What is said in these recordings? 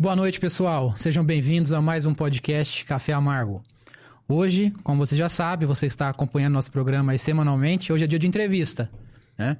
Boa noite, pessoal. Sejam bem-vindos a mais um podcast Café Amargo. Hoje, como você já sabe, você está acompanhando nosso programa semanalmente. Hoje é dia de entrevista, né?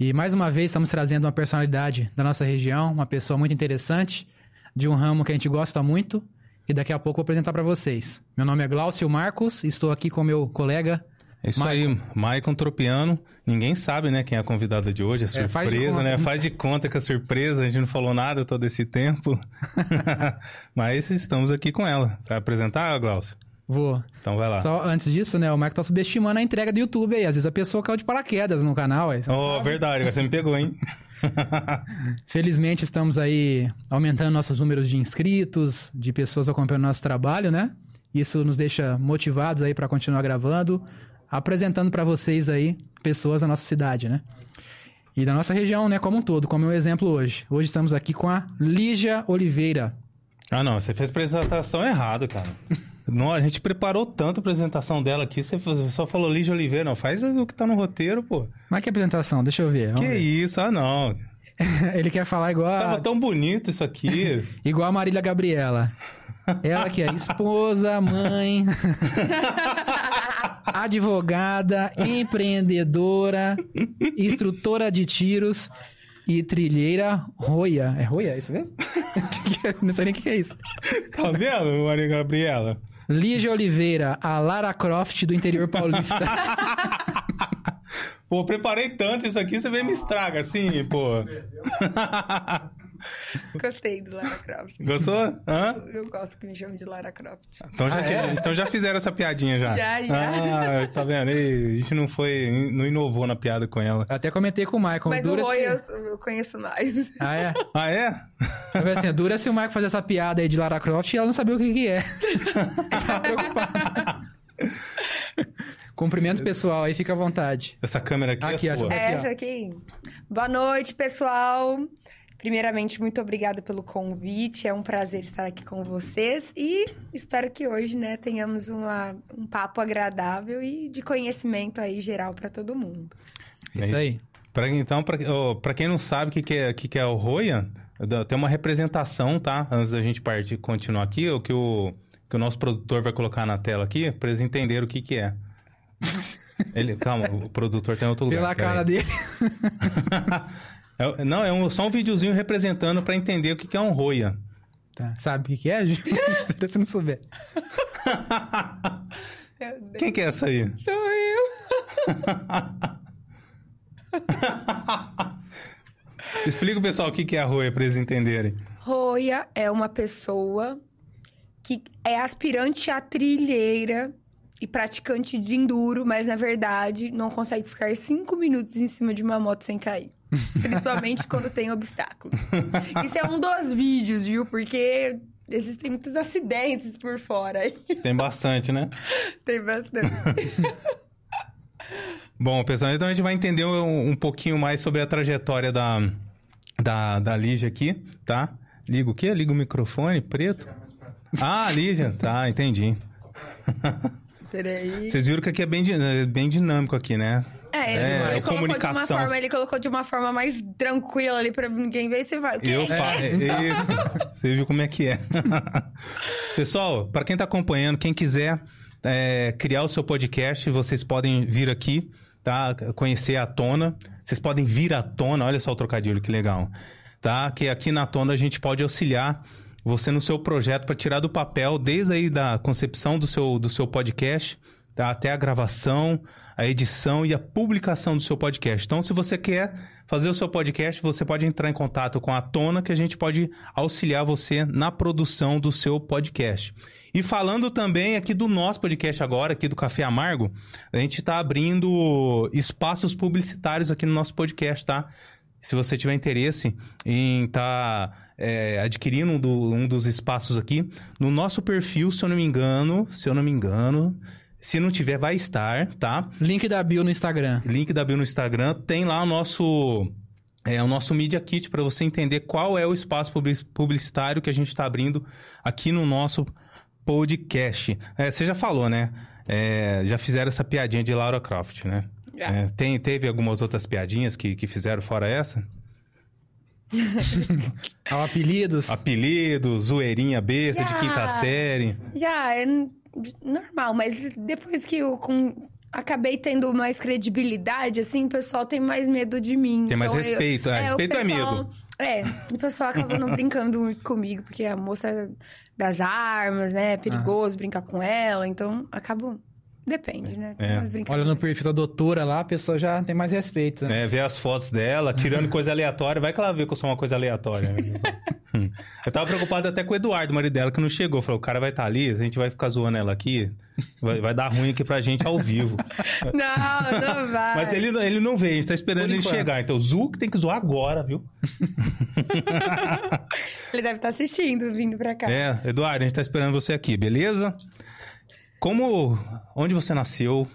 E mais uma vez estamos trazendo uma personalidade da nossa região, uma pessoa muito interessante, de um ramo que a gente gosta muito. E daqui a pouco vou apresentar para vocês. Meu nome é Glaucio Marcos, estou aqui com meu colega é isso Maicon. aí, Maicon Tropiano. Ninguém sabe, né, quem é a convidada de hoje. É surpresa, é, faz né? Faz de conta que é surpresa, a gente não falou nada todo esse tempo. Mas estamos aqui com ela. Você vai apresentar, Glaucio? Vou. Então vai lá. Só antes disso, né? O Marco tá subestimando a entrega do YouTube aí. Às vezes a pessoa caiu de paraquedas no canal. Aí, oh, sabe. verdade. Você me pegou, hein? Felizmente estamos aí aumentando nossos números de inscritos, de pessoas acompanhando nosso trabalho, né? Isso nos deixa motivados aí para continuar gravando, apresentando para vocês aí pessoas da nossa cidade, né? E da nossa região, né, como um todo, como um exemplo hoje. Hoje estamos aqui com a Lígia Oliveira. Ah, não, você fez a apresentação errado, cara. Não, a gente preparou tanto a apresentação dela aqui, você só falou Lígia Oliveira, não, faz o que tá no roteiro, pô. Mas que apresentação? Deixa eu ver. Vamos que ver. isso? Ah, não. Ele quer falar igual Tava tão bonito isso aqui. igual a Marília Gabriela. Ela que é esposa, mãe, advogada, empreendedora, instrutora de tiros e trilheira roia. É roia? É isso mesmo? Não sei nem o que é isso. Tá vendo, Maria Gabriela? Lígia Oliveira, a Lara Croft do interior paulista. pô, preparei tanto isso aqui, você vem me estraga assim, pô. Gostei do Lara Croft. Gostou? Hã? Eu, eu gosto que me chamem de Lara Croft. Então já, ah, é? então já fizeram essa piadinha já. Já, já. Ah, tá vendo? E a gente não foi, não inovou na piada com ela. Até comentei com o Michael. Mas dura o Roy se... eu, eu, conheço mais. Ah, é? Ah, é? assim, dura se o Michael fazer essa piada aí de Lara Croft e ela não sabia o que que é. tá preocupada. Cumprimento pessoal aí, fica à vontade. Essa câmera aqui, é aqui é sua. Essa aqui. Boa noite, pessoal. Primeiramente, muito obrigada pelo convite. É um prazer estar aqui com vocês e espero que hoje, né, tenhamos uma, um papo agradável e de conhecimento aí geral para todo mundo. Isso aí. Pra, então, para oh, quem não sabe o que, que, é, que, que é o Roya, tem uma representação, tá? Antes da gente partir continuar aqui, o que o, que o nosso produtor vai colocar na tela aqui, para eles entenderem o que, que é. Ele, calma, o produtor tem outro lugar. Pela cara dele. É, não, é um, só um videozinho representando para entender o que, que é um roia. Tá. Sabe o que, que é, gente? Se não souber. Quem que é essa aí? Sou eu. Explica o pessoal o que, que é a roia para eles entenderem. Roia é uma pessoa que é aspirante a trilheira e praticante de enduro, mas na verdade não consegue ficar cinco minutos em cima de uma moto sem cair. Principalmente quando tem obstáculos. Isso é um dos vídeos, viu? Porque existem muitos acidentes por fora aí. Tem bastante, né? tem bastante. Bom, pessoal, então a gente vai entender um, um, pouquinho mais sobre a trajetória da, da, da Lígia aqui, tá? Liga o quê? Liga o microfone preto? Ah, Lígia, tá, entendi. Peraí. Vocês viram que aqui é bem, bem dinâmico aqui, né? É, ele, é, ele comunicação. de uma forma, ele colocou de uma forma mais tranquila ali pra ninguém ver e você vai. Eu falo, é, isso. Você viu como é que é. Pessoal, para quem tá acompanhando, quem quiser é, criar o seu podcast, vocês podem vir aqui, tá? Conhecer a Tona. Vocês podem vir à Tona, olha só o trocadilho, que legal. Tá? Que aqui na Tona a gente pode auxiliar você no seu projeto para tirar do papel, desde aí da concepção do seu, do seu podcast tá? até a gravação, a edição e a publicação do seu podcast. Então, se você quer fazer o seu podcast, você pode entrar em contato com a Tona, que a gente pode auxiliar você na produção do seu podcast. E falando também aqui do nosso podcast agora, aqui do Café Amargo, a gente está abrindo espaços publicitários aqui no nosso podcast, tá? Se você tiver interesse em estar tá, é, adquirindo um, do, um dos espaços aqui, no nosso perfil, se eu não me engano, se eu não me engano, se não tiver, vai estar, tá? Link da bio no Instagram. Link da bio no Instagram. Tem lá o nosso é o nosso Media Kit para você entender qual é o espaço publicitário que a gente está abrindo aqui no nosso podcast. É, você já falou, né? É, já fizeram essa piadinha de Laura Croft, né? É, tem, teve algumas outras piadinhas que, que fizeram fora essa? Ao apelidos. Apelido, zoeirinha besta de Já. quinta série. Já, é n- normal, mas depois que eu com- acabei tendo mais credibilidade, assim, o pessoal tem mais medo de mim. Tem mais Então, eu- respeito. É, o respeito é pessoal- medo. É, o pessoal acaba não brincando muito comigo, porque a moça das armas, né? É perigoso brincar com ela, então acabo. Depende, né? Tem É. umas Olha no perfil da doutora lá, a pessoa já tem mais respeito. né? né, ver as fotos dela, tirando coisa aleatória. Vai que ela vê que eu sou uma coisa aleatória. né? Eu tava preocupado até com o Eduardo, o marido dela, que não chegou. Falou, o cara vai estar ali, a gente vai ficar zoando ela aqui. Vai, vai dar ruim aqui pra gente ao vivo. Não, não vai. Mas ele, ele não veio, a gente tá esperando ele chegar. Então, o Zu que tem que zoar agora, viu? Ele deve estar assistindo, vindo pra cá. É, Eduardo, a gente tá esperando você aqui, beleza? Como, onde você nasceu?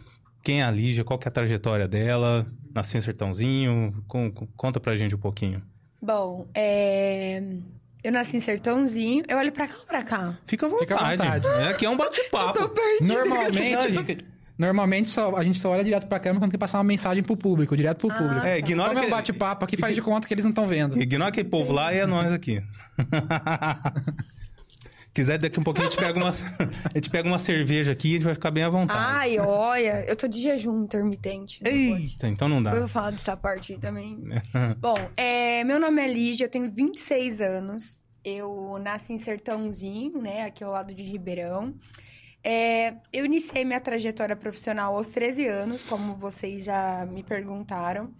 Quem é a Lígia? Qual que é a trajetória dela? Nasceu em Sertãozinho? Com- com- conta pra gente um pouquinho. Bom, é... eu nasci em Sertãozinho. Eu olho pra cá ou pra cá? Fica à Fica à vontade. vontade. É, aqui é um bate-papo. Normalmente, normalmente só, a gente só olha direto pra câmera quando quer passar uma mensagem pro público, direto pro público. É, ignora Como é um que- bate-papo aqui, faz de conta que eles não estão vendo. Ignora aquele povo lá e é nós aqui. Quiser, daqui um pouquinho a gente pega uma, a gente pega uma cerveja aqui e a gente vai ficar bem à vontade. Ai, olha, eu tô de jejum intermitente. pode. Eita, então não dá. Eu vou falar dessa parte aí também. Bom, é, meu nome é Lígia, eu tenho 26 anos. Eu nasci em Sertãozinho, né? Aqui ao lado de Ribeirão. É, eu iniciei minha trajetória profissional aos 13 anos, como vocês já me perguntaram.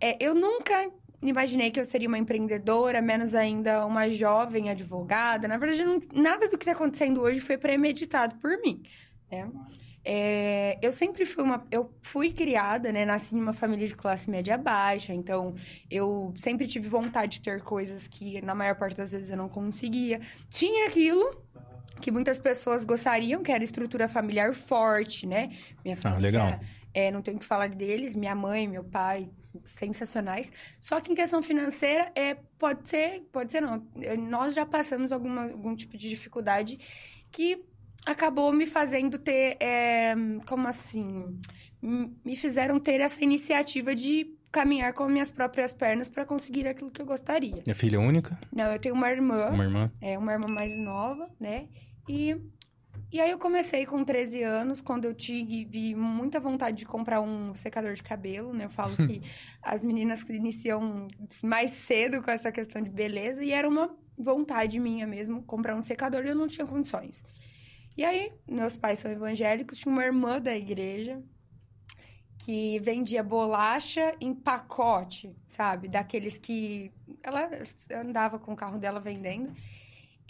É, eu nunca imaginei que eu seria uma empreendedora, menos ainda uma jovem advogada. Na verdade, não- nada do que está acontecendo hoje foi premeditado por mim. né? É, eu sempre fui uma. Eu fui criada, né? Nasci em uma família de classe média baixa, então eu sempre tive vontade de ter coisas que, na maior parte das vezes, eu não conseguia. Tinha aquilo que muitas pessoas gostariam, que era estrutura familiar forte, né? Minha família. legal. É, não tenho o que falar deles, minha mãe, meu pai, sensacionais. Só que em questão financeira, é, pode ser, pode ser não. É, Nós já passamos alguma, algum tipo de dificuldade que acabou me fazendo ter, é, como assim, me fizeram ter essa iniciativa de caminhar com minhas próprias pernas para conseguir aquilo que eu gostaria. Minha filha única, Não, eu tenho uma irmã, uma irmã. é uma irmã mais nova, né? E, e aí eu comecei com 13 anos, quando eu tive muita vontade de comprar um secador de cabelo, né? Eu falo que as meninas iniciam mais cedo com essa questão de beleza, e era uma vontade minha mesmo comprar um secador e eu não tinha condições. E aí, meus pais são evangélicos, tinha uma irmã da igreja que vendia bolacha em pacote, sabe? Daqueles que ela andava com o carro dela vendendo.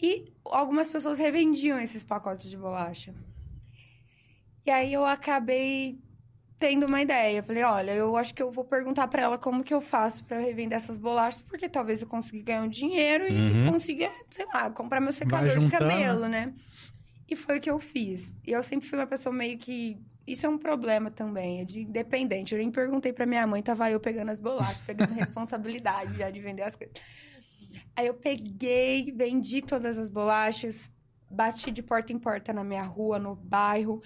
E algumas pessoas revendiam esses pacotes de bolacha. E aí eu acabei tendo uma ideia. Eu falei, olha, eu acho que eu vou perguntar pra ela como que eu faço pra revender essas bolachas, porque talvez eu consiga ganhar um dinheiro e Uhum. consiga, sei lá, comprar meu secador de cabelo, né? E foi o que eu fiz. E eu sempre fui uma pessoa meio que isso é um problema também, é de independente. Eu nem perguntei pra minha mãe, tava eu pegando as bolachas, pegando responsabilidade já de vender as coisas. Aí eu peguei, vendi todas as bolachas, bati de porta em porta na minha rua, no bairro.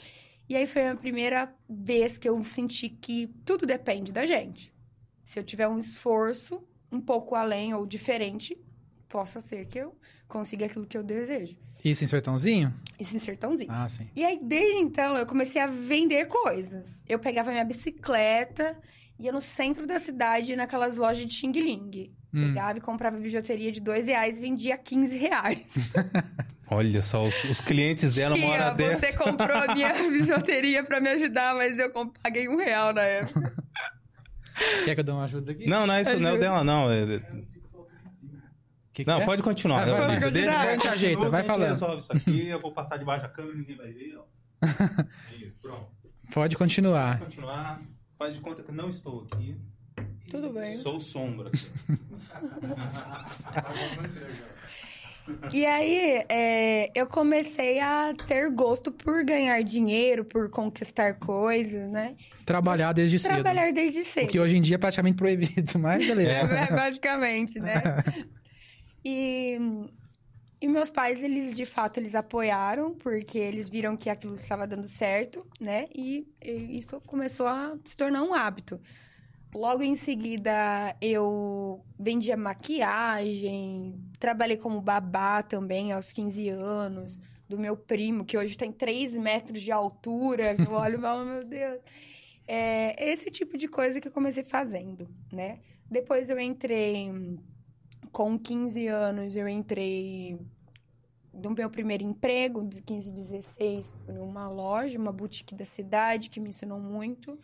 E aí foi a primeira vez que eu senti que tudo depende da gente. Se eu tiver um esforço um pouco além ou diferente, possa ser que eu consiga aquilo que eu desejo. Isso em Sertãozinho? Isso em sertãozinho. Ah, sim. E aí, desde então, eu comecei a vender coisas. Eu pegava minha bicicleta, ia no centro da cidade, naquelas lojas de Xing Ling. Hum. Pegava e comprava bijuteria de dois reais e vendia 15 reais. Olha só, os, os clientes dela uma hora Tia, dessa. você comprou a minha bijuteria pra me ajudar, mas eu paguei um real na época. Quer que eu dê uma ajuda aqui? Não, não é isso, não é o dela, não. É- Que que Não, é? pode continuar. Ah, vai, Eu- vai, vai, deixa- vai, ajeita, vai falando. resolve isso aqui, eu vou passar debaixo da câmera, ninguém vai ver, ó. É isso, pronto. Pode continuar. Vou continuar. Faz de conta que não estou aqui. Tudo bem. Sou sombra. E aí, é, eu comecei a ter gosto por ganhar dinheiro, por conquistar coisas, né? Trabalhar desde cedo. Trabalhar desde cedo. O que hoje em dia é praticamente proibido, mas beleza. É, basicamente, né? E, e meus pais, eles de fato, eles apoiaram, porque eles viram que aquilo estava dando certo, né? E, e isso começou a se tornar um hábito. Logo em seguida, eu vendia maquiagem, trabalhei como babá também aos 15 anos, do meu primo, que hoje tem 3 metros de altura. Eu olho e meu Deus. É esse tipo de coisa que eu comecei fazendo, né? Depois eu entrei, com 15 anos, eu entrei no meu primeiro emprego, de 15, 16, numa loja, uma boutique da cidade, que me ensinou muito.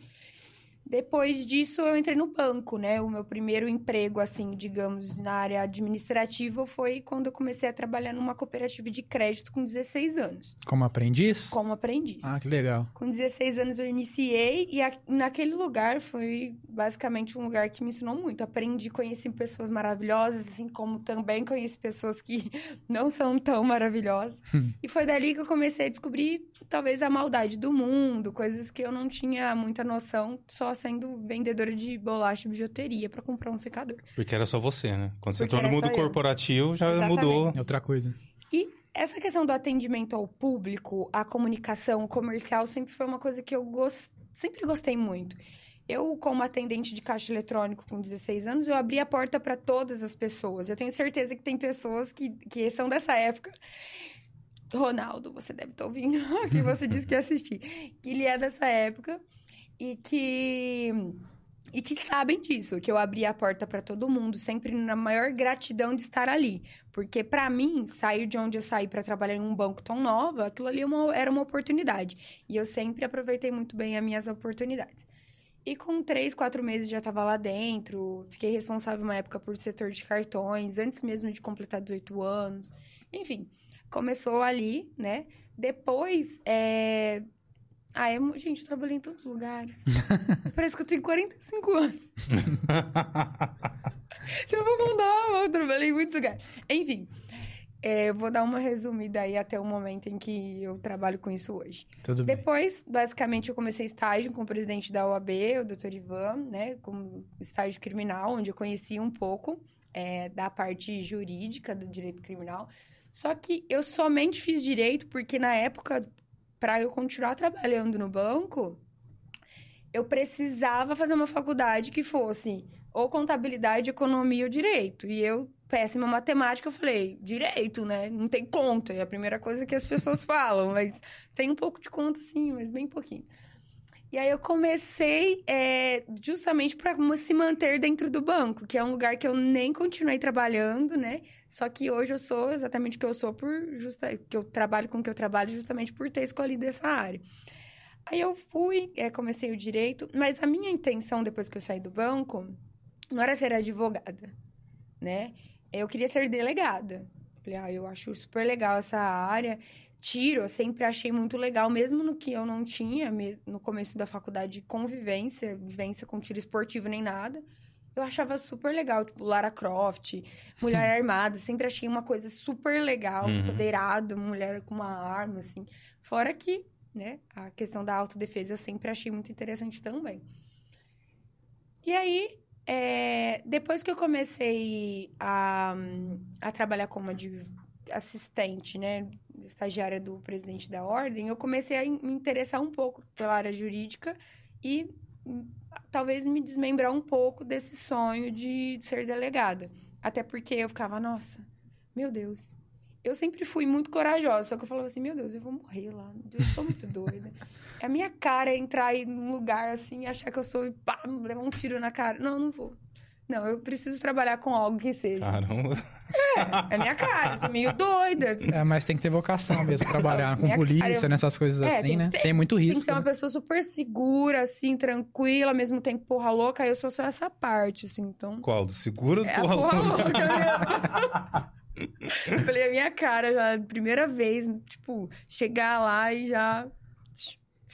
Depois disso, eu entrei no banco, né? O meu primeiro emprego, assim, digamos, na área administrativa foi quando eu comecei a trabalhar numa cooperativa de crédito com 16 anos, Como aprendiz? como aprendiz. Ah, que legal. Com 16 anos eu iniciei e a- naquele lugar foi basicamente um lugar que me ensinou muito. Aprendi, conheci pessoas maravilhosas, assim como também conheci pessoas que não são tão maravilhosas. Hum. e foi dali que eu comecei a descobrir talvez a maldade do mundo, coisas que eu não tinha muita noção, só sendo vendedora de bolacha e bijuteria para comprar um secador. Porque era só você, né? Quando você Porque entrou no mundo corporativo, já Exatamente. mudou. É outra coisa. E essa questão do atendimento ao público, a comunicação o comercial, sempre foi uma coisa que eu gos- sempre gostei muito. Eu, como atendente de caixa eletrônico com 16 anos, eu abri a porta para todas as pessoas. Eu tenho certeza que tem pessoas que, que são dessa época. Ronaldo, você deve estar ouvindo, que você disse que ia assistir. Que ele é dessa época e que e que sabem disso, que eu abri a porta para todo mundo, sempre na maior gratidão de estar ali. Porque para mim, sair de onde eu saí para trabalhar em um banco tão nova, aquilo ali é era uma oportunidade. E eu sempre aproveitei muito bem as minhas oportunidades. E com três, quatro meses já estava lá dentro, fiquei responsável uma época por setor de cartões, antes mesmo de completar 18 anos. Enfim, começou ali, né? Depois, é... Ah, é... gente, eu trabalhei em tantos lugares. Parece que eu tenho 45 anos. Se eu vou contar, eu trabalhei em muitos lugares. Enfim, é, eu vou dar uma resumida aí até o momento em que eu trabalho com isso hoje. Tudo bem. Depois, basicamente, eu comecei estágio com o presidente da OAB, o doutor Ivan, né? Como estágio criminal, onde eu conheci um pouco é, da parte jurídica do direito criminal. Só que eu somente fiz direito porque, na época, para eu continuar trabalhando no banco, eu precisava fazer uma faculdade que fosse ou contabilidade, economia ou direito. E eu, péssima matemática, eu falei, direito, né? Não tem conta. É a primeira coisa que as pessoas falam, mas tem um pouco de conta, sim, mas bem pouquinho. E aí eu comecei é, justamente para se manter dentro do banco, que é um lugar que eu nem continuei trabalhando, né? Só que hoje eu sou exatamente o que eu sou por justa, que eu trabalho com o que eu trabalho justamente por ter escolhido essa área. Aí eu fui, é, comecei o direito, mas a minha intenção depois que eu saí do banco não era ser advogada, né? Eu queria ser delegada. Falei, ah, eu acho super legal essa área. Tiro, eu sempre achei muito legal, mesmo no que eu não tinha, no começo da faculdade, convivência, vivência com tiro esportivo nem nada. Eu achava super legal, tipo, Lara Croft, Mulher Armada, sempre achei uma coisa super legal, Uhum. empoderado, mulher com uma arma, assim. Fora que, né, a questão da autodefesa eu sempre achei muito interessante também. E aí, é, depois que eu comecei a, a trabalhar como assistente, né, estagiária do presidente da ordem, eu comecei a me interessar um pouco pela área jurídica e hum, talvez me desmembrar um pouco desse sonho de ser delegada. Até porque eu ficava, nossa, meu Deus. Eu sempre fui muito corajosa, só que eu falava assim, meu Deus, eu vou morrer lá. Eu sou muito doida. É a minha cara entrar aí num lugar assim achar que eu sou pá, levar um tiro na cara. Não, não vou. Não, eu preciso trabalhar com algo que seja. Caramba. É a minha cara, eu sou meio doida. É, mas tem que ter vocação mesmo, trabalhar com polícia, cara, eu- nessas coisas É, assim, tem- né? tem- Tem muito Tem que risco. ser uma né? pessoa super segura, assim, tranquila, ao mesmo tempo porra louca. Aí eu sou só essa parte, assim, então. Qual? Do seguro ou É porra porra louca? louca mesmo. Eu Falei, a minha cara já, primeira vez, tipo, chegar lá e já.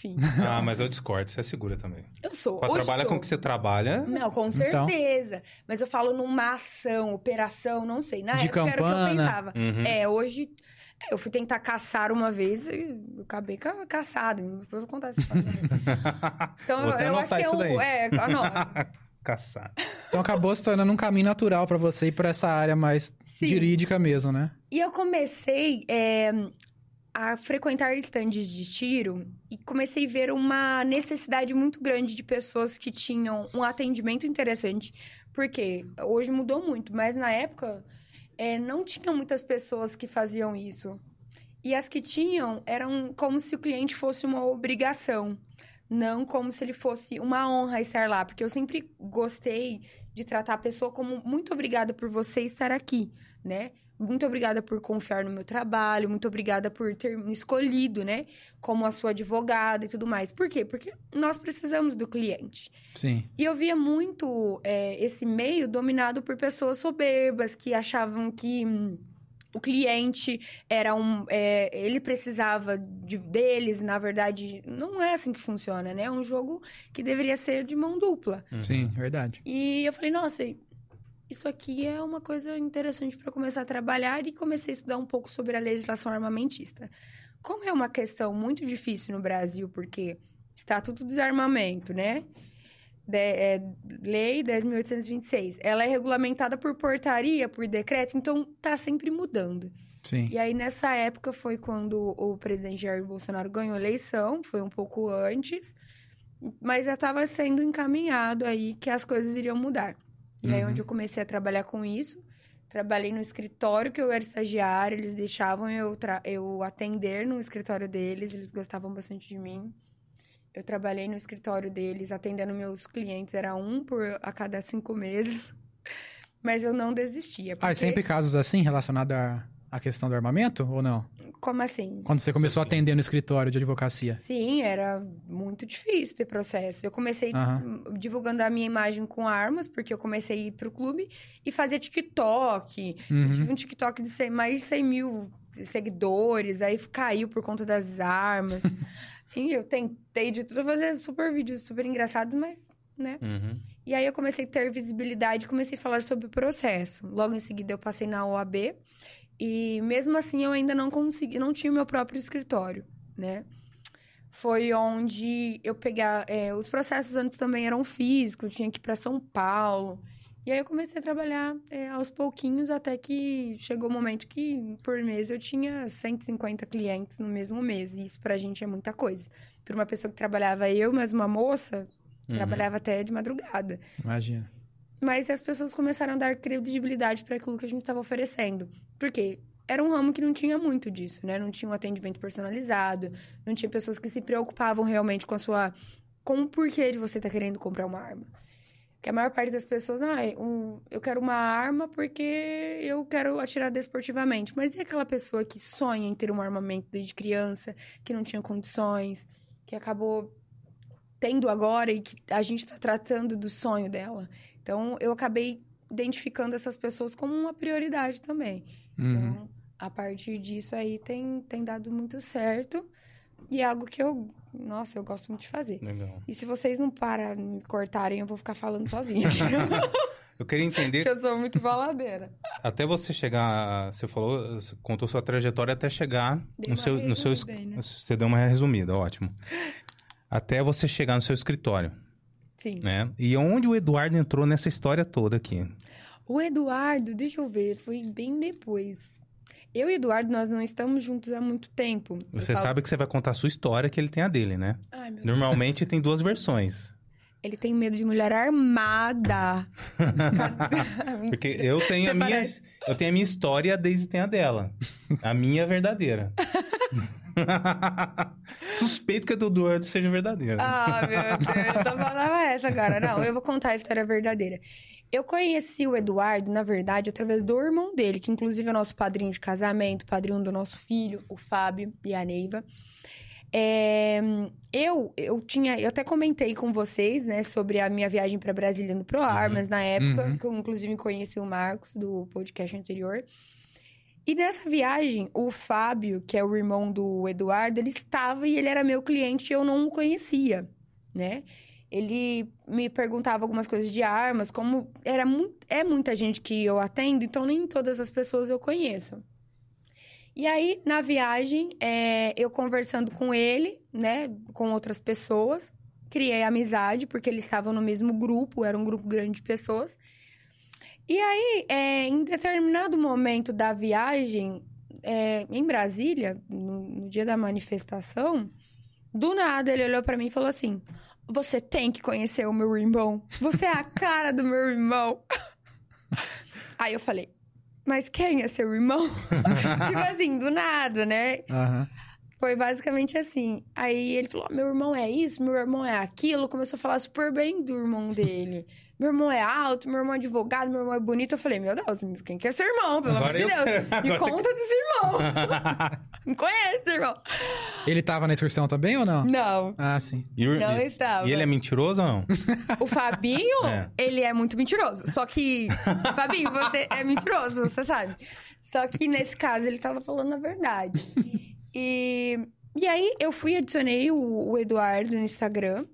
Enfim. Ah, mas eu discordo, você é segura também. Eu sou. Pra hoje trabalhar sou. com o que você trabalha, Não, com Então. certeza. Mas eu falo numa ação, operação, não sei. Na De época era o que eu campana. pensava. Uhum. É, hoje. é, Eu fui tentar caçar uma vez e eu acabei ca caçada. Depois eu vou contar essa história. Então, eu, eu acho que é isso o. daí. É, anota. caçar. Então acabou se tornando um caminho natural pra você ir pra essa área mais Sim. jurídica mesmo, né? E eu comecei. é, a frequentar estandes de tiro e comecei a ver uma necessidade muito grande de pessoas que tinham um atendimento interessante. Porque hoje mudou muito, mas na época é, não tinham muitas pessoas que faziam isso. E as que tinham eram como se o cliente fosse uma obrigação, não como se ele fosse uma honra estar lá. Porque eu sempre gostei de tratar a pessoa como muito obrigada por você estar aqui, né? Muito obrigada por confiar no meu trabalho, muito obrigada por ter me escolhido, né? Como a sua advogada e tudo mais. Por quê? Porque nós precisamos do cliente. Sim. E eu via muito é, esse meio dominado por pessoas soberbas que achavam que. hum, o cliente era um. é, ele precisava de, deles, na verdade, não é assim que funciona, né? É um jogo que deveria ser de mão dupla. Uhum. Sim, verdade. E eu falei, nossa, isso aqui é uma coisa interessante para começar a trabalhar e comecei a estudar um pouco sobre a legislação armamentista. Como é uma questão muito difícil no Brasil, porque Estatuto do Desarmamento, né? De- é, Lei 10.826. Ela é regulamentada por portaria, por decreto, então tá sempre mudando. Sim. E aí, nessa época, foi quando o presidente Jair Bolsonaro ganhou a eleição, foi um pouco antes, mas já estava sendo encaminhado aí que as coisas iriam mudar. E aí, Uhum. onde eu comecei a trabalhar com isso, trabalhei no escritório que eu era estagiária, eles deixavam eu, eu atender no escritório deles, eles gostavam bastante de mim. Eu trabalhei no escritório deles, atendendo meus clientes, era um por a cada cinco meses. Mas eu não desistia. Ah, porque- sempre casos assim relacionados à, à questão do armamento ou não? Como assim? Quando você começou a atender no escritório de advocacia. Sim, era muito difícil ter processo. Eu comecei divulgando a minha imagem com armas, porque eu comecei a ir pro clube e fazia TikTok. Eu Uhum. tive um TikTok de 100 mais de 100 mil seguidores, aí caiu por conta das armas. e eu tentei de tudo fazer super vídeos super engraçados, mas, né? Uhum. E aí eu comecei a ter visibilidade, comecei a falar sobre o processo. Logo em seguida eu passei na OAB e mesmo assim eu ainda não consegui, não tinha o meu próprio escritório, né? Foi onde eu pegar, é, os processos antes também eram físicos, tinha que ir para São Paulo. E aí eu comecei a trabalhar é, aos pouquinhos até que chegou o momento que por mês eu tinha 150 clientes no mesmo mês. E isso pra gente é muita coisa. Para uma pessoa que trabalhava eu, mas uma moça, Uhum. trabalhava até de madrugada. Imagina. Mas as pessoas começaram a dar credibilidade para aquilo que a gente estava oferecendo. Por quê? Era um ramo que não tinha muito disso, né? Não tinha um atendimento personalizado, não tinha pessoas que se preocupavam realmente com a sua. com o porquê de você estar querendo comprar uma arma. Que a maior parte das pessoas, ah, eu quero uma arma porque eu quero atirar desportivamente. Mas e aquela pessoa que sonha em ter um armamento desde criança, que não tinha condições, que acabou tendo agora e que a gente está tratando do sonho dela? Então, eu acabei identificando essas pessoas como uma prioridade também. Uhum. Então, a partir disso aí tem, tem dado muito certo. E é algo que eu, nossa, eu gosto muito de fazer. Legal. E se vocês não param de me cortarem, eu vou ficar falando sozinha. Eu queria entender, Porque eu sou muito faladeira. até você chegar, você falou, você contou sua trajetória até chegar no seu, no seu, né? você deu uma resumida, ótimo. Até você chegar no seu escritório, Sim. né? E onde o Eduardo entrou nessa história toda aqui? O Eduardo, deixa eu ver, foi bem depois. Eu e o Eduardo, nós não estamos juntos há muito tempo. Eu Você falo- sabe que você vai contar a sua história, que ele tem a dele, né? Ai, meu Deus. Normalmente tem duas versões. Ele tem medo de mulher armada. Porque eu tenho a minha, parece. eu tenho a minha história e a Daisy tem a dela. A minha é verdadeira. Suspeito que a do Eduardo seja verdadeira. Ah, meu Deus, só falava essa agora. Não, eu vou contar a história verdadeira. Eu conheci o Eduardo, na verdade, através do irmão dele, que inclusive é nosso padrinho de casamento, padrinho do nosso filho, o Fábio e a Neiva. É, eu, eu tinha, eu até comentei com vocês, né, sobre a minha viagem para Brasília no Pro Armas, na época, Uhum. que eu inclusive conheci o Marcos do podcast anterior. E nessa viagem, o Fábio, que é o irmão do Eduardo, ele estava e ele era meu cliente e eu não o conhecia, né? Ele me perguntava algumas coisas de armas, como era mu é muita gente que eu atendo, então nem todas as pessoas eu conheço. E aí, na viagem, é, eu conversando com ele, né, com outras pessoas, criei amizade, porque eles estavam no mesmo grupo, era um grupo grande de pessoas. E aí, é, em determinado momento da viagem, é, em Brasília, no, no dia da manifestação, do nada ele olhou pra mim e falou assim: Você tem que conhecer o meu irmão. Você é a cara do meu irmão. Aí eu falei: Mas quem é seu irmão? tipo assim, do nada, né? Aham. Foi basicamente assim. Aí ele falou: meu irmão é isso, meu irmão é aquilo. Começou a falar super bem do irmão dele. Meu irmão é alto, meu irmão é advogado, meu irmão é bonito. Eu falei: meu Deus, quem que é seu irmão? Pelo Agora amor de eu- Deus. Me conta desse irmão. Me conhece, irmão. Ele tava na excursão também ou não? Não. Ah, sim. E, o- Não e- estava. e ele é mentiroso ou não? O Fabinho, É. ele é muito mentiroso. Só que, Fabinho, você é mentiroso, você sabe. Só que nesse caso ele tava falando a verdade. E, e aí eu fui e adicionei o, o Eduardo no Instagram.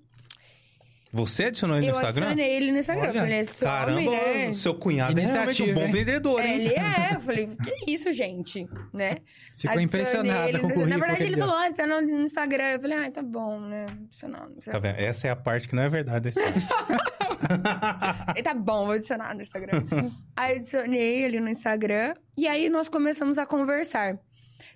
Você adicionou ele no eu Instagram? adicionei ele no Instagram. Olha, Falei, Caramba, homem, né? seu cunhado é realmente um bom hein? vendedor, hein? Ele é. Eu falei, que isso, gente? Né? Ficou Adicionei impressionada ele com o no- currículo Na verdade, ele deu. falou, adicionou no Instagram. Eu falei, ah, tá bom, né? Adicionar no Tá vendo? Essa é a parte que não é verdade. Ele tá bom, vou adicionar no Instagram. aí eu adicionei ele no Instagram e aí nós começamos a conversar.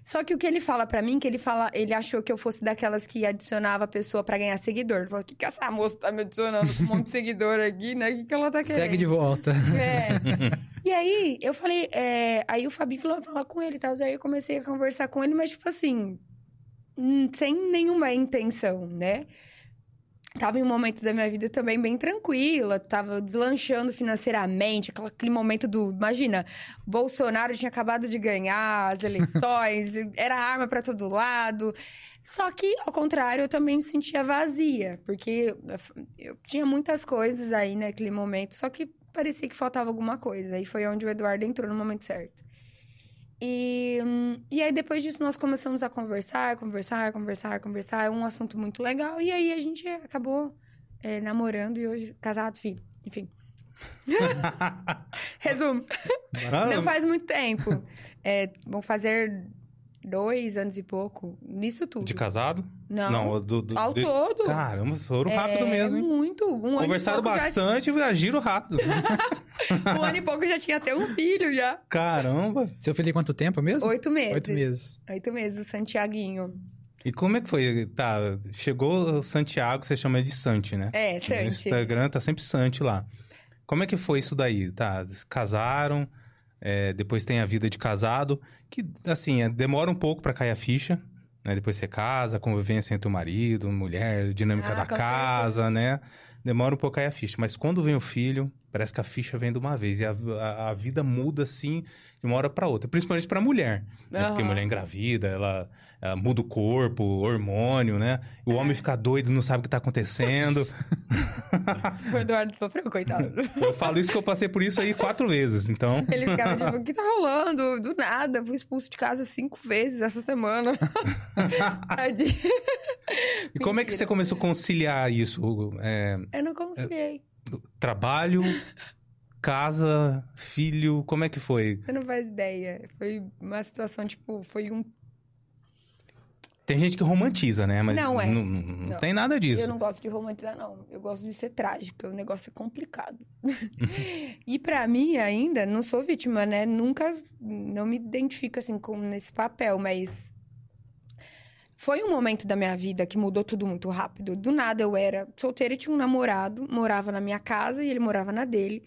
Só que o que ele fala pra mim, que ele fala, ele achou que eu fosse daquelas que adicionava a pessoa pra ganhar seguidor. Falou, o que, que essa moça tá me adicionando com um monte de seguidor aqui, né? O que, que ela tá querendo? Segue de volta. É. E aí, eu falei, é, aí o Fabi falou, falar com ele e tal. Aí eu comecei a conversar com ele, mas tipo assim, hum, sem nenhuma intenção, né? Tava em um momento da minha vida também bem tranquila, tava deslanchando financeiramente, aquele momento do. Imagina, Bolsonaro tinha acabado de ganhar as eleições, era arma pra todo lado. Só que, ao contrário, eu também me sentia vazia, porque eu tinha muitas coisas aí naquele momento, só que parecia que faltava alguma coisa. Aí foi onde o Eduardo entrou no momento certo. E, e aí, depois disso, nós começamos a conversar, conversar, conversar, conversar. É um assunto muito legal. E aí, a gente acabou é, namorando e hoje casado, filho. Enfim. Resumo. Não faz muito tempo. É, vão fazer dois anos e pouco. Nisso tudo. De casado? Não. do, do- Ao de- todo. Caramba, foram rápido é mesmo, hein? muito. Um ano Conversaram pouco já- bastante e agiram rápido. um ano e pouco já tinha até um filho já. Caramba! Seu filho tem quanto tempo mesmo? Oito meses. Oito meses. Oito meses, o Santiaguinho. E como é que foi? Tá, chegou o Santiago, você chama ele de Santi, né? É, No Santi. Instagram tá sempre Santi lá. Como é que foi isso daí? Tá, casaram, é, depois tem a vida de casado, que, assim, é, demora um pouco pra cair a ficha, né? Depois você casa, convivência entre o marido, mulher, dinâmica Ah, da casa, né? Demora um pouco a cair a ficha. Mas quando vem o filho, parece que a ficha vem de uma vez. E a, a- a vida muda, assim, de uma hora pra outra. Principalmente pra mulher, né? Porque mulher engravida, ela, ela muda o corpo, hormônio, né? O É. homem fica doido, não sabe o que tá acontecendo. O Eduardo sofreu, coitado. Eu falo isso que eu passei por isso aí quatro vezes, então. Ele ficava tipo, o que tá rolando? Do nada, fui expulso de casa cinco vezes essa semana. E como é que você começou a conciliar isso? É, Eu não conciliei. Trabalho, casa, filho, como é que foi? Você não faz ideia. Foi uma situação, tipo, foi um. Tem gente que romantiza, né? Mas Não é. não, não- não tem nada disso. Eu não gosto de romantizar, não. Eu gosto de ser trágica. O negócio é complicado. e pra mim, ainda, não sou vítima, né? Nunca. Não me identifico assim com nesse papel, mas. Foi um momento da minha vida que mudou tudo muito rápido. Do nada eu era solteira e tinha um namorado, morava na minha casa e ele morava na dele.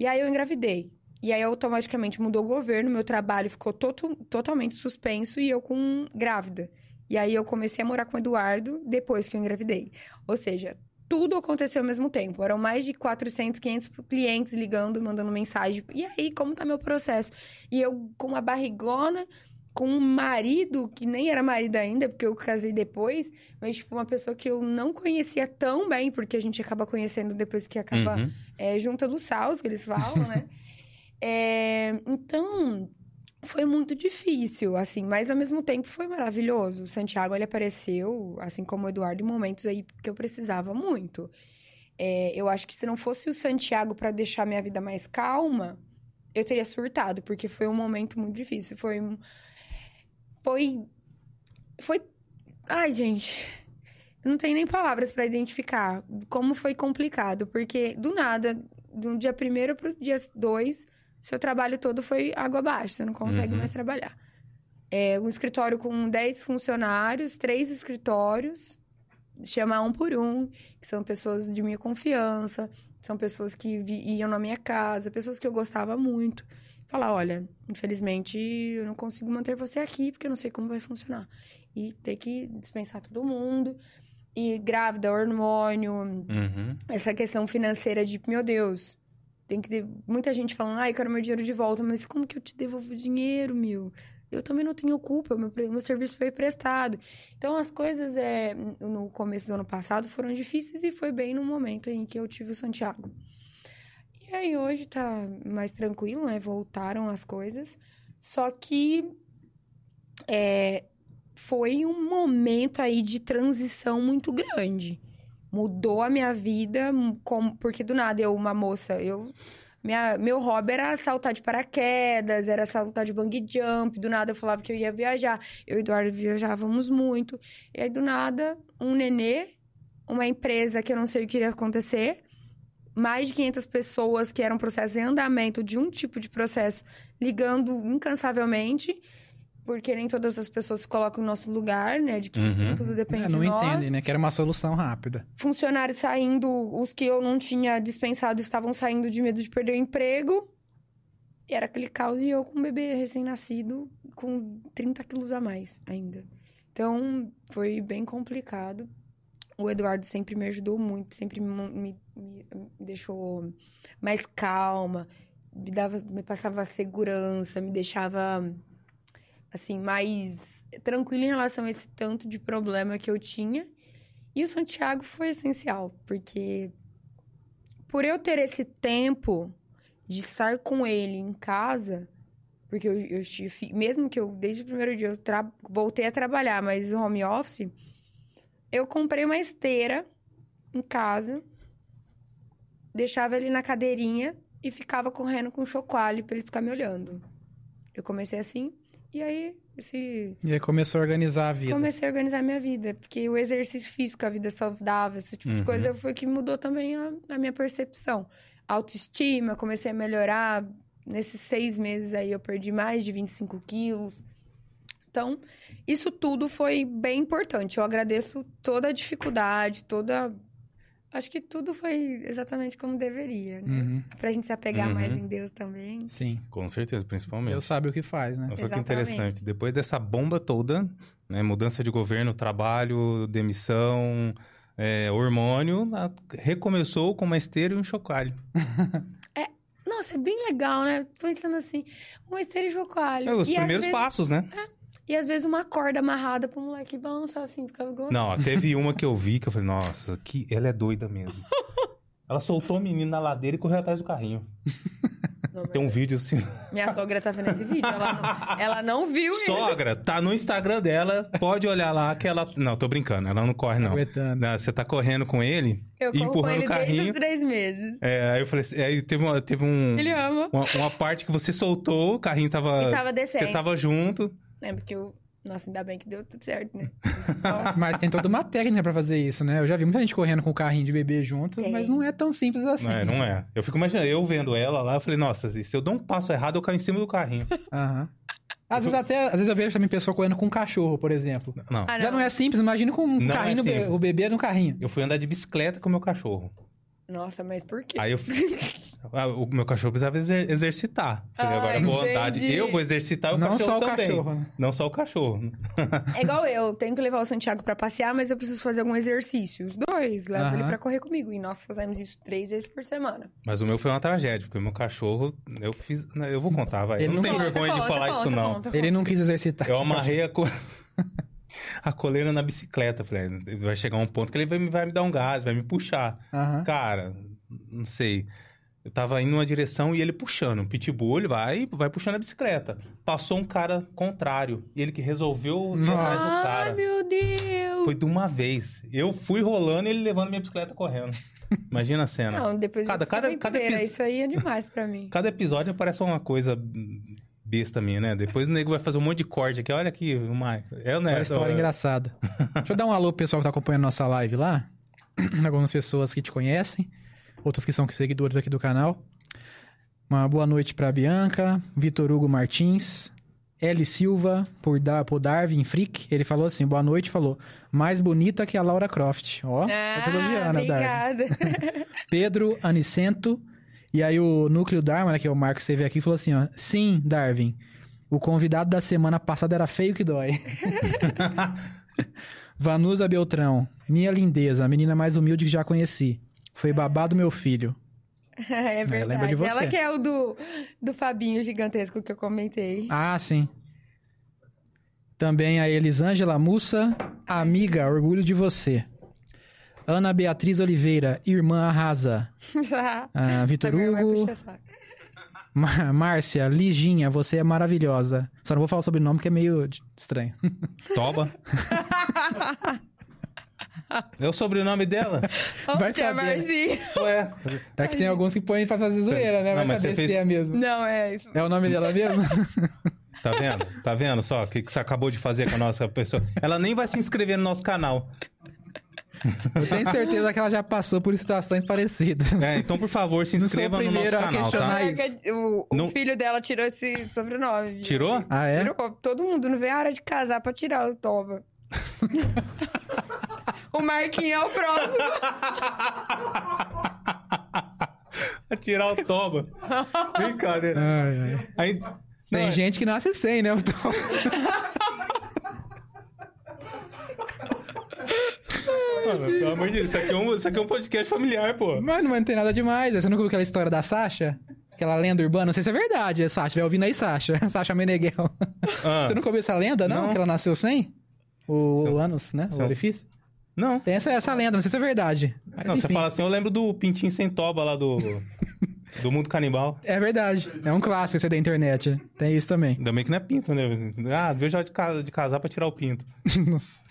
E aí eu engravidei. E aí automaticamente mudou o governo, meu trabalho ficou toto- totalmente suspenso e eu com grávida. E aí eu comecei a morar com o Eduardo depois que eu engravidei. Ou seja, tudo aconteceu ao mesmo tempo. Eram mais de 400, 500 clientes ligando, mandando mensagem. E aí, como tá meu processo? E eu com uma barrigona, com um marido que nem era marido ainda, porque eu casei depois, mas tipo uma pessoa que eu não conhecia tão bem, porque a gente acaba conhecendo depois que acaba Uhum. é, junta dos saus, que eles falam, né? É, então, foi muito difícil, assim, mas ao mesmo tempo foi maravilhoso. O Santiago, ele apareceu, assim como o Eduardo, em momentos aí que eu precisava muito. É, eu acho que se não fosse o Santiago para deixar minha vida mais calma, eu teria surtado, porque foi um momento muito difícil. Foi um. Foi. Foi. Ai, gente. Eu não tenho nem palavras para identificar como foi complicado, porque do nada, do dia primeiro pro dia dois, seu trabalho todo foi água abaixo, você não consegue Uhum. mais trabalhar. É um escritório com 10 funcionários, três escritórios, chamar um por um, que são pessoas de minha confiança, são pessoas que iam na minha casa, pessoas que eu gostava muito. Falar, olha, infelizmente eu não consigo manter você aqui porque eu não sei como vai funcionar. E ter que dispensar todo mundo. E grávida, hormônio, Uhum. essa questão financeira de, meu Deus, tem que ter muita gente falando, ai, eu quero meu dinheiro de volta, mas como que eu te devolvo o dinheiro, meu? Eu também não tenho culpa, meu, meu serviço foi prestado. Então, as coisas é, no começo do ano passado foram difíceis e foi bem no momento em que eu tive o Santiago. E aí, hoje tá mais tranquilo, né? Voltaram as coisas. Só que é, foi um momento aí de transição muito grande mudou a minha vida, como, porque do nada eu, uma moça, eu. Minha, meu hobby era saltar de paraquedas, era saltar de bungee jump. Do nada eu falava que eu ia viajar. Eu e Eduardo viajávamos muito. E aí, do nada, um nenê, uma empresa que eu não sei o que iria acontecer, mais de 500 pessoas que eram processos em andamento de um tipo de processo, ligando incansavelmente, porque nem todas as pessoas se colocam no nosso lugar, né? De que Uhum. tudo depende É, não de nós entendem, né? Que era uma solução rápida. funcionários saindo, os que eu não tinha dispensado estavam saindo de medo de perder o emprego. E era aquele caos e eu com um bebê recém-nascido com 30 quilos a mais ainda. Então, foi bem complicado. O Eduardo sempre me ajudou muito, sempre me, me- me deixou mais calma, me, dava, me passava segurança, me deixava, assim, mais tranquila em relação a esse tanto de problema que eu tinha. E o Santiago foi essencial, porque por eu ter esse tempo de estar com ele em casa, porque eu, eu mesmo que eu, desde o primeiro dia, eu voltei a trabalhar, mas o home office, eu comprei uma esteira em casa, deixava ele na cadeirinha e ficava correndo com chocalho pra ele ficar me olhando. Eu comecei assim, e aí esse E aí começou a organizar a vida. Comecei a organizar minha vida, porque o exercício físico, a vida saudável, esse tipo de Uhum. coisa foi que mudou também a, a minha percepção. Autoestima, comecei a melhorar. Nesses seis meses aí eu perdi mais de 25 quilos. Então, isso tudo foi bem importante. Eu agradeço toda a dificuldade, toda. Acho que tudo foi exatamente como deveria, né? Uhum, Pra gente se apegar Uhum. mais em Deus também. Sim. Com certeza, principalmente. Deus sabe o que faz, né? Só que interessante. Depois dessa bomba toda, né, mudança de governo, trabalho, demissão, é, hormônio, a- recomeçou com uma esteira e um chocalho. Nossa, é bem legal, né? Pensando assim, uma esteira de chocalho. É, os E primeiros vezes- passos, né? E às vezes uma corda amarrada pro moleque balançar assim, ficava igual. Não, teve uma que eu vi que eu falei, nossa, que ela é doida mesmo. Ela soltou o menino na ladeira e correu atrás do carrinho. Não, Tem um vídeo assim. Minha sogra tá vendo esse vídeo. Ela não, ela não viu isso. Sogra, tá no Instagram dela, pode olhar lá que ela. Não, tô brincando, ela não corre, não. Não, Você tá correndo com ele Eu e empurrando ele o desde carrinho. três meses. É, aí eu falei assim, aí teve, uma, teve um. Ele ama. Uma, uma parte que você soltou, o carrinho tava. E tava descendo. Você tava junto. Lembra que eu... Nossa, ainda bem que deu tudo certo, né? Mas tem toda uma técnica pra fazer isso, né? Eu já vi muita gente correndo com o carrinho de bebê junto, Tem. mas não é tão simples assim. Não é, não é. Eu fico imaginando, eu vendo ela lá, eu falei, nossa, se eu dou um passo errado, eu caio em cima do carrinho. Aham. Às vezes até, às vezes eu vejo também pessoa correndo com um cachorro, por exemplo. Não. Ah, Já não é simples, imagina com um Não é carrinho, no be- simples. o bebê no carrinho. Eu fui andar de bicicleta com o meu cachorro. Nossa, mas por quê? Aí eu. Ah, o meu cachorro precisava exer- exercitar. Falei, Ah, agora eu vou andar de. Eu vou exercitar o Não cachorro só o também. cachorro, né? Não só o cachorro. É igual eu. Tenho que levar o Santiago pra passear, mas eu preciso fazer algum exercício. Os dois. Levo ele pra correr comigo. E nós fazemos isso três vezes por semana. Mas o meu foi uma tragédia, porque o meu cachorro, eu fiz. Eu vou contar, vai. Ele eu não não tenho conta, vergonha de Conta, falar conta, isso, não. conta, Ele conta. não quis exercitar. Eu amarrei a. a coleira na bicicleta. Falei, vai chegar um ponto que ele vai, me- vai me dar um gás, vai me puxar. Aham. Cara, não sei. Eu tava indo numa direção e ele puxando. Um pitbull, ele vai, vai puxando a bicicleta. Passou um cara contrário. E ele que resolveu atrás do Ai, cara. meu Deus! Foi de uma vez. Eu fui rolando e ele levando minha bicicleta correndo. Imagina a cena. Não, depois Cada- eu cada- cada epi- Isso aí é demais pra mim. Cada episódio parece uma coisa besta minha, né? Depois o nego vai fazer um monte de corte aqui. Olha aqui, uma... É, né? uma história engraçada. Deixa eu dar um alô pro pessoal que tá acompanhando nossa live lá. Algumas pessoas que te conhecem, outras que são seguidores aqui do canal. Uma boa noite pra Bianca, Vitor Hugo Martins, L. Silva, por, da, por Darwin Frick, ele falou assim, boa noite, falou, mais bonita que a Laura Croft. Ó, Ah, tá elogiando Darwin. obrigada. Pedro Anicento, e aí o Núcleo Dharma, né, que é o Marcos esteve aqui, falou assim, ó, sim, Darwin, o convidado da semana passada era feio que dói. Vanusa Beltrão, minha lindeza, a menina mais humilde que já conheci. Foi babado meu filho. é verdade. lembra de você. Ela que é o do, do Fabinho gigantesco que eu comentei. Ah, sim. Também a Elisângela Mussa, amiga, orgulho de você. Ana Beatriz Oliveira, irmã arrasa. Ah, Vitor vai Hugo, Márcia, Liginha, você é maravilhosa. Só não vou falar sobre o nome porque é meio estranho. Toba. é o sobrenome dela? Vai Ô, tia saber, né? Marcinha. Ué. É que tem alguns que põem pra fazer zoeira, né? Não, Vai mas saber você fez- se é mesmo. Não, é isso. É o nome dela mesmo? Tá vendo? Tá vendo só o que, que você acabou de fazer com a nossa pessoa? Ela nem vai se inscrever no nosso canal. Eu tenho certeza que ela já passou por situações parecidas. É, então, por favor, se o inscreva no nosso canal, tá? isso. O, o Não- filho dela tirou esse sobrenome. viu? Tirou? Ah, é? Tirou. Todo mundo não vê a hora de casar pra tirar o Toba. o Marquinhos é o próximo. A tirar o toba. Brincadeira. Ai, ai. Aí, Tem não, gente que nasce sem, né? Eu tô- Mano, pelo amor de Deus, isso aqui, é um, isso aqui é um podcast familiar, pô. Mano, mas não tem nada demais. Você nunca viu aquela história da Sasha? Aquela lenda urbana? Não sei se é verdade, é Sasha. Vai ouvindo aí, Sasha. Sasha Meneghel. Ah, Você nunca ouviu essa lenda, não? Não. Que ela nasceu sem? O, Seu- o ânus, né? O seu- orifício? Não. Tem essa, essa lenda, não sei se é verdade. Mas, Não, você enfim, fala assim, eu lembro do Pintinho Sem Toba lá do, do Mundo Canibal. É verdade. É um clássico esse aí da internet. Tem isso também. Ainda bem que não é pinto, né? Ah, vejo hora de, ca- de casar pra tirar o pinto. Nossa.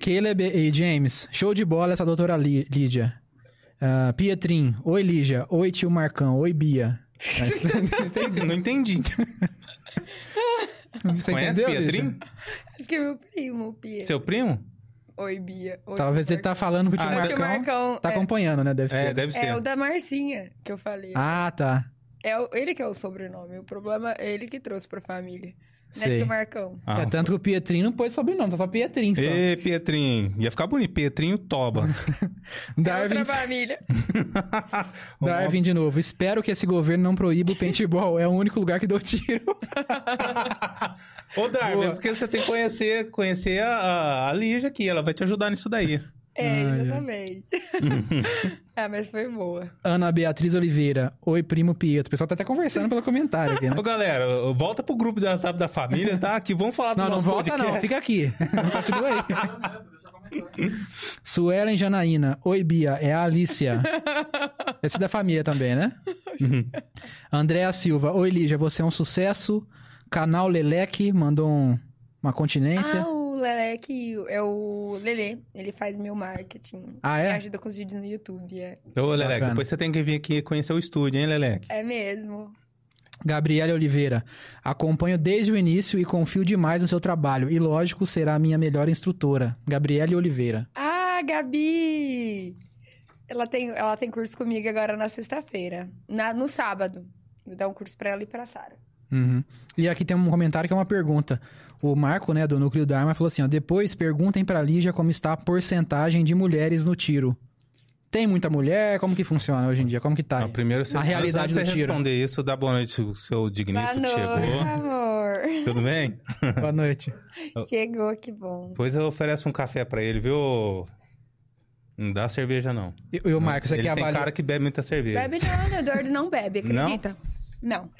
Caleb e James, show de bola essa doutora Lí- Lídia. Ah, Pietrim, oi Lígia, oi tio Marcão, oi Bia. Mas- Não entendi. Você Conhece entendeu, Pietrim? Lígia? Acho que é meu primo, Pia. Seu primo? Oi, Bia. Oi, Talvez ele tá falando pro tio Ah, É o tio Marcão. Marcão. Tá é, acompanhando, né? Deve ser. É, deve ser. é o da Marcinha que eu falei. Ah, tá. É o- ele que é o sobrenome. O problema é ele que trouxe pra família. Não é Sei. tio Marcão. Ah. É tanto que o Pietrim não pôs sobrenome, tá só Pietrim só. Ê, Pietrinho. Ia ficar bonito. Pietrinho Toba. Darwin, É outra família. Darwin de novo. Espero que esse governo não proíba o paintball. É o único lugar que dou tiro. Ô, Darwin, Boa. é porque você tem que conhecer, conhecer a, a, a Lígia aqui. Ela vai te ajudar nisso daí. É, exatamente. é, mas foi boa. Ana Beatriz Oliveira. Oi, primo Pietro. O pessoal tá até conversando pelo comentário aqui, né? Ô, galera, volta pro grupo do WhatsApp da família, tá? Que vamos falar do Não, não nosso volta podcast. não. Fica aqui. Continua aí. Suelen Janaína. Oi, Bia. É a Alicia. Esse é da família também, né? Andréa Silva. Oi, Lígia. Você é um sucesso. Canal Leleque mandou um- uma continência. Ah, o Leleque é o Lele. Ele faz meu marketing. Ah, é? Me ajuda com os vídeos no YouTube. É, Ô, Leleque, Bacana. depois você tem que vir aqui conhecer o estúdio, hein, Leleque? é mesmo. Gabriela Oliveira. Acompanho desde o início e confio demais no seu trabalho. E, lógico, será a minha melhor instrutora. Gabriele Oliveira. Ah, Gabi! Ela tem, ela tem curso comigo agora na sexta-feira. Na- No sábado. Vou dar um curso pra ela e pra Sara. Uhum. E aqui tem um comentário que é uma pergunta. O Marco, né, do Núcleo da Arma, falou assim: ó, depois perguntem pra Lígia como está a porcentagem de mulheres no tiro. Tem muita mulher? Como que funciona hoje em dia? Como que tá? Não, primeiro você, A realidade do você tiro. responder isso, dá boa noite ao seu Boa digníssimo que noite, chegou. amor. Tudo bem? Boa noite. Chegou, que bom. Depois eu ofereço um café pra ele, viu? Não dá cerveja, não. E, e o Marcos, você ele quer tem cara que bebe muita cerveja. Bebe não, o Eduardo não bebe, acredita? Não.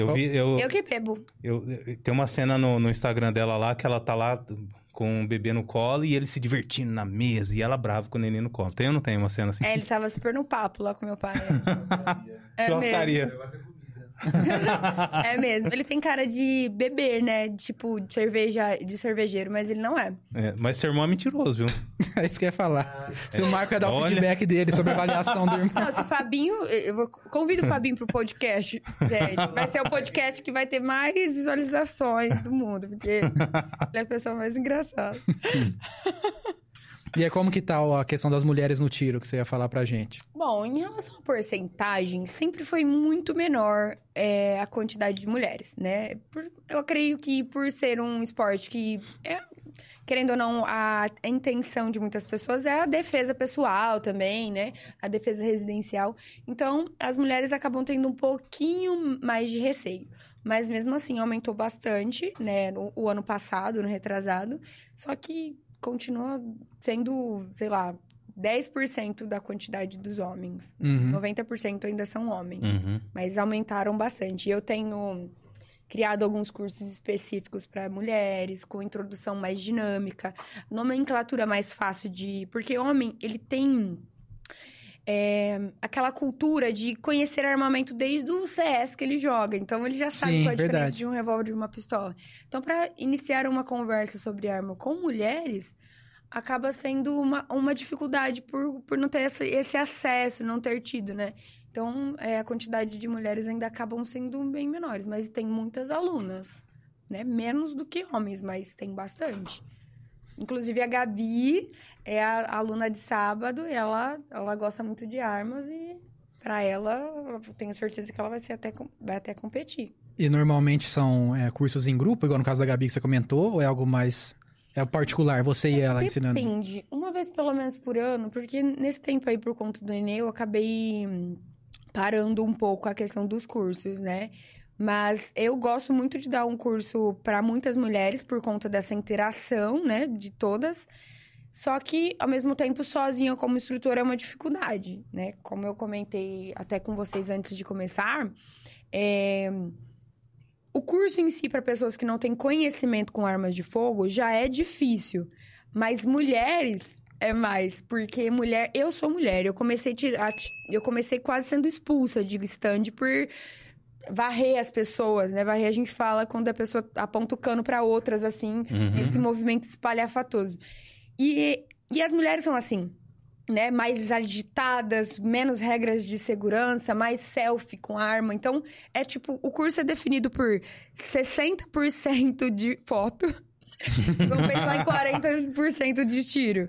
Eu vi, eu, Eu que bebo. eu, tem uma cena no, no Instagram dela lá que ela tá lá com o bebê no colo e ele se divertindo na mesa e ela brava com o neném no colo. Tem ou não tem uma cena assim? É, ele tava super no papo lá com meu pai. É Churrascaria. mesmo. É mesmo. Ele tem cara de beber, né? Tipo, de cerveja, de cervejeiro, mas ele não é. É, mas seu irmão é mentiroso, viu? É isso que eu ia falar. Se o Marco ia dar o Olha. feedback dele sobre a avaliação do irmão. Não, se o Fabinho. Eu vou, convido o Fabinho pro podcast, gente. Vai ser o podcast que vai ter mais visualizações do mundo, porque ele é a pessoa mais engraçada. E é como que tá a questão das mulheres no tiro que você ia falar pra gente? Bom, em relação à porcentagem, sempre foi muito menor é, a quantidade de mulheres, né? Por- eu creio que por ser um esporte que é, querendo ou não, a, a intenção de muitas pessoas é a defesa pessoal também, né? A defesa residencial. Então, as mulheres acabam tendo um pouquinho mais de receio. Mas mesmo assim, aumentou bastante, né? O ano passado, no retrasado. Só que continua sendo, sei lá, 10% da quantidade dos homens. Uhum. 90% ainda são homens. Uhum. Mas aumentaram bastante. Eu tenho criado alguns cursos específicos para mulheres, com introdução mais dinâmica, nomenclatura mais fácil de. Porque homem, ele tem. É, aquela cultura de conhecer armamento desde o CS que ele joga. Então, ele já sabe Sim, qual a diferença verdade. de um revólver e de uma pistola. Então, para iniciar uma conversa sobre arma com mulheres, acaba sendo uma, uma dificuldade por, por não ter esse, esse acesso, não ter tido, né? Então, é, a quantidade de mulheres ainda acabam sendo bem menores, mas tem muitas alunas, né? Menos do que homens, mas tem bastante. Inclusive, a Gabi é a aluna de sábado e ela, ela gosta muito de armas e, para ela, eu tenho certeza que ela vai, ser até, vai até competir. E normalmente são é, cursos em grupo, igual no caso da Gabi que você comentou, ou é algo mais. É particular, você e ela ensinando? Depende. Uma vez pelo menos por ano, porque nesse tempo aí, por conta do Enem, eu acabei hum, parando um pouco a questão dos cursos, né? Mas eu gosto muito de dar um curso para muitas mulheres por conta dessa interação, né, de todas. Só que, ao mesmo tempo, sozinha como instrutora é uma dificuldade, né? Como eu comentei até com vocês antes de começar, é, o curso em si, para pessoas que não têm conhecimento com armas de fogo, já é difícil. Mas mulheres é mais, porque mulher, eu sou mulher, eu comecei a tirar, eu comecei quase sendo expulsa de stand por varrer as pessoas, né? Varrer a gente fala quando a pessoa aponta o cano para outras assim, Uhum. esse movimento espalhafatoso. E e as mulheres são assim, né? Mais agitadas, menos regras de segurança, mais selfie com arma. Então, é tipo, o curso é definido por 60% de foto. Vamos pensar em 40% de tiro.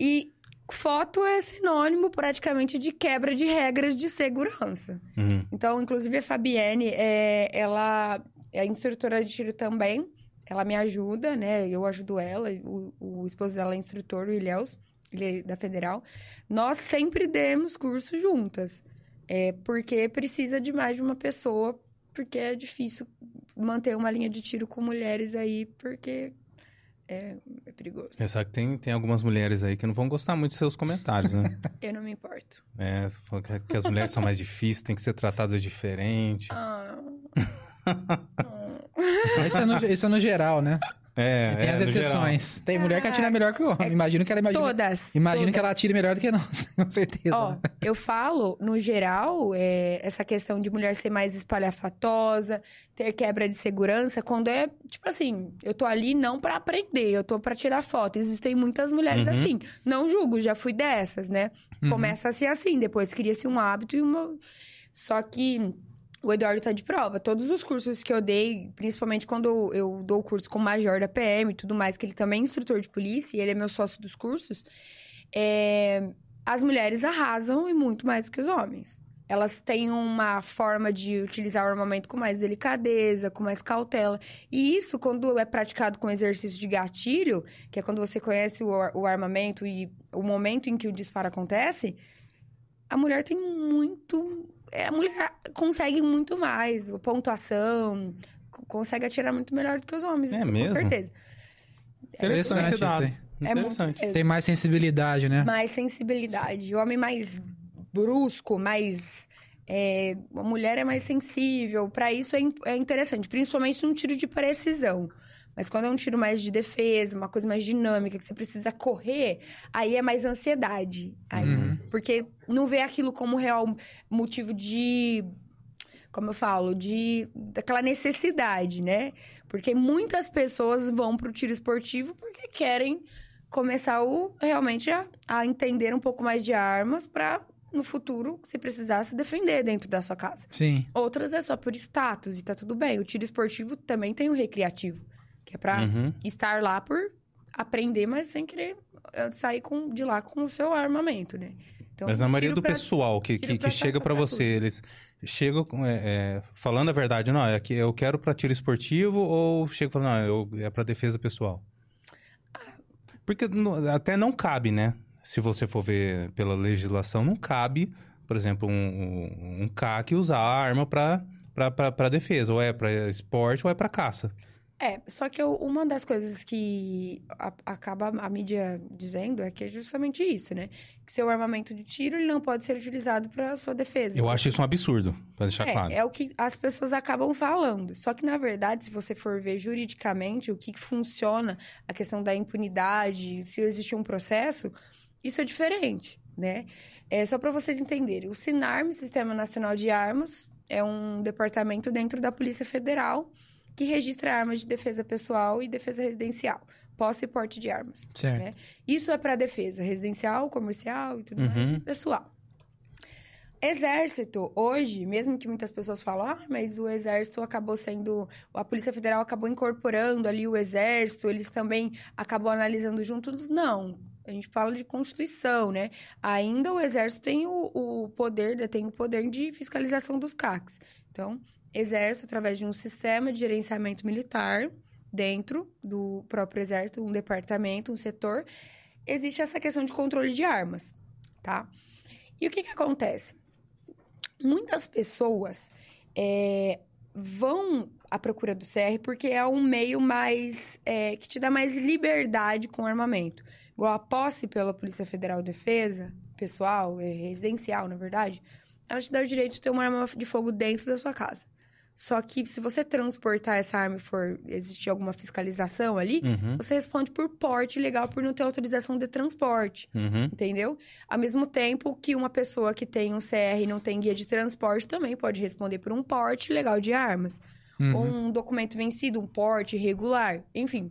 E foto é sinônimo praticamente de quebra de regras de segurança. Uhum. Então, inclusive, a Fabienne, é, ela é instrutora de tiro também. Ela me ajuda, né? Eu ajudo ela. O, o esposo dela é instrutor, o Ilhéus, ele é da Federal. Nós sempre demos curso juntas. É, porque precisa de mais de uma pessoa, porque é difícil manter uma linha de tiro com mulheres aí, porque é, é perigoso. Pensar que tem, tem algumas mulheres aí que não vão gostar muito dos seus comentários, né? Eu não me importo. é, que, que as mulheres são mais difíceis, tem que ser tratadas diferente. Ah. Isso é, no, isso é no geral, né? É, Tem é, as exceções. Tem mulher que Ah, atira melhor que o homem. Imagino que ela imagina. Todas. Imagino todas. que ela atire melhor do que nós, com certeza. Ó, eu falo, no geral, é, essa questão de mulher ser mais espalhafatosa, ter quebra de segurança, quando é, tipo assim, eu tô ali não pra aprender, eu tô pra tirar foto. Existem muitas mulheres Uhum. assim. Não julgo, já fui dessas, né? Uhum. Começa a ser assim, depois cria-se um hábito e uma. Só que o Eduardo tá de prova. Todos os cursos que eu dei, principalmente quando eu, dou o curso com o Major da PM e tudo mais, que ele também é instrutor de polícia e ele é meu sócio dos cursos, é, as mulheres arrasam e muito mais que os homens. Elas têm uma forma de utilizar o armamento com mais delicadeza, com mais cautela. E isso, quando é praticado com exercício de gatilho, que é quando você conhece o armamento e o momento em que o disparo acontece, a mulher tem muito. É, a mulher consegue muito mais. Pontuação, consegue atirar muito melhor do que os homens. É com mesmo? certeza. Interessante esse Interessante É muito- Interessante. Tem mais sensibilidade, né? mais sensibilidade. O homem mais brusco, mais. é, a mulher é mais sensível. Pra isso é, é interessante, principalmente num tiro de precisão. Mas quando é um tiro mais de defesa, uma coisa mais dinâmica, que você precisa correr, aí é mais ansiedade. Aí, Uhum. Porque não vê aquilo como real motivo de. Como eu falo, de daquela necessidade, né? Porque muitas pessoas vão pro tiro esportivo porque querem começar o, realmente a, a entender um pouco mais de armas para no futuro, se precisar, se defender dentro da sua casa. Sim. Outras é só por status e tá tudo bem. O tiro esportivo também tem o recreativo, que é pra Uhum. estar lá por aprender, mas sem querer eh, sair com, de lá com o seu armamento, né? Então, Mas na maioria do pra- pessoal que, que, pra que chega pra você, tudo. eles chegam é, é, falando a verdade, não, é que eu quero pra tiro esportivo ou chega falando, não, eu, é pra defesa pessoal? Porque no- até não cabe, né? Se você for ver pela legislação, não cabe, por exemplo, um, um, um CAC usar a arma pra defesa, ou é pra esporte ou é pra caça. É, só que eu- uma das coisas que a- acaba a mídia dizendo é que é justamente isso, né? Que seu armamento de tiro ele não pode ser utilizado para sua defesa. Eu acho isso um absurdo, pra deixar claro. É, é o que as pessoas acabam falando. Só que, na verdade, se você for ver juridicamente o que, que funciona, a questão da impunidade, se existe um processo, isso é diferente, né? É só para vocês entenderem. O SINARM, Sistema Nacional de Armas, é um departamento dentro da Polícia Federal que registra armas de defesa pessoal e defesa residencial, posse e porte de armas. Certo. né? Isso é para defesa residencial, comercial e tudo mais, Uhum. e pessoal. Exército, hoje, mesmo que muitas pessoas falam, ah, mas o exército acabou sendo. A Polícia Federal acabou incorporando ali o exército, eles também acabam analisando juntos. Não. A gente fala de Constituição, né? Ainda o exército tem o, o poder, detém o poder de fiscalização dos CACs. Então, exército, através de um sistema de gerenciamento militar, dentro do próprio exército, um departamento, um setor, existe essa questão de controle de armas, tá? E o que que acontece? Muitas pessoas é, vão à procura do CR porque é um meio mais é, que te dá mais liberdade com armamento. Igual a posse pela Polícia Federal de Defesa, pessoal, é, residencial, na verdade, ela te dá o direito de ter uma arma de fogo dentro da sua casa. Só que se você transportar essa arma e for existir alguma fiscalização ali, Uhum, você responde por porte legal por não ter autorização de transporte, uhum. entendeu? Ao mesmo tempo que uma pessoa que tem um CR e não tem guia de transporte também pode responder por um porte legal de armas. Uhum. Ou um documento vencido, um porte irregular, enfim.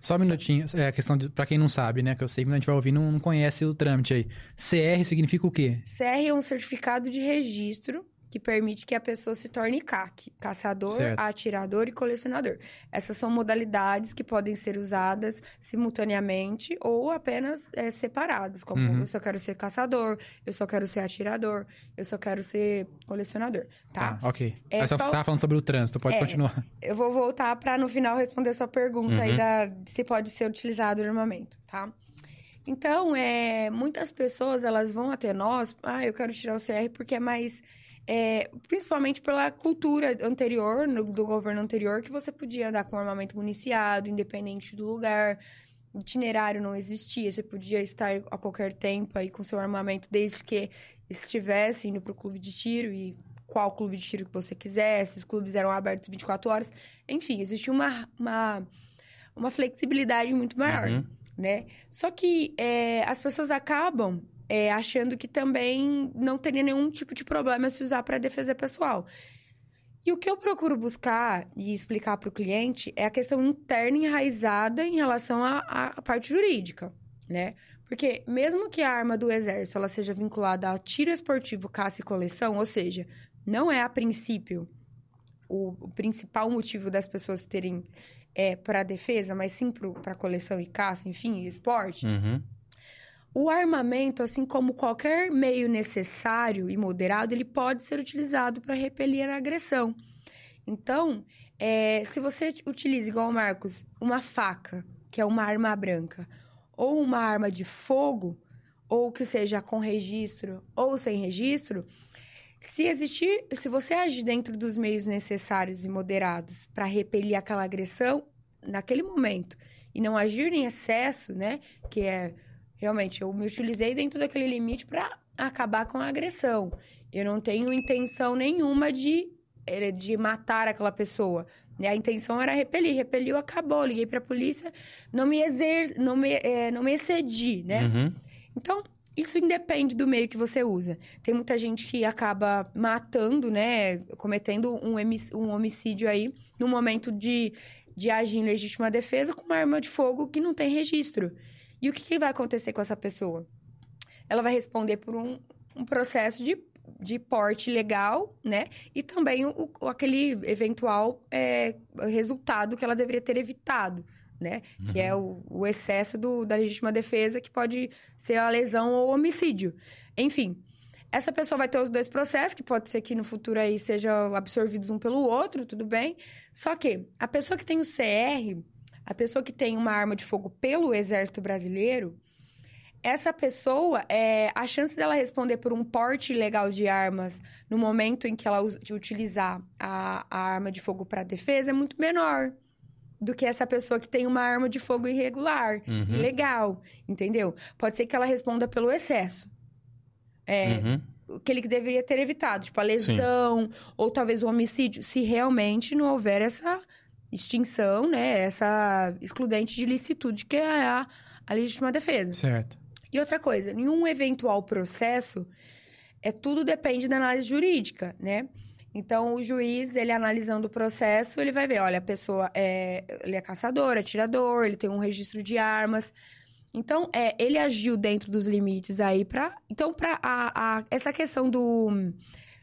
Só um minutinho, é a questão de, pra quem não sabe, né? Que eu sei que a gente vai ouvir não, não conhece o trâmite aí. CR significa o quê? CR é um certificado de registro que permite que a pessoa se torne CAC, caçador, Certo. atirador e colecionador. Essas são modalidades que podem ser usadas simultaneamente ou apenas é, separadas, como Uhum. eu só quero ser caçador, eu só quero ser atirador, eu só quero ser colecionador, tá? ok. É Mas você só- estava falando sobre o trânsito, pode É. continuar. Eu vou voltar para no final responder sua pergunta aí Uhum. da, de se pode ser utilizado o armamento, tá? Então, é, muitas pessoas elas vão até nós, ah, eu quero tirar o CR porque é mais é, principalmente pela cultura anterior, no- do governo anterior, que você podia andar com armamento municiado, independente do lugar, itinerário não existia, você podia estar a qualquer tempo aí com seu armamento, desde que estivesse indo para o clube de tiro e qual clube de tiro que você quisesse, os clubes eram abertos 24 horas, enfim, existia uma, uma, uma flexibilidade muito maior Uhum. né? Só que é, as pessoas acabam é, achando que também não teria nenhum tipo de problema se usar para defesa pessoal. E o que eu procuro buscar e explicar para o cliente é a questão interna enraizada em relação à, parte jurídica, né? Porque mesmo que a arma do exército ela seja vinculada a tiro esportivo, caça e coleção, ou seja, não é a princípio o, o principal motivo das pessoas terem é, para defesa, mas sim para coleção e caça, enfim, esporte. Uhum. O armamento, assim como qualquer meio necessário e moderado, ele pode ser utilizado para repelir a agressão. Então, é, se você utiliza, igual o Marcos, uma faca, que é uma arma branca, ou uma arma de fogo, ou que seja com registro ou sem registro, se existir, se você agir dentro dos meios necessários e moderados para repelir aquela agressão naquele momento e não agir em excesso, né, que é realmente eu me utilizei dentro daquele limite para acabar com a agressão. Eu não tenho intenção nenhuma de eh, de matar aquela pessoa. né? A intenção era repelir, repeliu, acabou. Liguei para a polícia, não me exer, não me, eh, não me excedi, né? Uhum. Então, isso independe do meio que você usa. Tem muita gente que acaba matando, né? Cometendo um, um homicídio aí no momento de, de agir em legítima defesa com uma arma de fogo que não tem registro. E o que, que vai acontecer com essa pessoa? Ela vai responder por um, um processo de, de porte legal, né? E também o, o- aquele eventual é, resultado que ela deveria ter evitado, né? Que é o, o excesso do, da legítima defesa, que pode ser a lesão ou homicídio. Enfim, essa pessoa vai ter os dois processos, que pode ser que no futuro aí sejam absorvidos um pelo outro, tudo bem. Só que a pessoa que tem o CR, a pessoa que tem uma arma de fogo pelo Exército Brasileiro, essa pessoa, é, a chance dela responder por um porte ilegal de armas no momento em que ela utilizar a, a arma de fogo para defesa é muito menor do que essa pessoa que tem uma arma de fogo irregular, Uhum. ilegal, entendeu? Pode ser que ela responda pelo excesso. É, Uhum. o que ele deveria ter evitado, tipo a lesão ou talvez o homicídio, se realmente não houver essa extinção, né, essa excludente de licitude que é a, a legítima defesa. Certo. E outra coisa, em um eventual processo, é tudo depende da análise jurídica, né? Então, o juiz, ele analisando o processo, ele vai ver, olha, a pessoa é, ele é caçador, atirador, ele tem um registro de armas. Então, é, ele agiu dentro dos limites aí para... Então, para a, a- essa questão do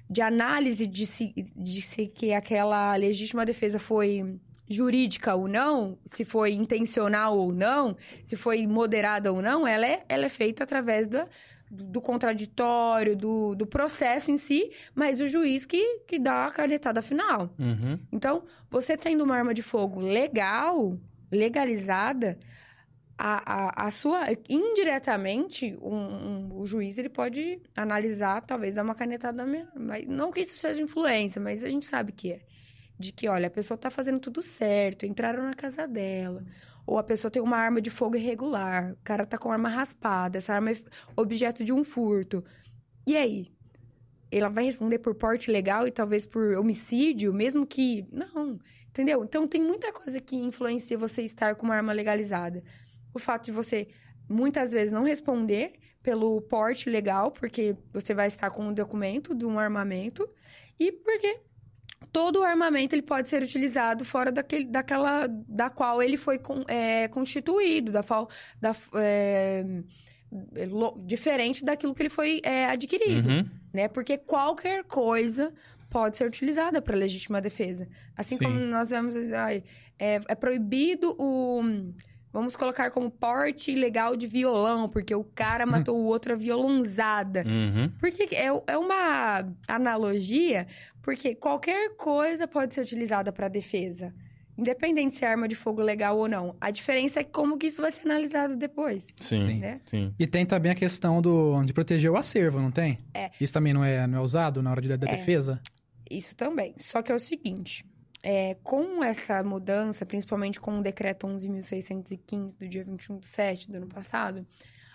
de análise de se, de se que aquela legítima defesa foi jurídica ou não, se foi intencional ou não, se foi moderada ou não, ela é, ela é feita através da, do contraditório, do, do processo em si, mas o juiz que, que dá a canetada final. Uhum. Então, você tendo uma arma de fogo legal, legalizada, a, a, a sua indiretamente um, um- o juiz ele pode analisar talvez dar uma canetada mas não que isso seja influência mas a gente sabe que é de que olha a pessoa tá fazendo tudo certo entraram na casa dela ou a pessoa tem uma arma de fogo irregular o cara tá com arma raspada essa arma é objeto de um furto e aí ela vai responder por porte legal e talvez por homicídio, mesmo que. Não, entendeu? Então tem muita coisa que influencia você estar com uma arma legalizada. O fato de você muitas vezes não responder pelo porte legal, porque você vai estar com um documento de um armamento, e porque todo o armamento ele pode ser utilizado fora daquele, daquela da qual ele foi con- é, constituído, da, da é, lo- diferente daquilo que ele foi é, adquirido Uhum. né? Porque qualquer coisa pode ser utilizada para legítima defesa. Assim Sim. como nós vamos ai, é, é proibido o vamos colocar como porte ilegal de violão, porque o cara matou o outro a violonzada. Uhum. Porque é, é uma analogia, porque qualquer coisa pode ser utilizada para defesa. Independente se é arma de fogo legal ou não. A diferença é como que isso vai ser analisado depois. Sim, Sim. Né? sim. E tem também a questão do, de proteger o acervo, não tem? É. Isso também não é, não é usado na hora de, da É. defesa? Isso também. Só que é o seguinte: é, com essa mudança, principalmente com o decreto 11.615 do dia 21 de 7 do ano passado,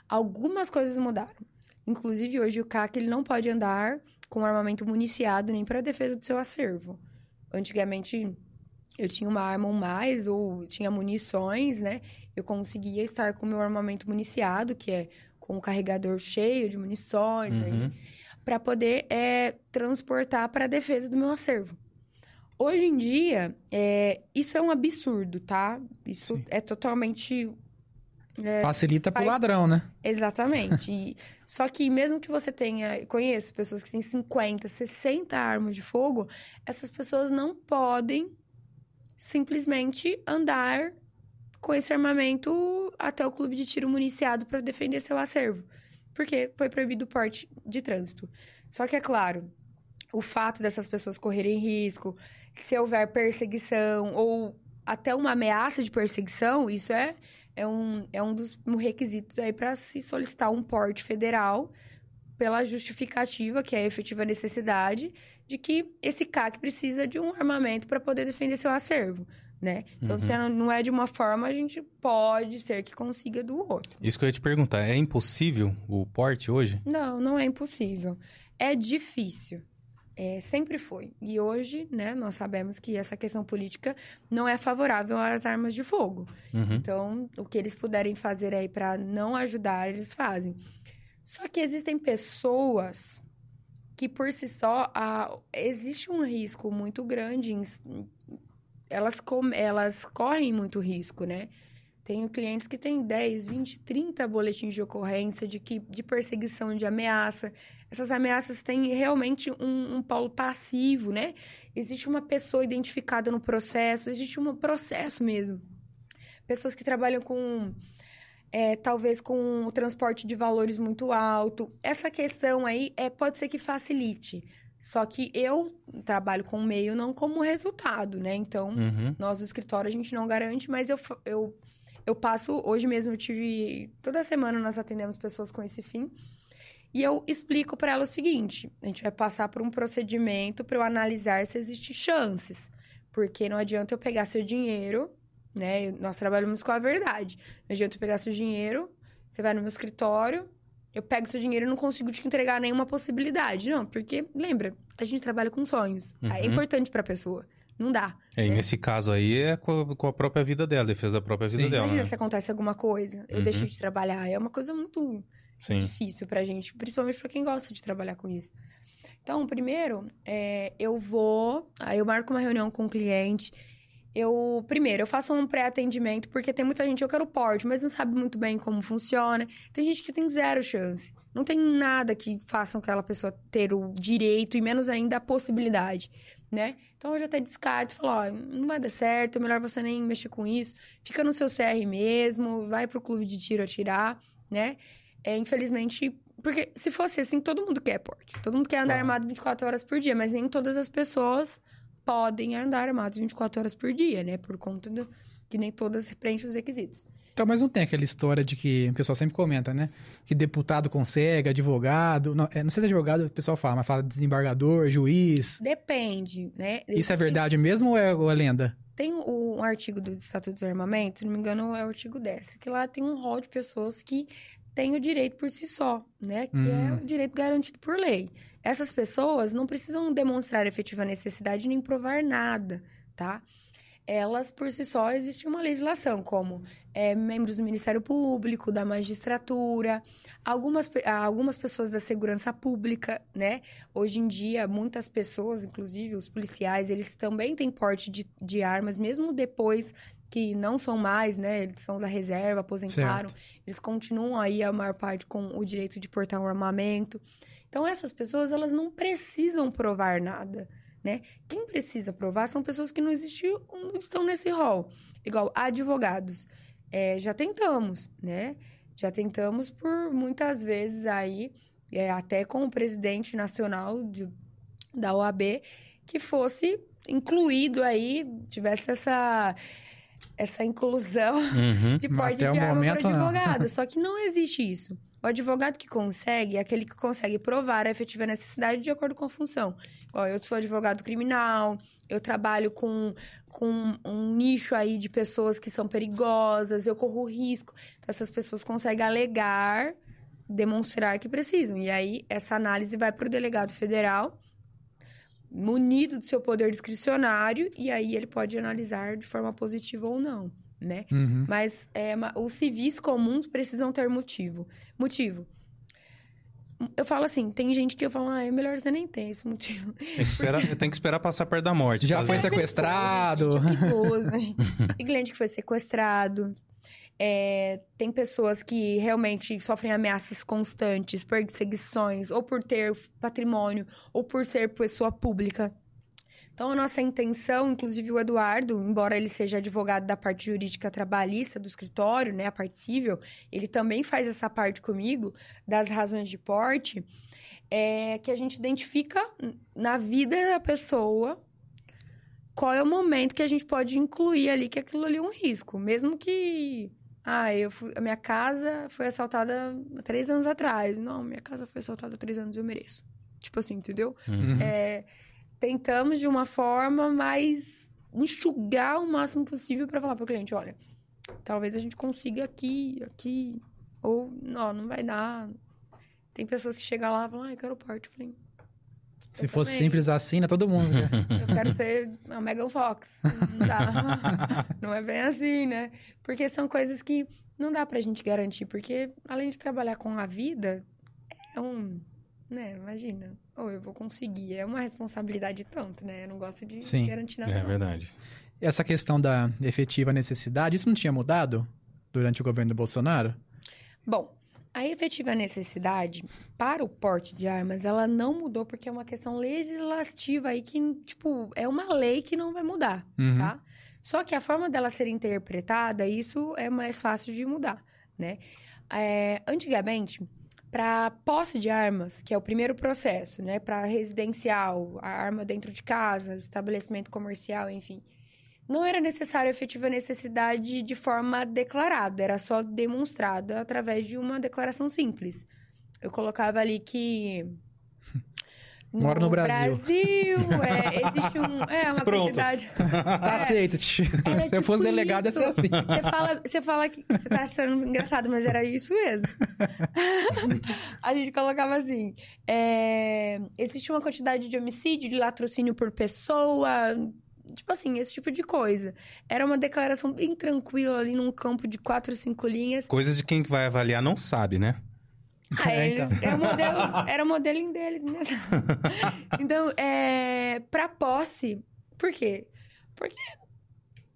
algumas coisas mudaram. Inclusive, hoje o CAC ele não pode andar com armamento municiado nem para defesa do seu acervo. Antigamente, eu tinha uma arma ou mais, ou tinha munições, né? Eu conseguia estar com o meu armamento municiado, que é com o carregador cheio de munições, Uhum. para poder é, transportar para a defesa do meu acervo. Hoje em dia, é, isso é um absurdo, tá? Isso Sim. é totalmente. Facilita pro faz- ladrão, né? Exatamente. E- só que mesmo que você tenha. Conheço pessoas que têm 50, 60 armas de fogo, essas pessoas não podem simplesmente andar com esse armamento até o clube de tiro municiado para defender seu acervo. Porque foi proibido o porte de trânsito. Só que, é claro, o fato dessas pessoas correrem risco, se houver perseguição ou até uma ameaça de perseguição, isso é, é, um, é um dos requisitos aí para se solicitar um porte federal pela justificativa, que é a efetiva necessidade, de que esse CAC precisa de um armamento para poder defender seu acervo, né? Então, Uhum. se não é de uma forma, a gente pode ser que consiga do outro. Isso que eu ia te perguntar, é impossível o porte hoje? Não, não é impossível. É difícil. É, sempre foi. E hoje, né, nós sabemos que essa questão política não é favorável às armas de fogo. Uhum. Então, o que eles puderem fazer aí para não ajudar, eles fazem. Só que existem pessoas que, por si só, a- existe um risco muito grande. em- elas, com- elas correm muito risco, né? Tenho clientes que têm 10, 20, 30 boletins de ocorrência de, que, de perseguição, de ameaça. Essas ameaças têm realmente um, um polo passivo, né? Existe uma pessoa identificada no processo, existe um processo mesmo. pessoas que trabalham com é, talvez com o transporte de valores muito alto. Essa questão aí é, pode ser que facilite. Só que eu trabalho com o meio não como resultado, né? Então, Uhum. nós do escritório a gente não garante, mas eu, eu, eu passo. Hoje mesmo eu tive. Toda semana nós atendemos pessoas com esse fim. E eu explico para ela o seguinte: a gente vai passar por um procedimento para eu analisar se existe chances. Porque não adianta eu pegar seu dinheiro, né? Nós trabalhamos com a verdade. Não adianta eu pegar seu dinheiro, você vai no meu escritório, eu pego seu dinheiro e não consigo te entregar nenhuma possibilidade. Não, porque, lembra, a gente trabalha com sonhos. É Uhum. importante pra pessoa. Não dá. É, e nesse caso aí é com a, com a própria vida dela, defesa da própria vida Sim. dela, Imagina né? se acontece alguma coisa, eu Uhum. deixei de trabalhar. É uma coisa muito Sim. difícil pra gente, principalmente pra quem gosta de trabalhar com isso. Então, primeiro, é, eu vou, aí eu marco uma reunião com o cliente. Eu, primeiro, eu faço um pré-atendimento, porque tem muita gente, eu quero porte, mas não sabe muito bem como funciona. Tem gente que tem zero chance. Não tem nada que faça aquela pessoa ter o direito e menos ainda a possibilidade, né? Então eu já até descarto, falo, ó, não vai dar certo, é melhor você nem mexer com isso. Fica no seu CR mesmo, vai pro clube de tiro atirar, né? É, infelizmente, porque se fosse assim, todo mundo quer porte. Todo mundo quer andar armado 24 horas por dia, mas nem todas as pessoas podem andar armados 24 horas por dia, né? Por conta do que nem todas preenchem os requisitos. Então, mas não tem aquela história de que o pessoal sempre comenta, né? Que deputado consegue, advogado. Não, é, não sei se advogado o pessoal fala, mas fala desembargador, juiz. Depende, né? Isso é verdade mesmo ou é, ou é lenda? Tem um, um artigo do Estatuto dos Armamentos, se não me engano, é o artigo 10, que lá tem um rol de pessoas que têm o direito por si só, né? Que é Hum. o direito garantido por lei. Essas pessoas não precisam demonstrar efetiva necessidade nem provar nada, tá? Elas, por si só, existe uma legislação, como é, membros do Ministério Público, da magistratura, algumas, algumas pessoas da segurança pública, né? Hoje em dia, muitas pessoas, inclusive os policiais, eles também têm porte de, de armas, mesmo depois que não são mais, né? Eles são da reserva, aposentaram. Eles continuam aí, a maior parte, com o direito de portar um armamento. Então, essas pessoas, elas não precisam provar nada, né? Quem precisa provar são pessoas que não, existiu, não estão nesse rol. Igual advogados. É, já tentamos, né? Já tentamos por muitas vezes aí, é, até com o presidente nacional de, da OAB, que fosse incluído aí, tivesse essa, essa inclusão Uhum. de porte de arma momento, para não. advogado. Só que não existe isso. O advogado que consegue é aquele que consegue provar a efetiva necessidade de acordo com a função. Igual eu sou advogado criminal, eu trabalho com, com um nicho aí de pessoas que são perigosas, eu corro risco. Então, essas pessoas conseguem alegar, demonstrar que precisam. E aí, essa análise vai para o delegado federal, munido do seu poder discricionário, e aí ele pode analisar de forma positiva ou não, né? Uhum. Mas é, os civis comuns precisam ter motivo. Motivo. Eu falo assim, tem gente que eu falo, ah, é melhor você nem ter esse motivo. Tem, que esperar, tem que esperar passar perto da morte. Já tá foi sequestrado. É perigoso, né? Tem cliente que foi sequestrado. É, tem pessoas que realmente sofrem ameaças constantes, perseguições, ou por ter patrimônio, ou por ser pessoa pública. Então, a nossa intenção, inclusive o Eduardo, embora ele seja advogado da parte jurídica trabalhista do escritório, né, a parte civil, ele também faz essa parte comigo, das razões de porte, é que a gente identifica na vida da pessoa qual é o momento que a gente pode incluir ali que aquilo ali é um risco. Mesmo que. Ah, eu fui, a minha casa foi assaltada três anos atrás. Não, minha casa foi assaltada há três anos, eu mereço. Tipo assim, entendeu? Uhum. É, tentamos de uma forma mais enxugar o máximo possível para falar pro cliente, olha, talvez a gente consiga aqui, aqui, ou não, não vai dar. Tem pessoas que chegam lá e falam, ah, eu quero parte. Eu falei, Se eu fosse também. simples assim, né? Todo mundo. né? Eu quero ser a Megan Fox. Não dá. não é bem assim, né? Porque são coisas que não dá pra gente garantir. Porque, além de trabalhar com a vida, é um. Né? Imagina. Ou eu vou conseguir. É uma responsabilidade tanto, né? Eu não gosto de Sim. garantir nada. É não. verdade. Essa questão da efetiva necessidade, isso não tinha mudado durante o governo do Bolsonaro? Bom, A efetiva necessidade para o porte de armas, ela não mudou porque é uma questão legislativa aí que, tipo, é uma lei que não vai mudar, Uhum. tá? Só que a forma dela ser interpretada, isso é mais fácil de mudar, né? É, antigamente, para posse de armas, que é o primeiro processo, né? Para residencial, a arma dentro de casa, estabelecimento comercial, enfim. Não era necessário efetiva necessidade de forma declarada, era só demonstrada através de uma declaração simples. Eu colocava ali que. Moro no Brasil. Brasil, é, existe um. É, uma Pronto. quantidade. Tá É. aceito. tio. Era Se eu tipo fosse delegado, ia ser assim. Você fala, você fala que você tá achando engraçado, mas era isso mesmo. a gente colocava assim: é, existe uma quantidade de homicídio, de latrocínio por pessoa. Tipo assim, esse tipo de coisa. Era uma declaração bem tranquila ali num campo de quatro, cinco linhas. Coisas de quem vai avaliar não sabe, né? Ah, É, ele- então. era, o modelo, era o modelinho deles mesmo. então, é, pra posse, por quê? Porque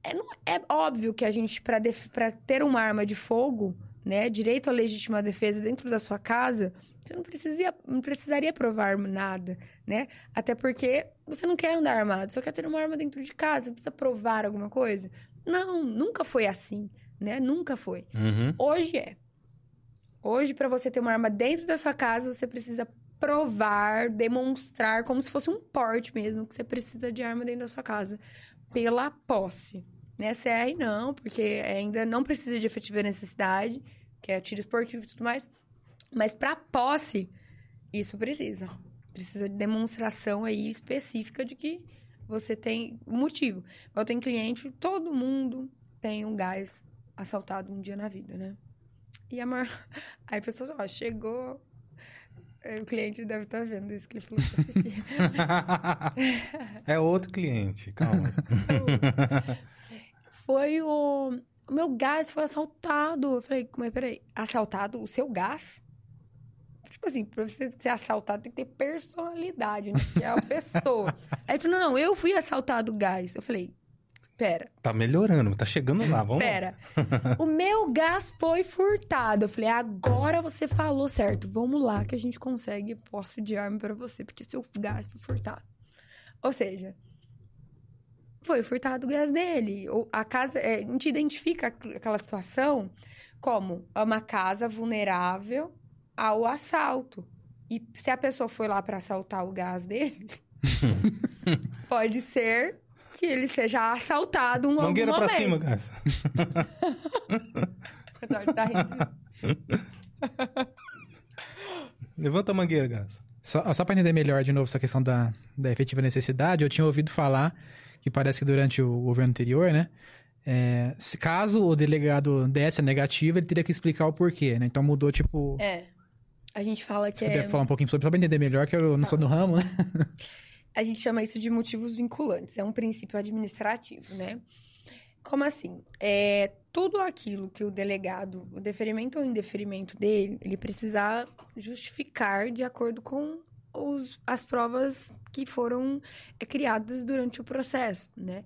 é, não- é óbvio que a gente, pra, def- pra ter uma arma de fogo, né, direito à legítima defesa dentro da sua casa, você não, precisaria, não precisaria provar nada, né? Até porque você não quer andar armado, só quer ter uma arma dentro de casa, precisa provar alguma coisa. Não, nunca foi assim, né? Nunca foi. Uhum. Hoje é. Hoje, para você ter uma arma dentro da sua casa, você precisa provar, demonstrar, como se fosse um porte mesmo, que você precisa de arma dentro da sua casa, pela posse. Né? CR não, porque ainda não precisa de efetiva necessidade, que é tiro esportivo e tudo mais. Mas para posse, isso precisa. Precisa de demonstração aí específica de que você tem motivo. Eu tenho cliente, todo mundo tem um gás assaltado um dia na vida, né? E a maior... Aí a pessoa, ó, chegou... O cliente deve estar vendo isso que ele falou pra assistir. é outro cliente, calma. foi o... O meu gás foi assaltado. Eu falei, mas peraí, assaltado o seu gás? Tipo assim, pra você ser assaltado tem que ter personalidade, né? Que é a pessoa. Aí ele falou, não, não, eu fui assaltado o gás. Eu falei, pera, tá melhorando, tá chegando lá, vamos lá. Pera, o meu gás foi furtado. Eu falei, agora você falou certo. Vamos lá que a gente consegue posse de arma pra você, porque seu gás foi furtado. Ou seja, foi furtado o gás dele. Ou a casa, é, a gente identifica aqu- aquela situação como uma casa vulnerável ao assalto. E se a pessoa foi lá pra assaltar o gás dele, pode ser que ele seja assaltado algum Mangueira momento. pra cima, cara. Eduardo tá rindo. Levanta a mangueira, Gás. Só, só para entender melhor de novo essa questão da, da efetiva necessidade, eu tinha ouvido falar que parece que durante o governo anterior, né? é, se caso o delegado desse a negativa, ele teria que explicar o porquê, né? Então mudou, tipo. É. A gente fala que Se é... falar um pouquinho sobre, só pra entender melhor, que eu não sou do ramo, né? A gente chama isso de motivos vinculantes. É um princípio administrativo, né? Como assim? É, tudo aquilo que o delegado, o deferimento ou indeferimento dele, ele precisa justificar de acordo com os, as provas que foram é, criadas durante o processo, né?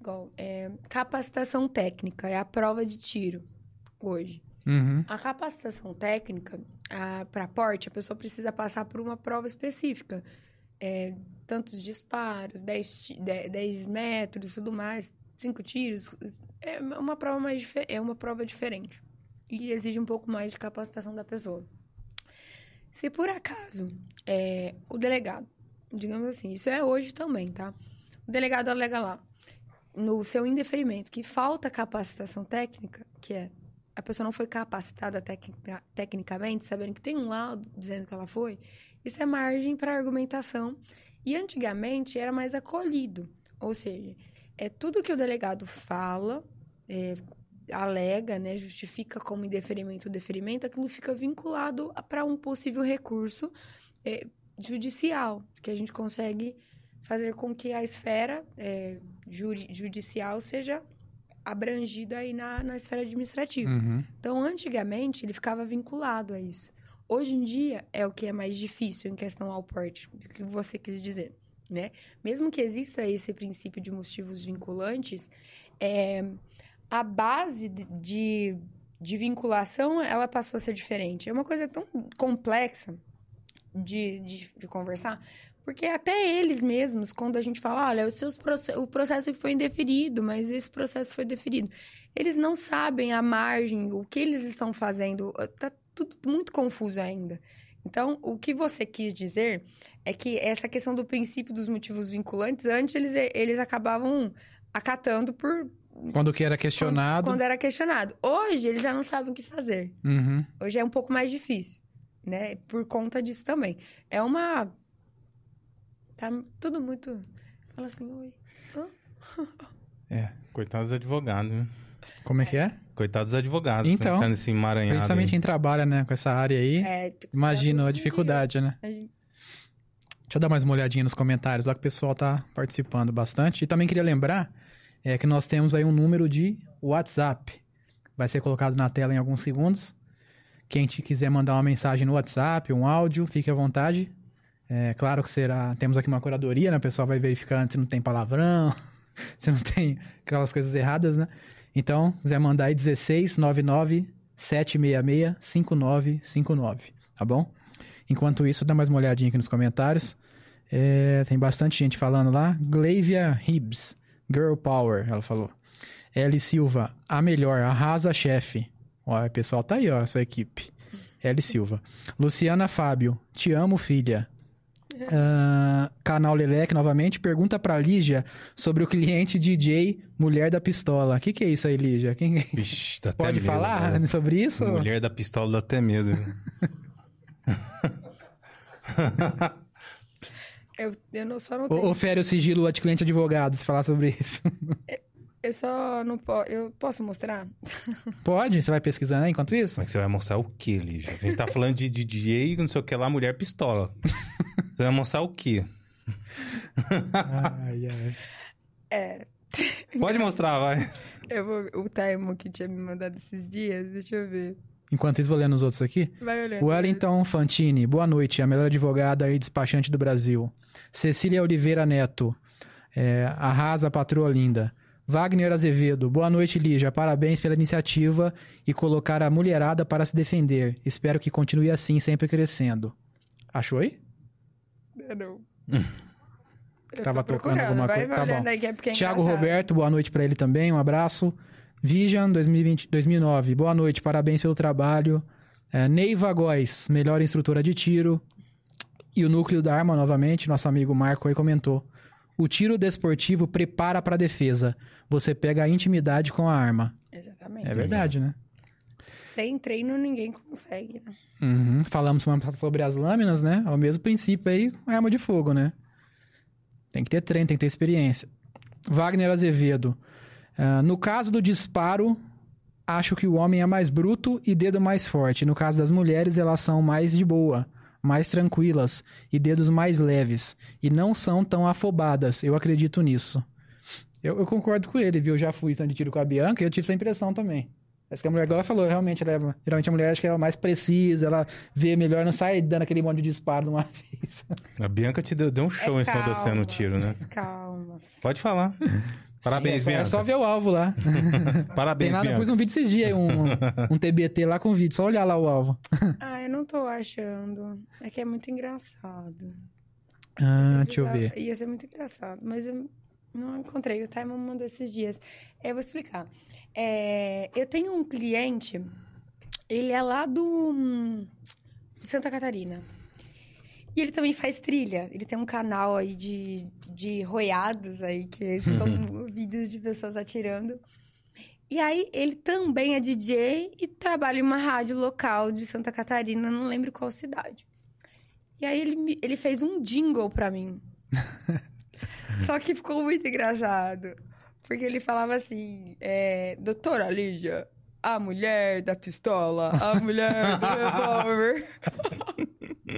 Igual, é, capacitação técnica é a prova de tiro hoje. Uhum. A capacitação técnica, para porte, a pessoa precisa passar por uma prova específica. É, tantos disparos, 10, ti- de- 10 metros, tudo mais, cinco tiros. É uma prova mais é uma prova diferente. E exige um pouco mais de capacitação da pessoa. Se por acaso é, o delegado, digamos assim, isso é hoje também, tá? O delegado alega lá, no seu indeferimento, que falta capacitação técnica, que é a pessoa não foi capacitada tecnica- tecnicamente, sabendo que tem um laudo dizendo que ela foi, isso é margem para argumentação. E antigamente era mais acolhido. Ou seja, é tudo que o delegado fala, é, alega, né, justifica como indeferimento ou deferimento, aquilo fica vinculado para um possível recurso é, judicial, que a gente consegue fazer com que a esfera é, judicial seja abrangida aí na, na esfera administrativa. Uhum. Então, antigamente, ele ficava vinculado a isso. Hoje em dia, é o que é mais difícil em questão ao porte, do que você quis dizer, né? Mesmo que exista esse princípio de motivos vinculantes, é, a base de, de, vinculação, ela passou a ser diferente. É uma coisa tão complexa de, de, de conversar, porque até eles mesmos, quando a gente fala, olha, os seus o processo foi indeferido, mas esse processo foi deferido. Eles não sabem a margem, o que eles estão fazendo. Tá tudo muito confuso ainda. Então, o que você quis dizer é que essa questão do princípio dos motivos vinculantes, antes eles, eles acabavam acatando por Quando que era questionado. quando era questionado. Hoje eles já não sabem o que fazer. Uhum. Hoje é um pouco mais difícil, né? Por conta disso também. É uma. Tá tudo muito. Fala assim, oi. É. Coitados dos advogados, né? Como é que é? Coitados dos advogados. Então, ficando nesse emaranhado Principalmente aí. quem trabalha, né, com essa área aí. É, Imagina a dificuldade, né? A gente- Deixa eu dar mais uma olhadinha nos comentários lá que o pessoal tá participando bastante. E também queria lembrar é, que nós temos aí um número de WhatsApp. Vai ser colocado na tela em alguns segundos. Quem te quiser mandar uma mensagem no WhatsApp, um áudio, fique à vontade. É claro que será. Temos aqui uma curadoria, né? O pessoal vai verificar se não tem palavrão, se não tem aquelas coisas erradas, né? Então, quiser mandar aí 16 99 766 5959, tá bom? Enquanto isso, dá mais uma olhadinha aqui nos comentários. É, tem bastante gente falando lá. Glavia Hibbs, Girl Power, ela falou. Ellie Silva, a melhor, arrasa chefe. Ó, o pessoal tá aí, ó, essa equipe. Ellie Silva. Luciana Fábio, te amo, filha. Ah, canal Leleque, novamente, pergunta pra Lígia sobre o cliente DJ Mulher da Pistola. O que, que é isso aí, Lígia? Quem... Pode medo, falar né? sobre isso? Mulher da pistola dá até medo. Eu, eu não, só não O- tenho. Ofere o sigilo de cliente advogado se falar sobre isso. Eu só não posso. Eu posso mostrar? Pode? Você vai pesquisando aí enquanto isso? Mas você vai mostrar o quê, Lígia? A gente tá falando de DJ, não sei o que lá, mulher pistola. Você vai mostrar o quê? Ai, ai. Pode mostrar, vai. Eu vou, o Taimo que tinha me mandado esses dias, deixa eu ver. Enquanto isso, vou lendo os outros aqui. Vai olhando. Wellington Fantini, boa noite, a melhor advogada e despachante do Brasil. Cecília Oliveira Neto, é, arrasa patroa linda. Wagner Azevedo, boa noite, Lígia. Parabéns pela iniciativa e colocar a mulherada para se defender. Espero que continue assim, sempre crescendo. Achou aí? Eu não. Tava tocando alguma coisa, tá bom. aí é é Tiago. Roberto, boa noite para ele também, um abraço. Vision 2020, 2009, boa noite, parabéns pelo trabalho. É, Neiva Góes, melhor instrutora de tiro. E o núcleo da arma, novamente, nosso amigo Marco aí comentou. O tiro desportivo prepara para defesa. Você pega a intimidade com a arma. Exatamente. É verdade, né? Sem treino, ninguém consegue. né? Uhum. Falamos sobre as lâminas, né? É o mesmo princípio aí com arma de fogo, né? Tem que ter treino, tem que ter experiência. Wagner Azevedo. ah, no caso do disparo, acho que o homem é mais bruto e dedo mais forte. No caso das mulheres, elas são mais de boa, mais tranquilas e dedos mais leves. E não são tão afobadas. Eu acredito nisso. Eu, eu concordo com ele, viu? Eu já fui tanto de tiro com a Bianca e eu tive essa impressão também. Essa que a mulher, igual ela falou, realmente, ela é- geralmente a mulher acho que ela é mais precisa, ela vê melhor, não sai dando aquele monte de disparo de uma vez. A Bianca te deu, deu um show É em cima de você no tiro, né? Calma. Pode falar. Parabéns, Sim, é, só, é só ver o alvo lá. Tem Parabéns, lá, eu Bianca. pus um vídeo esses dias, um, um TBT lá com vídeo, só olhar lá o alvo. Ah, eu não tô achando. É que é muito engraçado. Ah, deixa eu ver. Ia ser muito engraçado, mas eu não encontrei. O Time me mandou esses dias. Eu vou explicar. É, eu tenho um cliente, ele é lá do hum, Santa Catarina. E ele também faz trilha. Ele tem um canal aí de, de roiados aí, que são vídeos de pessoas atirando. E aí, ele também é DJ e trabalha em uma rádio local de Santa Catarina, não lembro qual cidade. E aí, ele, ele fez um jingle pra mim. Só que ficou muito engraçado. Porque ele falava assim, é, Doutora Lígia, a mulher da pistola, a mulher do revólver.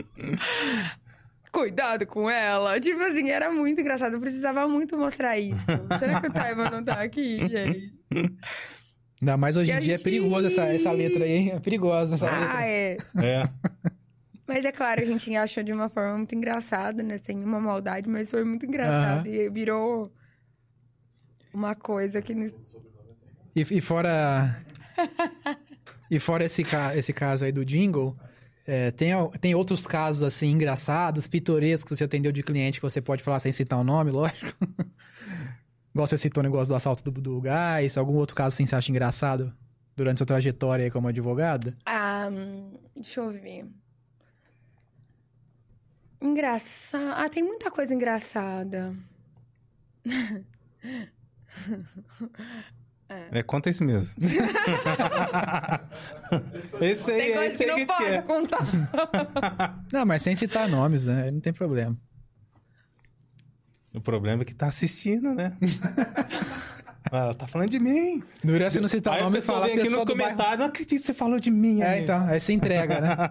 Cuidado com ela. Tipo assim, era muito engraçado. Eu precisava muito mostrar isso. Será que o Taiwan não tá aqui, gente? Ainda mais hoje E em dia é gente- perigoso essa, essa letra aí, hein? É perigosa essa Ah, letra. é. É. Mas é claro, a gente achou de uma forma muito engraçada, né? Sem uma maldade, mas foi muito engraçado. E virou uma coisa que... nos- E, e fora. E fora esse, ca- esse caso aí do jingle, é, tem, tem outros casos, assim, engraçados, pitorescos que você atendeu de cliente que você pode falar sem citar o nome, lógico. Igual você citou o negócio do assalto do, do gás, algum outro caso assim, você acha engraçado durante sua trajetória aí como advogada? Ah, deixa eu ver. Engraçado. Ah, tem muita coisa engraçada. É, conta isso mesmo. esse aí, Tem coisa esse que não pode é. contar. Não, mas sem citar nomes, né? Não tem problema. O problema é que tá assistindo, né? Ela tá falando de mim. Dura você não citar Aí o nome e falar aqui nos bairro. comentários, não acredito que você falou de mim. É, amigo." então, aí se entrega, né?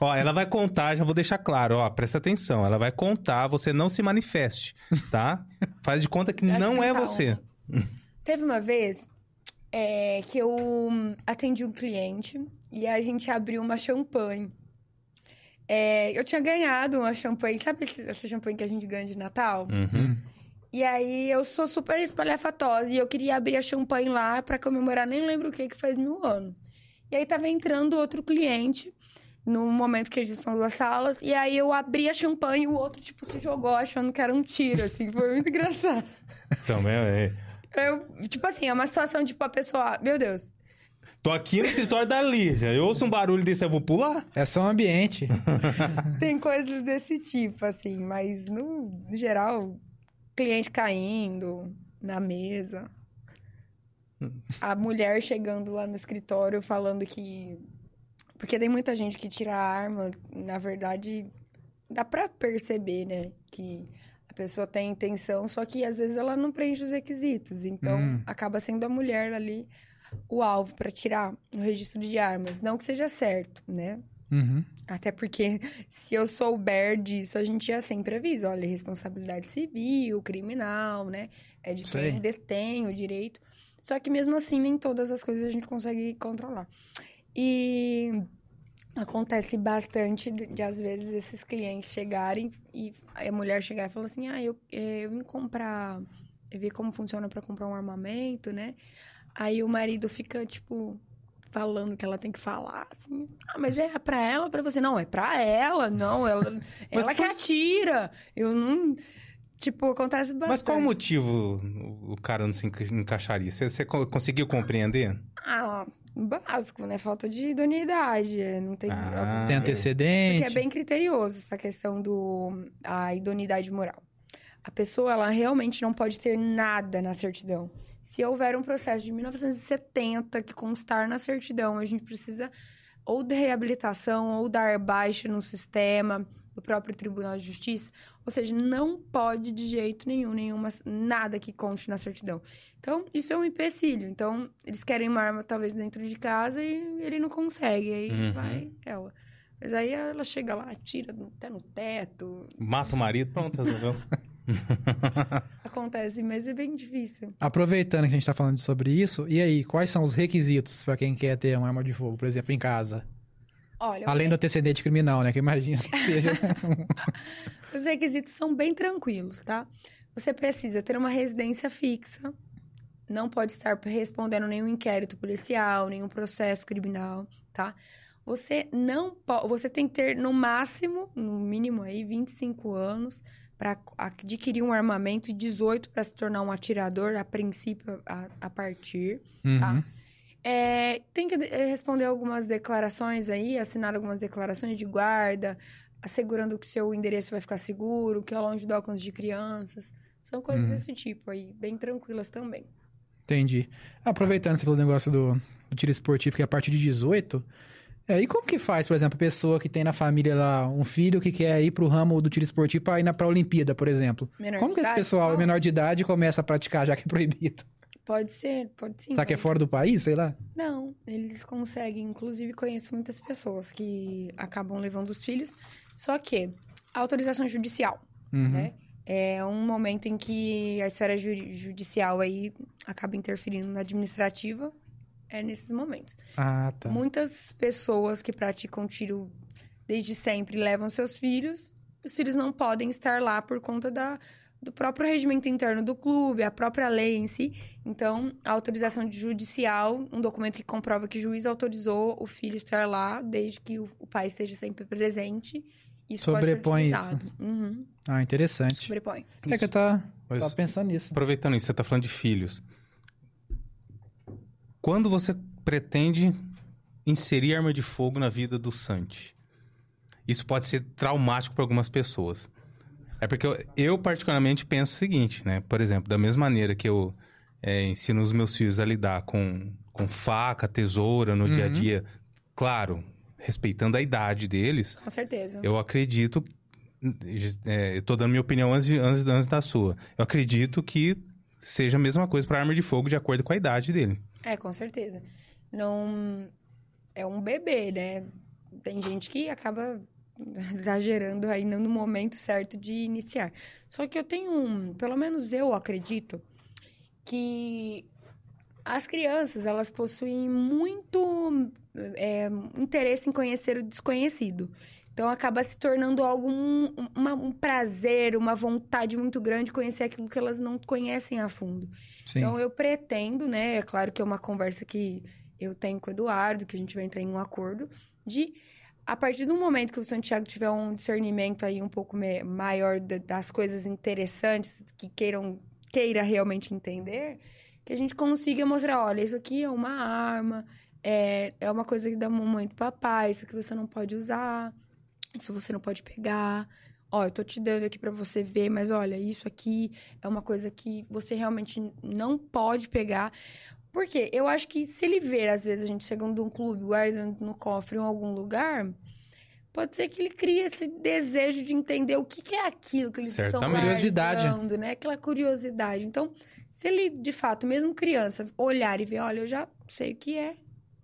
Ó, ela vai contar, já vou deixar claro, ó, presta atenção. Ela vai contar, você não se manifeste, tá? Faz de conta que não é tá você. Teve uma vez é, que eu hum, atendi um cliente e a gente abriu uma champanhe. É, eu tinha ganhado uma champanhe, sabe essa champanhe que a gente ganha de Natal? Uhum. E aí eu sou super espalhafatosa e eu queria abrir a champanhe lá pra comemorar, nem lembro o que, que faz mil anos. E aí tava entrando outro cliente, no momento que a gente são duas salas, e aí eu abri a champanhe e o outro, tipo, se jogou achando que era um tiro, assim, foi muito engraçado. Também, é. Eu, tipo assim, é uma situação, tipo, a pessoa, meu Deus, Tô aqui no escritório da Lígia. Eu ouço um barulho desse, eu vou pular? É só um ambiente. tem coisas desse tipo, assim, mas no, no geral, cliente caindo na mesa. A mulher chegando lá no escritório falando que. Porque tem muita gente que tira a arma, na verdade, dá pra perceber, né? Que a pessoa tem intenção, só que às vezes ela não preenche os requisitos. Então, Hum. acaba sendo a mulher ali o alvo pra tirar o registro de armas. Não que seja certo, né? Uhum. Até porque, se eu souber disso, a gente já sempre avisa. Olha, responsabilidade civil, criminal, né? É de aí. quem detém o direito. Só que mesmo assim, nem todas as coisas a gente consegue controlar. E acontece bastante de, às vezes, esses clientes chegarem e a mulher chegar e falar assim, ah, eu, eh, eu vim comprar... Eu vi como funciona para comprar um armamento, né? Aí o marido fica, tipo, falando que ela tem que falar, assim. Ah, mas é pra ela ou pra você? Não, é pra ela, não. Ela, ela que por- atira. Eu não. Tipo, acontece bastante. Mas qual o motivo o cara não se enca- encaixaria? Você, você co- conseguiu compreender? Ah, básico, né? Falta de idoneidade. é, Não tem. Ah, Tem é. antecedente. Porque é bem criterioso essa questão do a idoneidade moral. A pessoa, ela realmente não pode ter nada na certidão. Se houver um processo de 1970 que constar na certidão, a gente precisa ou de reabilitação ou dar baixa no sistema do próprio Tribunal de Justiça. Ou seja, não pode de jeito nenhum, nenhuma, nada que conste na certidão. Então, isso é um empecilho. Então, eles querem uma arma talvez dentro de casa e ele não consegue. Aí Uhum. vai ela. Mas aí ela chega lá, atira até no teto. Mata o marido, pronto, resolveu. Acontece, mas é bem difícil. Aproveitando que a gente tá falando sobre isso, e aí, quais são os requisitos pra quem quer ter uma arma de fogo, por exemplo, em casa? Olha, Além do antecedente criminal, né? Que eu imagino que seja. os requisitos são bem tranquilos, tá? Você precisa ter uma residência fixa, não pode estar respondendo nenhum inquérito policial, nenhum processo criminal, tá? Você não pode, você tem que ter no máximo, no mínimo aí 25 anos para adquirir um armamento e 18 para se tornar um atirador a princípio a, a partir. Uhum. É, tem que eh, responder algumas declarações aí, assinar algumas declarações de guarda, assegurando que seu endereço vai ficar seguro, que é longe de alcance de crianças. São coisas Uhum. desse tipo aí, bem tranquilas também. Entendi. Aproveitando você falou do negócio do, do tiro esportivo, que é a partir de 18. É, e como que faz, por exemplo, a pessoa que tem na família lá um filho que quer ir pro ramo do tiro esportivo pra ir na, pra Olimpíada, por exemplo? Menor como que esse idade, pessoal, não? menor de idade, começa a praticar, já que é proibido? Pode ser, pode sim. Será que é fora do país, sei lá? Não, eles conseguem. Inclusive, conheço muitas pessoas que acabam levando os filhos. Só que, autorização judicial, Uhum. né? É um momento em que a esfera ju- judicial aí acaba interferindo na administrativa. É nesses momentos. Ah, tá. Muitas pessoas que praticam tiro desde sempre levam seus filhos. Os filhos não podem estar lá por conta da, do próprio regimento interno do clube, a própria lei em si. Então, a autorização judicial, um documento que comprova que o juiz autorizou o filho estar lá, desde que o, o pai esteja sempre presente. Isso Sobrepõe pode ser isso. Uhum. Ah, interessante. Sobrepõe. É que eu tava, Mas- tava pensando nisso. Aproveitando isso, você tá falando de filhos. Quando você pretende inserir arma de fogo na vida do Santi? Isso pode ser traumático para algumas pessoas. É porque eu, eu, particularmente, penso o seguinte, né? Por exemplo, da mesma maneira que eu é, ensino os meus filhos a lidar com, com faca, tesoura no dia a Uhum. dia, claro, respeitando a idade deles, Com certeza. eu acredito. É, eu tô dando minha opinião antes, de- antes, antes da sua. Eu acredito que seja a mesma coisa para arma de fogo de acordo com a idade dele. É, com certeza. Não. É um bebê, né? Tem gente que acaba exagerando aí no momento certo de iniciar. Só que eu tenho um. Pelo menos eu acredito que as crianças, elas possuem muito é, interesse em conhecer o desconhecido. Então, acaba se tornando algo, um, uma- um prazer, uma vontade muito grande de conhecer aquilo que elas não conhecem a fundo. Sim. Então, eu pretendo, né? É claro que é uma conversa que eu tenho com o Eduardo, que a gente vai entrar em um acordo, de a partir do momento que o Santiago tiver um discernimento aí um pouco maior da- das coisas interessantes que queiram queira realmente entender, que a gente consiga mostrar, olha, isso aqui é uma arma, é, é uma coisa que dá mamãe e do papai, isso aqui você não pode usar, isso você não pode pegar. Ó, eu tô te dando aqui pra você ver, mas olha, isso aqui é uma coisa que você realmente não pode pegar. Por quê? Eu acho que se ele ver, às vezes, a gente chegando de um clube, guardando no cofre em algum lugar, pode ser que ele crie esse desejo de entender o que, que é aquilo que eles estão Certamente. Curiosidade. guardando, né? Aquela curiosidade. Então, se ele, de fato, mesmo criança, olhar e ver, olha, eu já sei o que é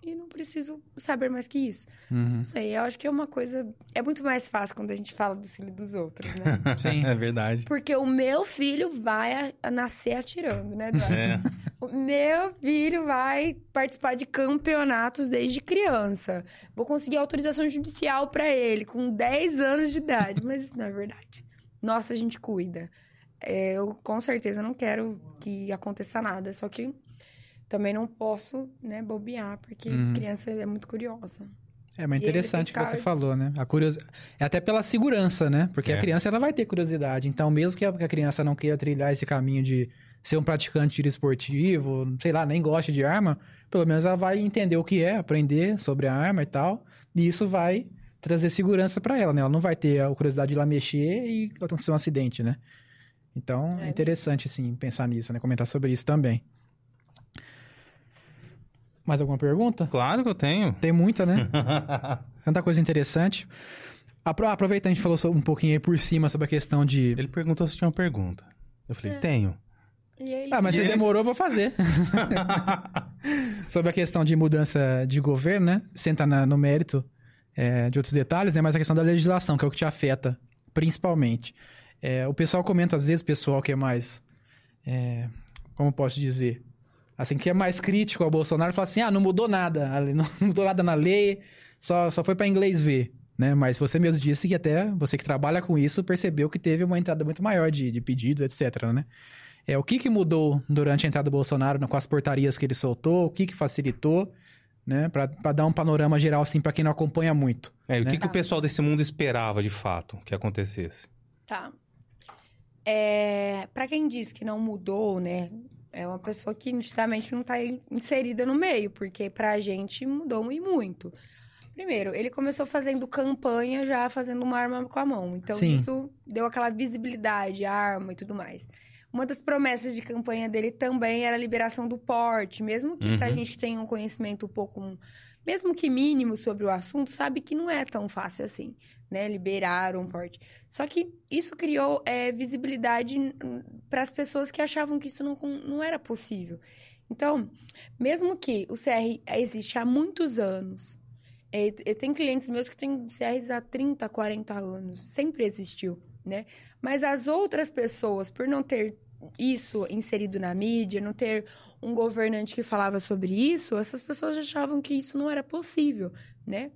e não preciso saber mais que isso. Uhum. Não sei, eu acho que é uma coisa... É muito mais fácil quando a gente fala do filho dos outros, né? Sim. é verdade. Porque o meu filho vai a- a nascer atirando, né, Eduardo? É. O meu filho vai participar de campeonatos desde criança. Vou conseguir autorização judicial pra ele com 10 anos de idade. Mas isso não é verdade. Nossa, a gente cuida. É, eu com certeza não quero que aconteça nada. Só que também não posso, né, bobear, porque Uhum. criança é muito curiosa. É, mas interessante o que você falou, né? A curiosi... É até pela segurança, né? Porque É. a criança ela vai ter curiosidade. Então, mesmo que a criança não queira trilhar esse caminho de ser um praticante de tiro esportivo, sei lá, nem goste de arma, pelo menos ela vai entender o que é, aprender sobre a arma e tal. E isso vai trazer segurança pra ela, né? Ela não vai ter a curiosidade de ir lá mexer e acontecer um acidente, né? Então, é É. interessante, assim, pensar nisso, né? Comentar sobre isso também. Mais alguma pergunta? Claro que eu tenho. Tem muita, né? Tanta coisa interessante. Apro- Aproveitando, a gente falou um pouquinho aí por cima sobre a questão de. Ele perguntou se tinha uma pergunta. Eu falei, É. tenho. E aí, Ah, mas se ele- demorou, eu vou fazer. sobre a questão de mudança de governo, né? Sem entrar na- no mérito é, de outros detalhes, né? Mas a questão da legislação, que é o que te afeta, principalmente. É, o pessoal comenta, às vezes, pessoal que é mais. é, como posso dizer? Assim, que é mais crítico ao Bolsonaro, fala assim: ah, não mudou nada, não mudou nada na lei, só, só foi para inglês ver. Né? Mas você mesmo disse que até você que trabalha com isso percebeu que teve uma entrada muito maior de, de pedidos, etc. Né? É, o que, que mudou durante a entrada do Bolsonaro com as portarias que ele soltou? O que, que facilitou? Né? Para dar um panorama geral, assim, para quem não acompanha muito. É, e o Né? que, que o pessoal desse mundo esperava de fato que acontecesse? Tá. É, para quem diz que não mudou, né? É uma pessoa que nitidamente não tá inserida no meio, porque pra gente mudou e muito. Primeiro, ele começou fazendo campanha já fazendo uma arma com a mão. Então Sim. isso deu aquela visibilidade, a arma e tudo mais. Uma das promessas de campanha dele também era a liberação do porte, mesmo que pra Uhum. gente tenha um conhecimento um pouco, mesmo que mínimo sobre o assunto, sabe que não é tão fácil assim, né? Liberar um porte. Só que isso criou é, visibilidade para as pessoas que achavam que isso não, não era possível. Então, mesmo que o CR existe há muitos anos, é, e tem clientes meus que têm CRs há 30, 40 anos, sempre existiu, né? Mas as outras pessoas, por não ter isso inserido na mídia, não ter um governante que falava sobre isso, essas pessoas achavam que isso não era possível, né?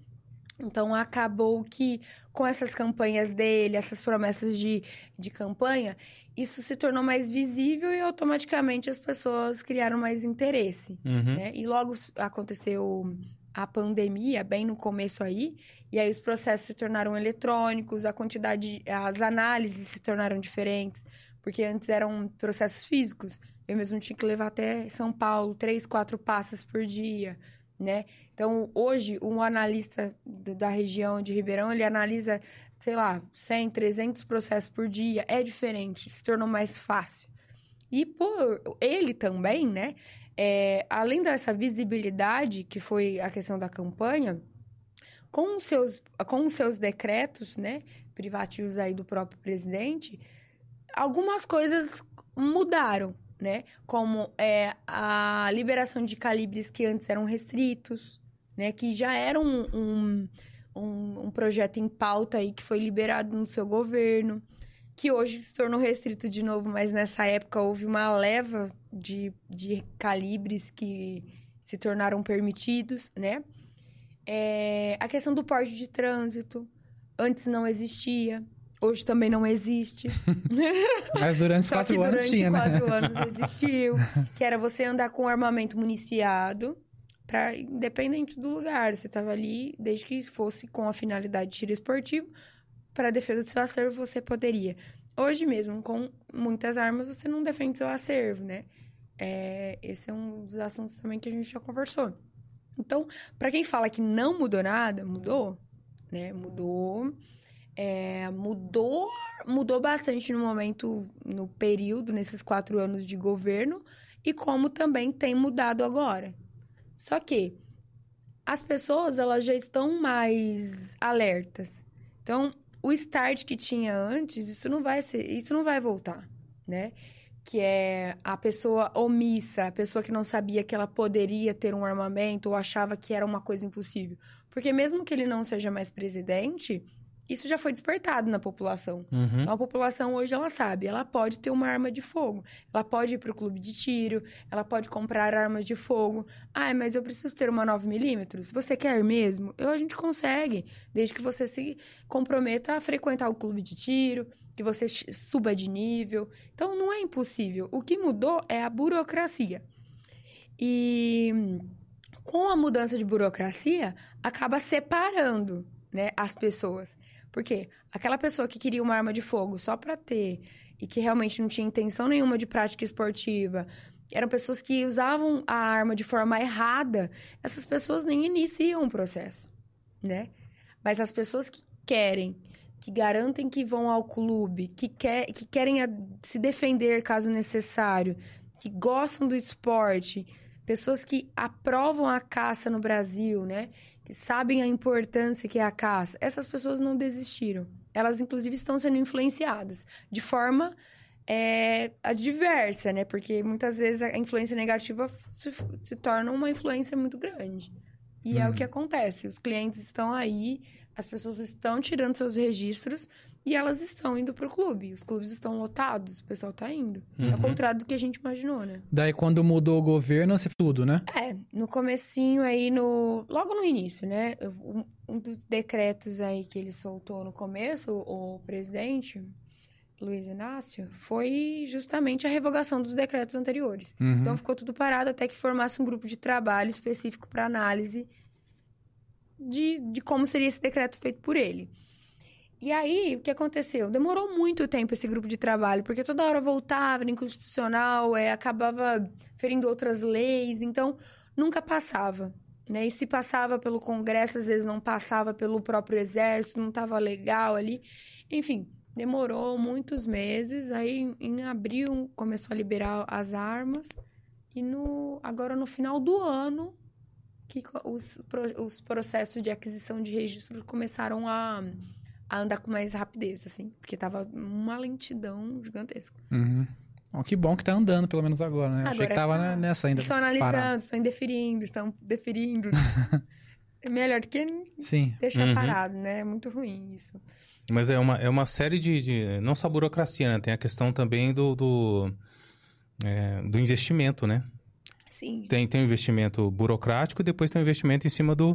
Então acabou que com essas campanhas dele, essas promessas de, de campanha, isso se tornou mais visível e automaticamente as pessoas criaram mais interesse. Uhum. Né? E logo aconteceu a pandemia, bem no começo aí, e aí os processos se tornaram eletrônicos, a quantidade, as análises se tornaram diferentes, porque antes eram processos físicos. Eu mesmo tinha que levar até São Paulo, três, quatro passas por dia, né? Então, hoje, um analista do, da região de Ribeirão, ele analisa, sei lá, 100, 300 processos por dia. É diferente, se tornou mais fácil. E por ele também, né? É, além dessa visibilidade, que foi a questão da campanha, com os seus, com os seus decretos, né? Privativos aí do próprio presidente, algumas coisas mudaram, né? Como é, a liberação de calibres que antes eram restritos, né? Que já era um, um, um, um projeto em pauta aí que foi liberado no seu governo, que hoje se tornou restrito de novo, mas nessa época houve uma leva de, de calibres que se tornaram permitidos, né? É, a questão do porte de trânsito, antes não existia, hoje também não existe. Mas durante Só quatro que anos durante tinha, né? quatro anos existiu. Que era você andar com armamento municiado, pra, independente do lugar. Você estava ali, desde que fosse com a finalidade de tiro esportivo, para defesa do seu acervo você poderia. Hoje mesmo, com muitas armas, você não defende seu acervo, né? É, esse é um dos assuntos também que a gente já conversou. Então, para quem fala que não mudou nada, mudou, né? Mudou. É, mudou mudou bastante no momento, no período, nesses quatro anos de governo, e como também tem mudado agora. Só que as pessoas elas já estão mais alertas. Então, o start que tinha antes, isso não vai ser, isso não vai voltar, né? Que é a pessoa omissa, a pessoa que não sabia que ela poderia ter um armamento ou achava que era uma coisa impossível. Porque mesmo que ele não seja mais presidente, isso já foi despertado na população. Uhum. Então, a população hoje ela sabe, ela pode ter uma arma de fogo, ela pode ir para o clube de tiro, ela pode comprar armas de fogo. Ah, mas eu preciso ter uma 9mm. Se você quer mesmo, eu, a gente consegue, desde que você se comprometa a frequentar o clube de tiro, que você suba de nível. Então não é impossível. O que mudou é a burocracia. E com a mudança de burocracia, acaba separando né, as pessoas. Porque aquela pessoa que queria uma arma de fogo só para ter e que realmente não tinha intenção nenhuma de prática esportiva, eram pessoas que usavam a arma de forma errada, essas pessoas nem iniciam o processo, né? Mas as pessoas que querem, que garantem que vão ao clube, que, quer, que querem se defender caso necessário, que gostam do esporte, pessoas que aprovam a caça no Brasil, né? Que sabem a importância que é a caça, essas pessoas não desistiram. Elas, inclusive, estão sendo influenciadas de forma é, adversa, né? Porque muitas vezes a influência negativa se, se torna uma influência muito grande. E é o que acontece. Os clientes estão aí, as pessoas estão tirando seus registros e elas estão indo pro clube. Os clubes estão lotados, o pessoal tá indo. Ao Uhum. contrário do que a gente imaginou, né? Daí quando mudou o governo, você tudo, né? É, no comecinho aí, no... logo no início, né? Um, um dos decretos aí que ele soltou no começo, o presidente, Luiz Inácio, foi justamente a revogação dos decretos anteriores. Uhum. Então ficou tudo parado até que formasse um grupo de trabalho específico para análise de, de como seria esse decreto feito por ele. E aí, o que aconteceu? Demorou muito tempo esse grupo de trabalho, porque toda hora voltava, era inconstitucional, é, acabava ferindo outras leis, então nunca passava. Né? E se passava pelo Congresso, às vezes não passava pelo próprio Exército, não estava legal ali. Enfim, demorou muitos meses. Aí, em abril, começou a liberar as armas. E no, agora, no final do ano, que os, os processos de aquisição de registro começaram a, a andar com mais rapidez, assim. Porque tava uma lentidão gigantesca. Uhum. Bom, que bom que tá andando, pelo menos agora, né? Achei Agora que tava tá. nessa ainda. Estão analisando, parado. estão indeferindo, estão deferindo. é melhor do que Sim. deixar Uhum. parado, né? É muito ruim isso. Mas é uma, é uma série de, de- Não só burocracia, né? Tem a questão também do. do, é, do investimento, né? Sim. Tem, tem o investimento burocrático e depois tem o investimento em cima do,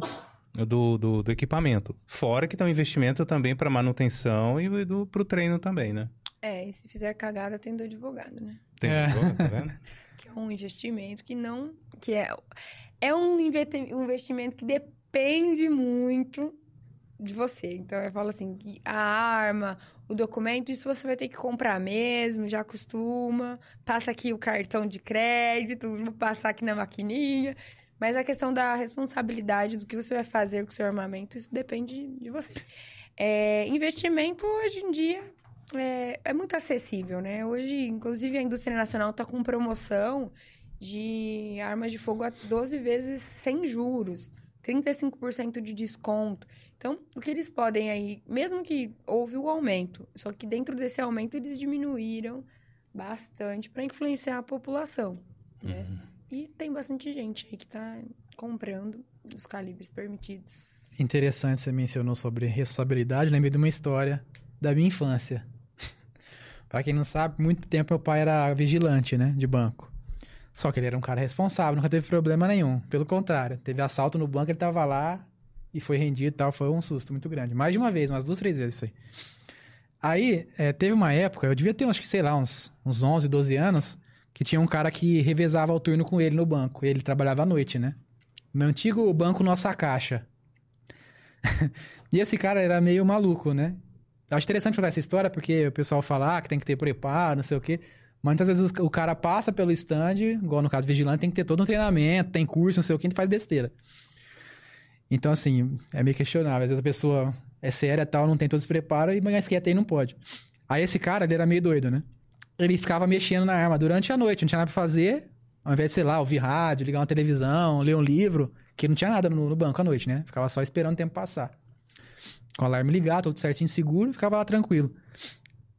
do, do, do equipamento. Fora que tem um investimento também para manutenção e do, pro treino também, né? É, e se fizer cagada, tem do advogado, né? Tem, É. tá vendo? Que é um investimento que não. que é, é um um investimento que depende muito de você. Então eu falo assim, que a arma, o documento, isso você vai ter que comprar mesmo, já acostuma. Passa aqui o cartão de crédito, vou passar aqui na maquininha. Mas a questão da responsabilidade do que você vai fazer com o seu armamento, isso depende de você. É, investimento hoje em dia é, é muito acessível, né? Hoje, inclusive, a indústria nacional está com promoção de armas de fogo a 12 vezes sem juros, 35% de desconto. Então, o que eles podem aí, mesmo que houve o aumento, só que dentro desse aumento eles diminuíram bastante para influenciar a população, né? E tem bastante gente aí que tá comprando os calibres permitidos. Interessante, você mencionou sobre responsabilidade. Lembrei de uma história da minha infância. Pra quem não sabe, muito tempo meu pai era vigilante, né? De banco. Só que ele era um cara responsável, nunca teve problema nenhum. Pelo contrário, teve assalto no banco, ele tava lá e foi rendido e tal. Foi um susto muito grande. Mais de uma vez, umas duas, três vezes isso aí. Aí, é, teve uma época, eu devia ter, acho que, sei lá, uns, uns 11, 12 anos, que tinha um cara que revezava o turno com ele no banco. Ele trabalhava à noite, né? No antigo banco Nossa Caixa. e esse cara era meio maluco, né? Eu acho interessante contar essa história porque o pessoal fala ah, que tem que ter preparo, não sei o quê. Mas muitas vezes o cara passa pelo stand, igual no caso vigilante, tem que ter todo um treinamento, tem curso, não sei o que, e faz besteira. Então, assim, é meio questionável. Às vezes a pessoa é séria tal, não tem todo esse preparo, e mas quer ter e não pode. Aí esse cara, ele era meio doido, né? Ele ficava mexendo na arma durante a noite, não tinha nada pra fazer. Ao invés de, sei lá, ouvir rádio, ligar uma televisão, ler um livro, que não tinha nada no, no banco à noite, né? Ficava só esperando o tempo passar. Com o alarme ligado, tudo certinho, seguro, ficava lá tranquilo.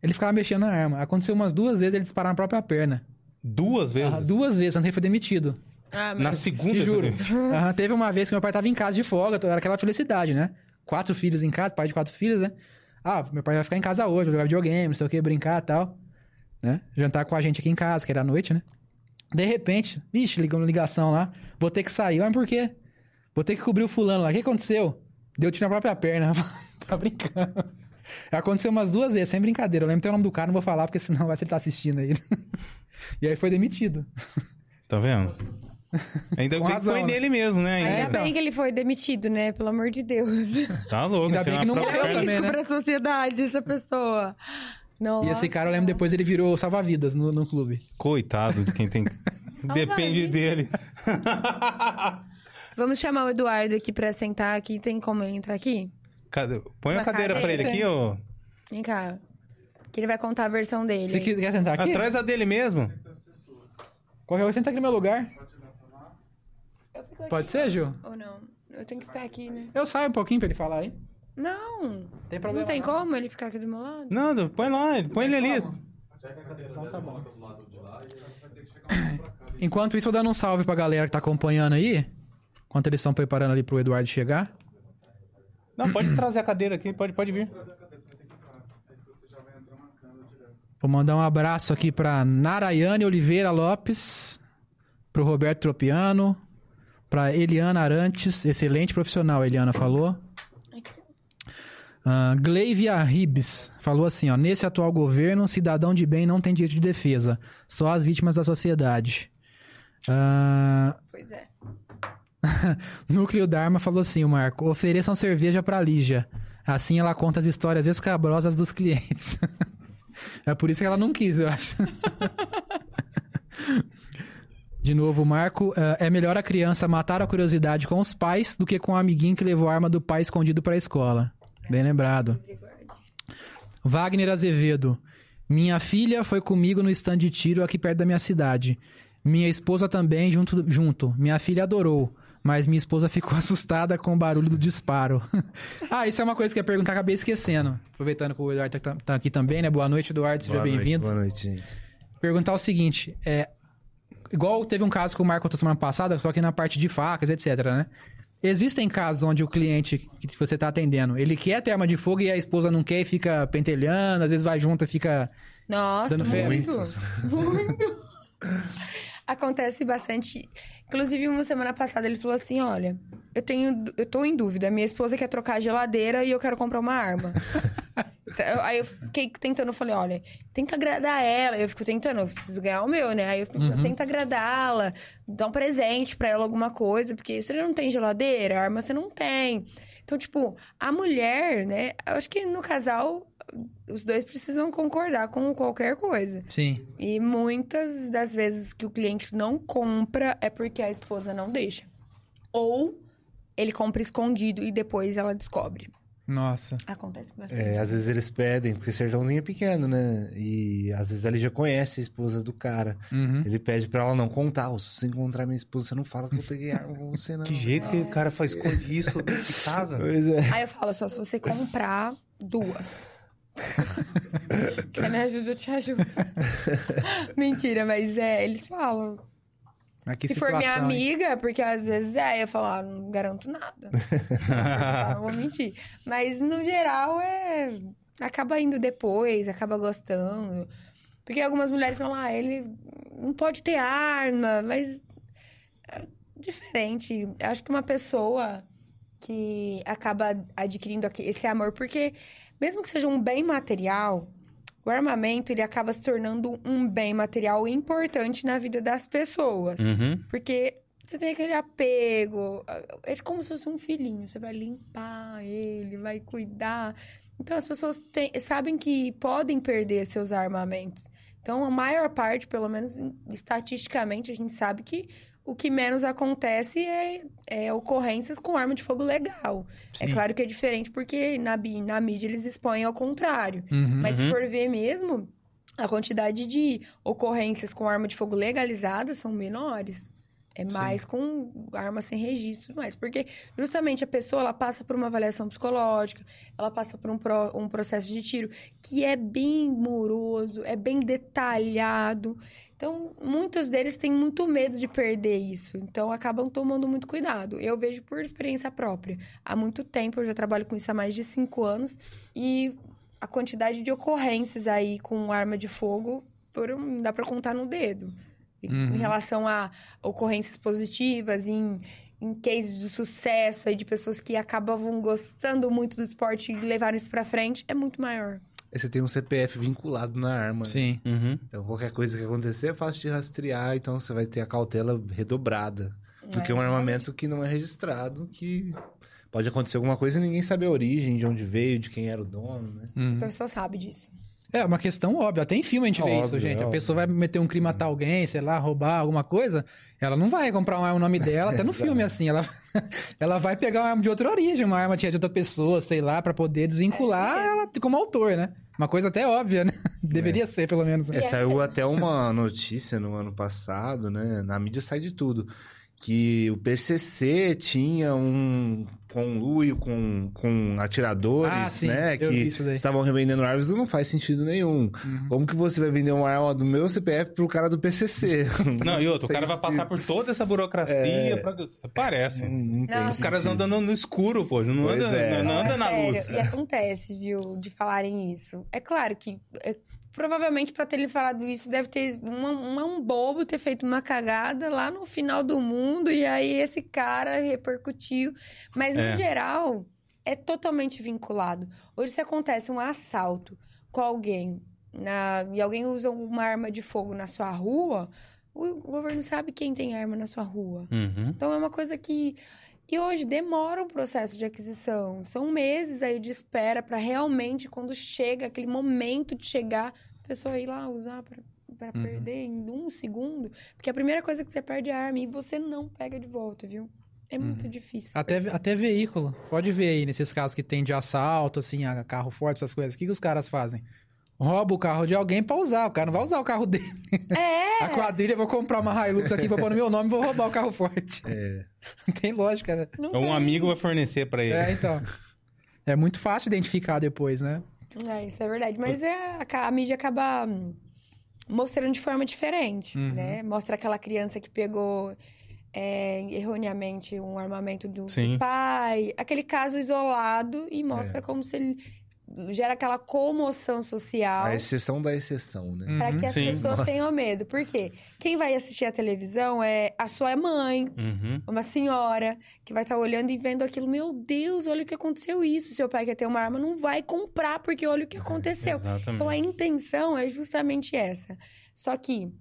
Ele ficava mexendo na arma. Aconteceu umas duas vezes ele disparar na própria perna. Duas vezes? Ah, duas vezes, antes ele foi demitido. Ah, Na segunda Te juro. vez. Aham, teve uma vez que meu pai tava em casa de folga, era aquela felicidade, né? Quatro filhos em casa, pai de quatro filhos, né? Ah, meu pai vai ficar em casa hoje, jogar videogame, não sei o que, brincar e tal. Né? Jantar com a gente aqui em casa, que era à noite, né? De repente, vixe, ligou uma ligação lá, vou ter que sair. Mas por quê? Vou ter que cobrir o fulano lá. O que aconteceu? Deu tiro na própria perna. tá brincando. Aconteceu umas duas vezes, sem brincadeira. Eu lembro até o nome do cara, não vou falar, porque senão vai ser ele tá assistindo aí. e aí foi demitido. Tá vendo? Ainda Com bem razão, que foi né? nele mesmo, né? É, Ainda Ainda. bem que ele foi demitido, né? Pelo amor de Deus. Tá louco. Ainda bem que não morreu É também, risco né? pra sociedade, essa pessoa. Nossa. E esse cara, eu lembro depois, ele virou salva-vidas no, no clube. Coitado de quem tem. Depende dele. Vamos chamar o Eduardo aqui pra sentar aqui. Tem como ele entrar aqui? Cadê? Põe a Uma cadeira pra ele cadeira. aqui, ó. Vem cá. Que ele vai contar a versão dele. Você quer, quer sentar aqui? Atrás a dele mesmo. Qualquer coisa, senta aqui no meu lugar. Eu fico aqui. Pode ser, Ju? Ou não? Eu tenho que ficar aqui, né? Eu saio um pouquinho pra ele falar aí. Não. Tem problema. Não tem como ele ficar aqui do meu lado? Não, põe lá, põe ele ali. Então tá bom. Enquanto isso, eu dando um salve pra galera que tá acompanhando aí. Enquanto eles estão preparando ali pro Eduardo chegar. Não, pode trazer a cadeira aqui, pode, pode vir. Vou mandar um abraço aqui pra Narayane Oliveira Lopes, pro Roberto Tropiano, pra Eliana Arantes, excelente profissional, Eliana falou. Uh, Gleivia Ribes falou assim, ó, nesse atual governo, cidadão de bem não tem direito de defesa, só as vítimas da sociedade. Ah, Pois é. Núcleo Dharma falou assim, o Marco, ofereçam cerveja pra Lígia, assim ela conta as histórias escabrosas dos clientes. é por isso que ela não quis, eu acho. De novo, o Marco, ah, é melhor a criança matar a curiosidade com os pais do que com o amiguinho que levou a arma do pai escondido pra escola. Bem lembrado. Wagner Azevedo. Minha filha foi comigo no stand de tiro aqui perto da minha cidade. Minha esposa também junto. junto. Minha filha adorou, mas minha esposa ficou assustada com o barulho do disparo. ah, isso é uma coisa que eu ia perguntar, acabei esquecendo. Aproveitando que o Eduardo tá, tá aqui também, né? Boa noite, Eduardo, seja bem-vindo. Boa noite, gente. Perguntar o seguinte: é. Igual teve um caso que o Marco contou semana passada, só que na parte de facas, etc, né? Existem casos onde o cliente que você tá atendendo, ele quer ter arma de fogo e a esposa não quer e fica pentelhando, às vezes vai junto e fica Nossa, Dando fé. muito. Muito. Acontece bastante. Inclusive, uma semana passada ele falou assim: olha, eu tenho. Eu tô em dúvida. Minha esposa quer trocar a geladeira e eu quero comprar uma arma. Então, eu- Aí eu fiquei tentando, eu falei, olha, tenta agradar ela. Eu fico tentando, eu preciso ganhar o meu, né? Aí eu fico, Uhum. tenta agradá-la, dá um presente pra ela, alguma coisa, porque você não tem geladeira, arma você não tem. Então, tipo, a mulher, né? Eu acho que no casal, os dois precisam concordar com qualquer coisa. Sim. E muitas das vezes que o cliente não compra é porque a esposa não deixa. Ou ele compra escondido e depois ela descobre. Nossa. Acontece bastante. É, às vezes eles pedem, porque sertãozinho é pequeno, né? E às vezes ele já conhece a esposa do cara. Uhum. Ele pede pra ela não contar. "Ô, Se você encontrar minha esposa, você não fala que eu peguei arma com você, não. Que jeito que o cara faz esconde isso dentro de casa? Pois é. Aí eu falo, só se você comprar duas. Você me ajuda, eu te ajudo. Mentira, mas é, eles falam. Mas que Se for minha hein? amiga, porque às vezes é, eu falo, ah, não garanto nada. Não vou mentir. Mas no geral é. Acaba indo depois, acaba gostando. Porque algumas mulheres falam, ah, ele não pode ter arma, mas. É diferente. Eu acho que uma pessoa que acaba adquirindo esse amor, porque mesmo que seja um bem material, o armamento ele acaba se tornando um bem material importante na vida das pessoas. Uhum. Porque você tem aquele apego. É como se fosse um filhinho. Você vai limpar ele, vai cuidar. Então as pessoas têm- sabem que podem perder seus armamentos. Então, a maior parte, pelo menos estatisticamente, a gente sabe que o que menos acontece é, é ocorrências com arma de fogo legal. Sim. É claro que é diferente porque na, na mídia eles expõem ao contrário. Uhum. Mas se Uhum. for ver mesmo, a quantidade de ocorrências com arma de fogo legalizadas são menores. É mais com arma sem registro, mais. Porque justamente a pessoa ela passa por uma avaliação psicológica, ela passa por um, pro- um processo de tiro que é bem moroso, é bem detalhado. Então, muitos deles têm muito medo de perder isso. Então, acabam tomando muito cuidado. Eu vejo por experiência própria. Há muito tempo, eu já trabalho com isso há mais de cinco anos. E a quantidade de ocorrências aí com arma de fogo, foram, dá pra contar no dedo. Uhum. Em relação a ocorrências positivas, em, em cases de sucesso aí de pessoas que acabavam gostando muito do esporte e levaram isso pra frente, é muito maior. Aí você tem um CPF vinculado na arma. né? Sim. Uhum. Então qualquer coisa que acontecer é fácil de rastrear, então você vai ter a cautela redobrada. Do que um É, armamento que não é registrado, que pode acontecer alguma coisa e ninguém sabe a origem, de onde veio, de quem era o dono, né? Uhum. A pessoa sabe disso. É uma questão óbvia. Até em filme a gente vê isso, Óbvio, gente. A óbvio. pessoa vai meter um crime, matar alguém, sei lá, roubar alguma coisa. Ela não vai comprar uma arma no nome dela, até no filme, assim. Ela, ela vai pegar uma arma de outra origem, uma arma de outra pessoa, sei lá, pra poder desvincular É. ela como autor, né? Uma coisa até óbvia, né? Deveria ser, pelo menos. né? É, saiu até uma notícia no ano passado, né? Na mídia sai de tudo. Que o PCC tinha um conluio com, com atiradores, Ah, sim, né? Que estavam revendendo armas. Não faz sentido nenhum. Uhum. Como que você vai vender uma arma do meu CPF pro cara do PCC? Não, e outro, o cara vai sentido. passar por toda essa burocracia. Pra... Parece. Não, não. Os caras sentido. andam no escuro, pô. Não Pois anda, é. não, não anda é na sério. luz. E acontece, viu, de falarem isso. É claro que, é, provavelmente, pra ter ele falado isso, deve ter uma- uma- um bobo ter feito uma cagada lá no final do mundo e aí esse cara repercutiu. Mas, É. no geral, é totalmente vinculado. Hoje, se acontece um assalto com alguém na- e alguém usa uma arma de fogo na sua rua, o governo sabe quem tem arma na sua rua. Uhum. Então é uma coisa que. E hoje demora um processo de aquisição. São meses aí de espera para realmente, quando chega aquele momento de chegar, a pessoa ir lá usar para Uhum. perder em um segundo. Porque a primeira coisa que você perde é a arma e você não pega de volta, viu? É muito difícil. Até, até veículo. Pode ver aí, nesses casos que tem de assalto, assim, a carro forte, essas coisas. O que, que os caras fazem? Rouba o carro de alguém pra usar. O cara não vai usar o carro dele. É! A quadrilha, eu vou comprar uma Hilux aqui, vou pôr no meu nome e vou roubar o carro forte. É. Não tem lógica, né? não Um tem. amigo vai fornecer pra ele. É, então. É muito fácil identificar depois, né? É, isso é verdade. Mas é, a, a mídia acaba mostrando de forma diferente, Uhum. né? Mostra aquela criança que pegou é, erroneamente um armamento do, do Sim. pai. Aquele caso isolado e mostra É. como se ele gera aquela comoção social. A exceção da exceção, né? Hum. Pra Uhum, que as sim. pessoas Nossa. tenham medo. Por quê? Quem vai assistir a televisão é a sua mãe, Uhum. uma senhora, que vai estar olhando e vendo aquilo. Meu Deus, olha o que aconteceu isso. Seu pai quer ter uma arma, não vai comprar, porque olha o que aconteceu. Exatamente. Então a intenção é justamente essa. Só que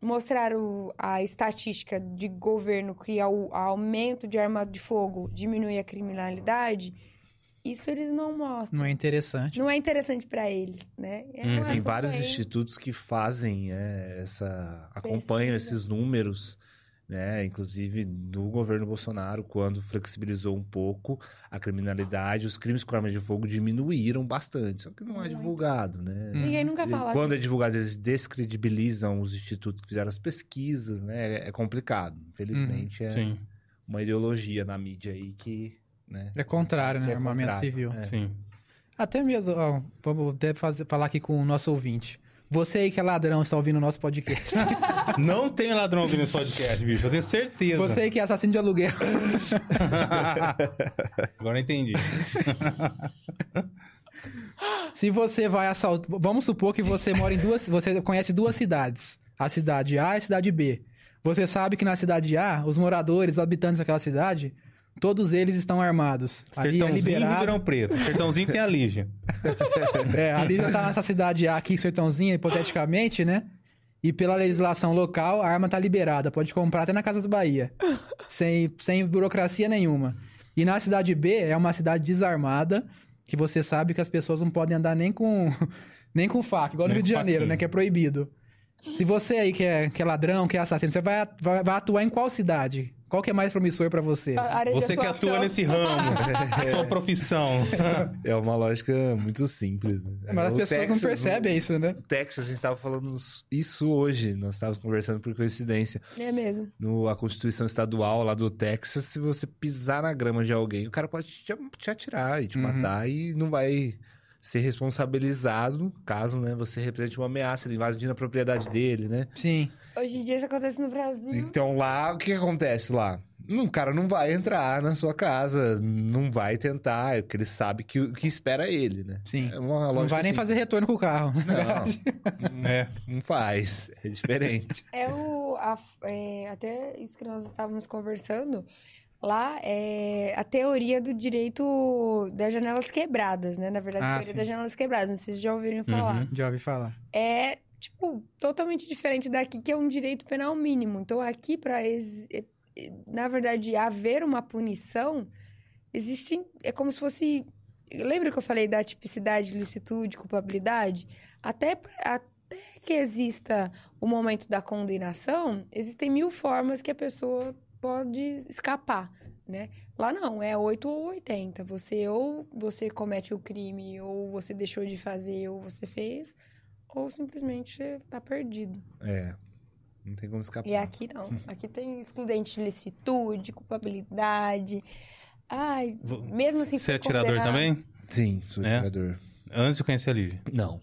mostrar o- a estatística de governo que ao, ao aumento de arma de fogo diminui a criminalidade, isso eles não mostram. Não é interessante. Não é interessante pra eles, né? É Hum, Tem vários institutos que fazem é, essa. acompanham Pesquisa. esses números, né? Inclusive do governo Bolsonaro, quando flexibilizou um pouco a criminalidade, os crimes com armas de fogo diminuíram bastante. Só que não é divulgado, né? Hum. Ninguém nunca fala. Quando é divulgado, eles descredibilizam os institutos que fizeram as pesquisas, né? É- complicado. Infelizmente, é Sim, uma ideologia na mídia aí que. Né, É contrário, né? que é Armamento contrário. civil. É. sim. Até mesmo, ó, vamos até fazer, falar aqui com o nosso ouvinte. Você aí que é ladrão está ouvindo o nosso podcast. Não tem ladrão ouvindo esse podcast, bicho. Eu tenho certeza. Você aí que é assassino de aluguel. Agora eu entendi. Se você vai assaltar. Vamos supor que você mora em duas. Você conhece duas cidades. A cidade A e a cidade B. Você sabe que na cidade A, os moradores, os habitantes daquela cidade, todos eles estão armados. Ali é Sertãozinho e liberado. Ribeirão Preto. Sertãozinho tem a Lígia. É, ali já tá nessa cidade A aqui, Sertãozinha, hipoteticamente, né? E pela legislação local, a arma tá liberada. Pode comprar até na Casas Bahia. sem, sem burocracia nenhuma. E na cidade B, é uma cidade desarmada, que você sabe que as pessoas não podem andar nem com, nem com faca, igual no Rio de Janeiro, faquinha. né? Que é proibido. Se você aí que é, que é ladrão, que é assassino, você vai, vai, vai atuar em qual cidade? Qual que é mais promissor pra você? A área de Você que atua nesse ramo. Sua profissão. É uma lógica muito simples. né? Mas as pessoas não Texas, percebem isso, né? O Texas, a gente estava falando isso hoje. Nós estávamos conversando por coincidência. É mesmo. No, a Constituição Estadual lá do Texas, se você pisar na grama de alguém, o cara pode te, te atirar e te Uhum. matar e não vai ser responsabilizado caso né, você represente uma ameaça, ele invadindo a propriedade dele, né? Sim. Hoje em dia isso acontece no Brasil. Então lá, o que, que acontece lá? O cara não vai entrar na sua casa, não vai tentar, porque ele sabe que o que espera ele, né? Sim. É uma Não vai nem assim. fazer retorno com o carro. Não, É. não faz. É diferente. É o. a- é, até isso que nós estávamos conversando. Lá é a teoria do direito das janelas quebradas, né? Na verdade, Ah, a teoria sim. das janelas quebradas. Não sei se já ouviram falar. Uhum. Já ouvi falar. É, tipo, totalmente diferente daqui, que é um direito penal mínimo. Então, aqui, para na verdade, haver uma punição, existem. É como se fosse. Lembra que eu falei da tipicidade, licitude, culpabilidade? Até, até que exista o momento da condenação, existem mil formas que a pessoa pode escapar, né? Lá não, é 8 ou 80. Você ou você comete o crime, ou você deixou de fazer, ou você fez, ou simplesmente tá perdido. É. Não tem como escapar. E aqui não. Aqui tem excludente de licitude, culpabilidade. Ai, Vo- mesmo assim. Você é atirador condenado- também? Sim, sou É? atirador. Antes de conhecer a Lívia. Não.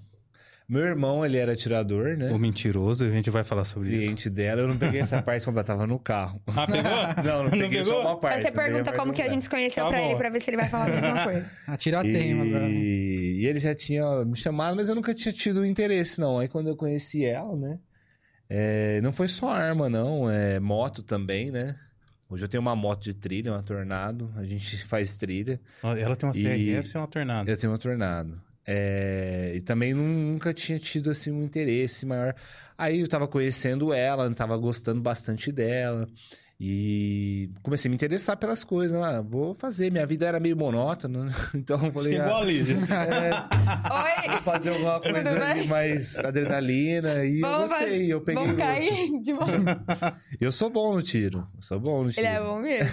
Meu irmão, ele era atirador, né? O mentiroso, a gente vai falar sobre isso. cliente dela, eu não peguei essa parte completa, tava no carro. Ah, pegou? Não, não peguei só pegou? uma parte. Mas você não pergunta como que a gente se conheceu Tá pra bom. ele, pra ver se ele vai falar a mesma coisa. Atirateima agora. né? E... e ele já tinha me chamado, mas eu nunca tinha tido interesse, não. Aí quando eu conheci ela, né? é, Não foi só arma, não. É moto também, né? Hoje eu tenho uma moto de trilha, uma Tornado. A gente faz trilha. Ela tem uma CRF e uma tornada. Eu tenho uma Tornado. É, E também nun- nunca tinha tido, assim, um interesse maior. Aí eu tava conhecendo ela, tava gostando bastante dela. E comecei a me interessar pelas coisas. né? Ah, vou fazer. Minha vida era meio monótona, né? então eu falei... Chegou ah, a Lívia. Oi! Vou fazer alguma coisa de mais adrenalina e eu Vamos gostei, eu peguei Vamos gosto. cair de moto. Eu sou bom no tiro, eu sou bom no tiro. Ele é bom mesmo.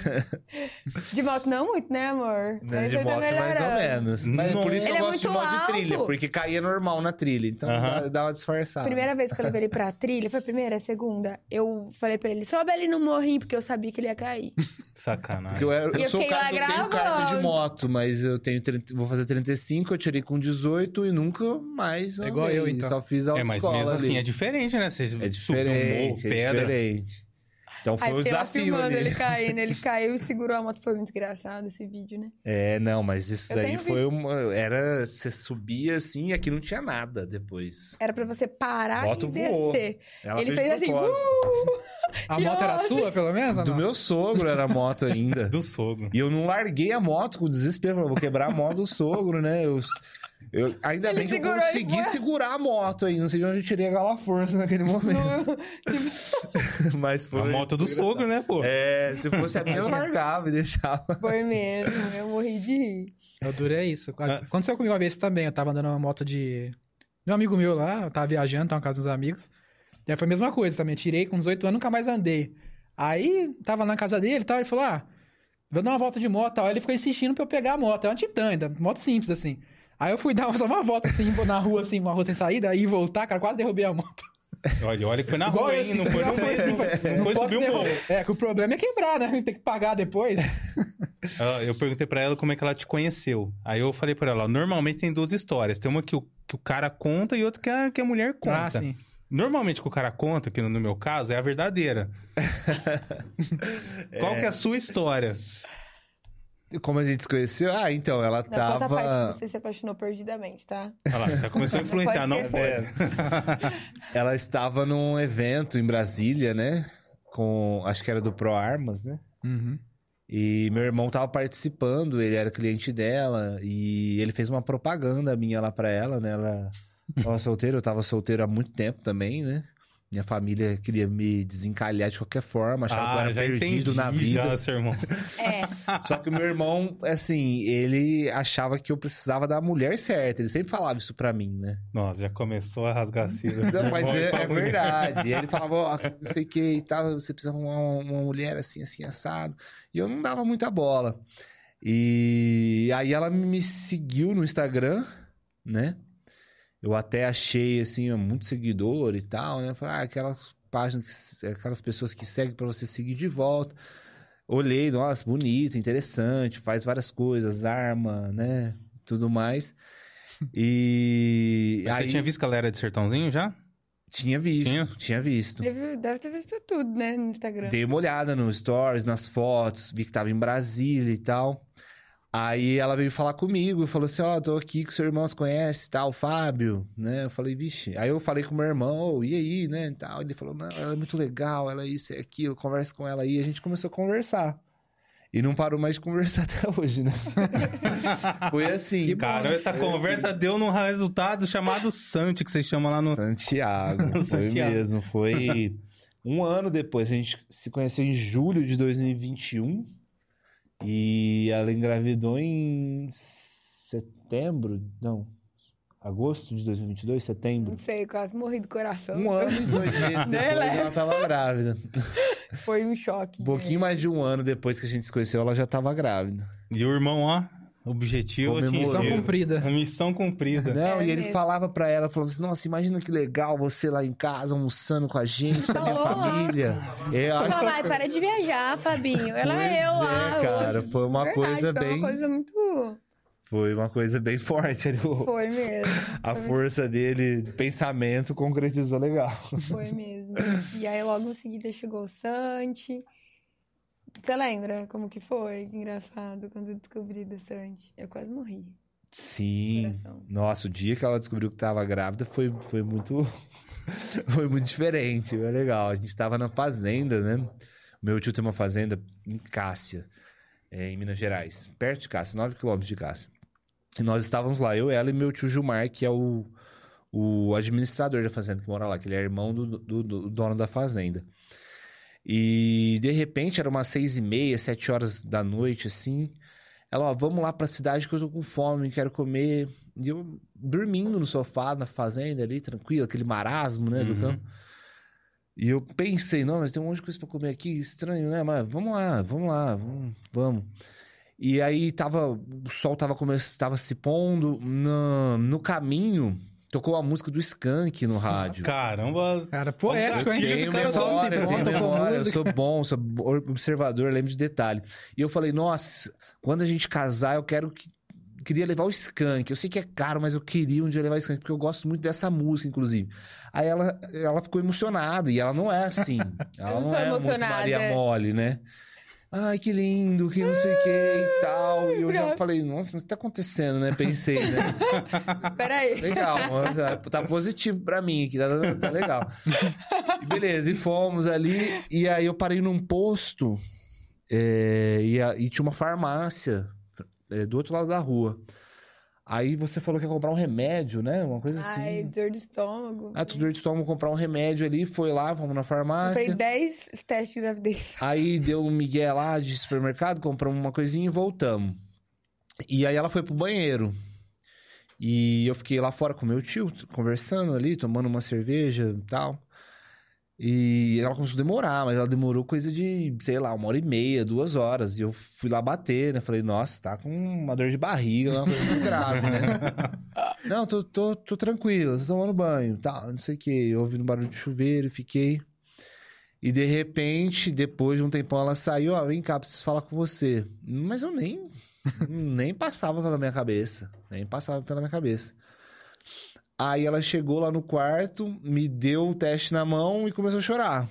De moto não muito, né, amor? Né, Mas de tá moto mais ou menos. Mas por isso que Ele eu é gosto de moto de alto. trilha, porque caía normal na trilha, então Aham. dá, dá uma disfarçada. Primeira vez que eu levei ele pra trilha, foi a primeira, a segunda. Eu falei pra ele, sobe ali no morrinho, porque eu sabia que ele ia cair. Sacanagem. Porque eu, era- eu E eu sou o fiquei cara eu tenho carta de moto, mas eu tenho 30 vou fazer 35, eu tirei com 18 e nunca mais É igual eu, então. Só fiz a É, mas mesmo assim ali. é diferente, né? Você É subiu um diferente, morro, é pedra. diferente. Então foi Aí um fiquei lá desafio filmando ali. ele caindo, ele caiu e segurou a moto. Foi muito engraçado esse vídeo, né? É, não, mas isso Eu daí tenho foi uma. Era. Você subia assim e aqui não tinha nada depois. Era pra você parar Moto e voou. descer. Ela ele fez fez de assim, propósito. uh! A moto era sua, pelo menos? ou Do não? meu sogro era a moto ainda. Do sogro. E eu não larguei a moto com desespero. Falei, vou quebrar a moto do sogro, né? Eu, eu- ainda Ele bem que eu segurou e consegui foi. segurar a moto aí. Não sei de onde eu tirei aquela força naquele momento. Mas foi. A moto do foi sogro, né, pô? É, se fosse a minha, eu largava e deixava. Foi mesmo, eu morri de rir. O duro é isso. Ah. Aconteceu comigo uma vez também. Eu tava andando uma moto de. De um amigo meu lá, eu tava viajando, tava na casa dos amigos. E aí foi a mesma coisa também. Eu tirei com 18 anos, nunca mais andei. Aí, tava na casa dele e tal, ele falou: ah, vou dar uma volta de moto e tal. Aí ele ficou insistindo pra eu pegar a moto. É uma Titan, ainda, moto simples assim. Aí eu fui dar só uma volta assim, na rua, assim, uma rua sem saída, aí voltar, cara, quase derrubei a moto. Olha, olha que foi na Igual rua, hein? Não foi não foi assim, foi- Não foi subir um morro. É, que o problema é quebrar, né? Tem que pagar depois. Eu perguntei pra ela como é que ela te conheceu. Aí eu falei pra ela, normalmente tem duas histórias. Tem uma que o, que o cara conta e outra que a, que a mulher conta. Ah, sim. Normalmente que o cara conta, que no, no meu caso, é a verdadeira. Qual que é a sua história? Como a gente se conheceu? Ah, então, ela Não, conta a parte tava. que você se apaixonou perdidamente, tá? Olha lá, já começou a influenciar, não Não pode. pode Ela estava num evento em Brasília, né? Com. Acho que era do Pro Armas, né? Uhum. E meu irmão tava participando, ele era cliente dela, e ele fez uma propaganda minha lá pra ela, né? Ela tava solteira, eu tava solteiro há muito tempo também, né? Minha família queria me desencalhar de qualquer forma, achava que eu Ah, era já perdido entendi na vida. já, seu irmão. É, Só que o meu irmão, assim, ele achava que eu precisava da mulher certa. Ele sempre falava isso pra mim, né? Nossa, já começou a rasgar a cera. Não, mas é, é verdade. Ele falava, ó, não sei o que e tal, você precisa arrumar uma, uma mulher assim, assim, assado. E eu não dava muita bola. E aí ela me seguiu no Instagram, né? Eu até achei, assim, muito seguidor e tal, né? Falei, ah, aquelas páginas, que- aquelas pessoas que seguem pra você seguir de volta. Olhei, nossa, bonito, interessante, faz várias coisas, arma, né? Tudo mais. E Mas aí Você tinha visto que ela era de sertãozinho já? tinha visto, Tinha? tinha visto. deve, deve ter visto tudo, né, no Instagram. Dei uma olhada nos stories, nas fotos, vi que tava em Brasília e tal. Aí ela veio falar comigo e falou assim: Ó, tô aqui que o seu irmão se conhece tal, Fábio, né? Eu falei, vixe. Aí eu falei com o meu irmão, ô, e aí, né? E tal. Ele falou: não, ela é muito legal, ela é isso, é aquilo, conversa com ela aí. A gente começou a conversar. E não parou mais de conversar até hoje, né? Foi assim. Que bom, Cara, né? essa conversa deu num resultado chamado Santi, que vocês chamam lá no. Santiago, foi Santiago. mesmo. Foi um ano depois. A gente se conheceu em julho de 2021. E ela engravidou em setembro? Não. Agosto de 2022? Setembro? Não sei, quase morri do coração. Um ano e dois meses Nem depois lembro. ela tava grávida. Foi um choque. Um pouquinho mais de um ano depois que a gente se conheceu, ela já tava grávida. E o irmão, ó, objetivo Comemorou. Missão atingido. cumprida. A missão cumprida. Não, É e ele mesmo. falava pra ela, falava assim, nossa, imagina que legal você lá em casa, almoçando com a gente, da minha Falou lá. família. É, Ela vai, para de viajar, Fabinho. Ela Pois é eu é, lá. cara, hoje. foi uma Verdade, coisa foi bem- uma coisa muito. Foi uma coisa bem forte o- Foi mesmo. A Foi força dele de pensamento concretizou legal. Foi mesmo. E aí logo em seguida chegou o Santi. Você lembra como que foi? Que engraçado quando eu descobri do Santi. Eu quase morri. Sim. Nossa, o dia que ela descobriu que tava grávida foi, foi muito. foi muito diferente. Foi legal. A gente tava na fazenda, né? Meu tio tem uma fazenda em Cássia, é, em Minas Gerais. Perto de Cássia, 9 quilômetros de Cássia. E nós estávamos lá, eu, ela e meu tio Gilmar, que é o, o administrador da fazenda que mora lá, que ele é irmão do, do- do dono da fazenda. E de repente, era umas seis e meia, sete horas da noite, assim. Ela, ó, vamos lá pra cidade que eu tô com fome, quero comer. E eu dormindo no sofá, na fazenda ali, tranquilo, aquele marasmo, né, do Uhum. campo. E eu pensei, não, mas tem um monte de coisa pra comer aqui, estranho, né? Mas vamos lá, vamos lá, vamos. vamos. E aí tava, o sol tava, tava se pondo, no, no caminho, tocou a música do Skank no rádio. Caramba, Cara, poético, Eu hein? se memória, eu memória, eu sou bom, sou observador, lembro de detalhe. E eu falei, nossa, quando a gente casar, eu quero que, queria levar o Skank. Eu sei que é caro, mas eu queria um dia levar o Skank, porque eu gosto muito dessa música, inclusive. Aí ela, ela ficou emocionada, e ela não é assim. Ela Eu não sou é muito emocionada. Maria Mole, né? Ai, que lindo, que não sei o que e tal. E eu já falei, nossa, mas o que tá acontecendo, né? Pensei, né? Peraí. Legal, mano, tá- tá positivo pra mim aqui, tá, tá legal. E beleza, e fomos ali, e aí eu parei num posto é, e, a- e tinha uma farmácia é, do outro lado da rua. Aí você falou que ia comprar um remédio, né? Uma coisa Ai, assim. dor de estômago. Ah, tu dor de estômago, comprar um remédio ali, foi lá, fomos na Comprei farmácia. 10 testes de gravidez. Aí deu um migué lá de supermercado, compramos uma coisinha e voltamos. E aí ela foi pro banheiro. E eu fiquei lá fora com meu tio, conversando ali, tomando uma cerveja e tal. E ela começou a demorar, mas ela demorou coisa de, sei lá, uma hora e meia, duas horas. E eu fui lá bater, né? Falei, nossa, tá com uma dor de barriga, uma coisa muito grave, né? Não, tô, tô, tô tranquilo, tô tomando banho, tal, não sei o quê. Eu ouvindo barulho de chuveiro, fiquei. E de repente, depois de um tempão, ela saiu, ó, vem cá, preciso falar com você. Mas eu nem, nem passava pela minha cabeça. Nem passava pela minha cabeça. Aí ela chegou lá no quarto, me deu o teste na mão e começou a chorar.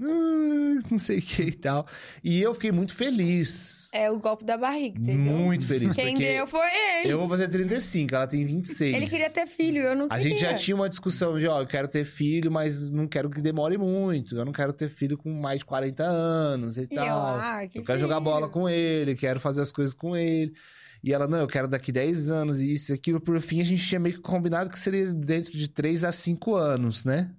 Ah, Não sei o que e tal. E eu fiquei muito feliz. É o golpe da barriga, entendeu? Muito feliz. Quem deu foi ele. eu vou fazer 35, ela tem 26. Ele queria ter filho, eu não A queria. gente já tinha uma discussão de, ó, eu quero ter filho, mas não quero que demore muito. Eu não quero ter filho com mais de 40 anos e E eu, tal. ah, que eu quero jogar filho. bola com ele, quero fazer as coisas com ele. E ela, não, eu quero daqui 10 anos, e isso e aquilo. Por fim, a gente tinha meio que combinado que seria dentro de 3 a 5 anos, né?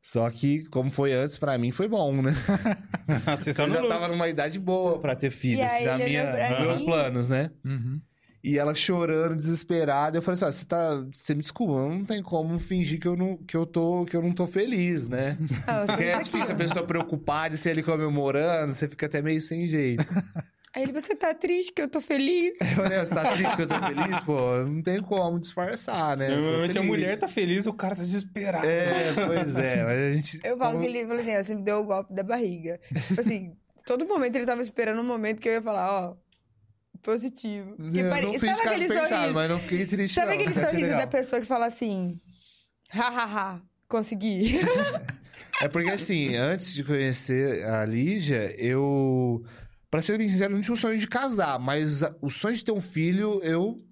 Só que, como foi antes, pra mim foi bom, né? Você Eu já tava numa idade boa pra ter filho, E assim, na minha, meus planos, né? Uhum. E ela chorando, desesperada. Eu falei assim: ó, você tá. Você me desculpa, não tem como fingir que eu não, que eu tô, que eu não tô feliz, né? Ah, Porque é difícil a pessoa preocupada e ser ali comemorando, você fica até meio sem jeito. Aí ele, você tá triste que eu tô feliz? Eu falei, você tá triste que eu tô feliz? Pô, não tem como disfarçar, né? Normalmente a mulher tá feliz, o cara tá desesperado. É, pois é, mas a gente. Eu falo como- que ele falou assim, você me deu o golpe da barriga. Tipo assim, todo momento ele tava esperando um momento que eu ia falar, ó, positivo. Que Eu pare- não fiz cara aquele pensado, sorriso? mas não fiquei triste. Sabe não. aquele sorriso da pessoa que fala assim, hahaha, consegui. É porque assim, antes de conhecer a Lígia, eu. Pra ser bem sincero, eu não tinha o sonho de casar, mas a- o sonho de ter um filho eu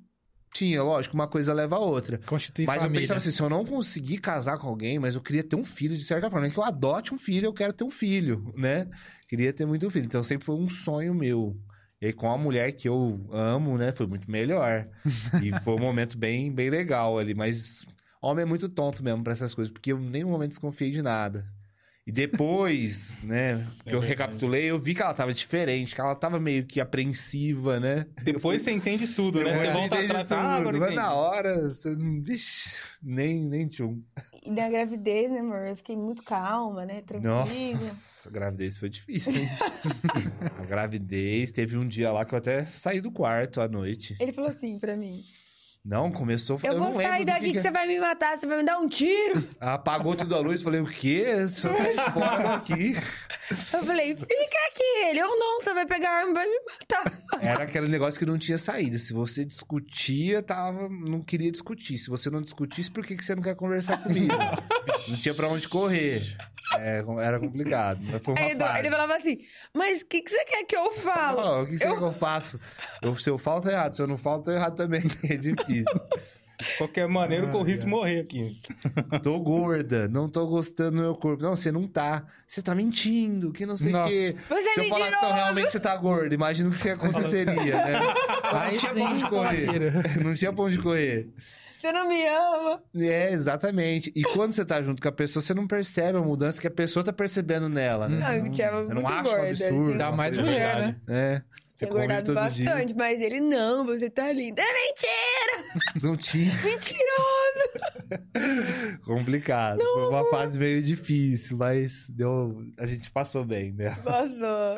tinha, lógico, uma coisa leva a outra. Constituir mas eu família. pensava assim, se eu não conseguir casar com alguém, mas eu queria ter um filho de certa forma. Não é que eu adote um filho, eu quero ter um filho, né? Queria ter muito filho. Então sempre foi um sonho meu. E aí, com a mulher que eu amo, né, foi muito melhor. E foi um momento bem, bem legal ali. Mas homem é muito tonto mesmo pra essas coisas, porque eu em nenhum momento desconfiei de nada. E depois, né, que É eu recapitulei, eu vi que ela tava diferente, que ela tava meio que apreensiva, né? Depois você entende tudo, né? Você Depois volta entende atrás. tudo, Ah, agora mas na hora, você não. Vixe, nem, nem tchum. E na gravidez, né, amor? Eu fiquei muito calma, né? Tranquila. Nossa, a gravidez foi difícil, hein? a gravidez, teve um dia lá que eu até saí do quarto à noite. Ele falou assim pra mim: Não, começou. Eu, não vou sair daqui que, que você vai me matar, você vai me dar um tiro. Apagou tudo a luz, falei, o quê? Se eu sair fora daqui. Eu falei, fica aqui. Ele, ou não, você vai pegar a arma e vai me matar. Era aquele negócio que não tinha saída. Se você discutia, tava, não queria discutir. Se você não discutisse, por que, que você não quer conversar comigo? não tinha pra onde correr. É, era complicado. Aí ele- falava assim, mas o que, que você quer que eu falo? O que você Eu- quer que eu faço? Eu- se eu falo, tá errado. Se eu não falo, tô errado também. É difícil. De qualquer maneira, eu corro risco de morrer aqui. tô gorda, não tô gostando do meu corpo. Não, você não tá. Você tá mentindo, que não sei o Nossa. quê. Você é Se eu falasse, mentiroso! não, realmente você tá gorda, imagina o que aconteceria, né? Aí não tinha sim, pra onde correr. Não tinha pra onde correr. Você não me ama. É, exatamente. E quando você tá junto com a pessoa, você não percebe a mudança que a pessoa tá percebendo nela, né? Não, eu tinha Você não muito acha um gorda. absurdo? assim. Ainda mais mulher, verdade. né? É. Você engordado todo dia. bastante, mas ele, não, você tá linda. É mentira! Não tinha. Mentiroso! Complicado. Foi uma fase meio difícil, mas deu... a gente passou bem, né? Passou.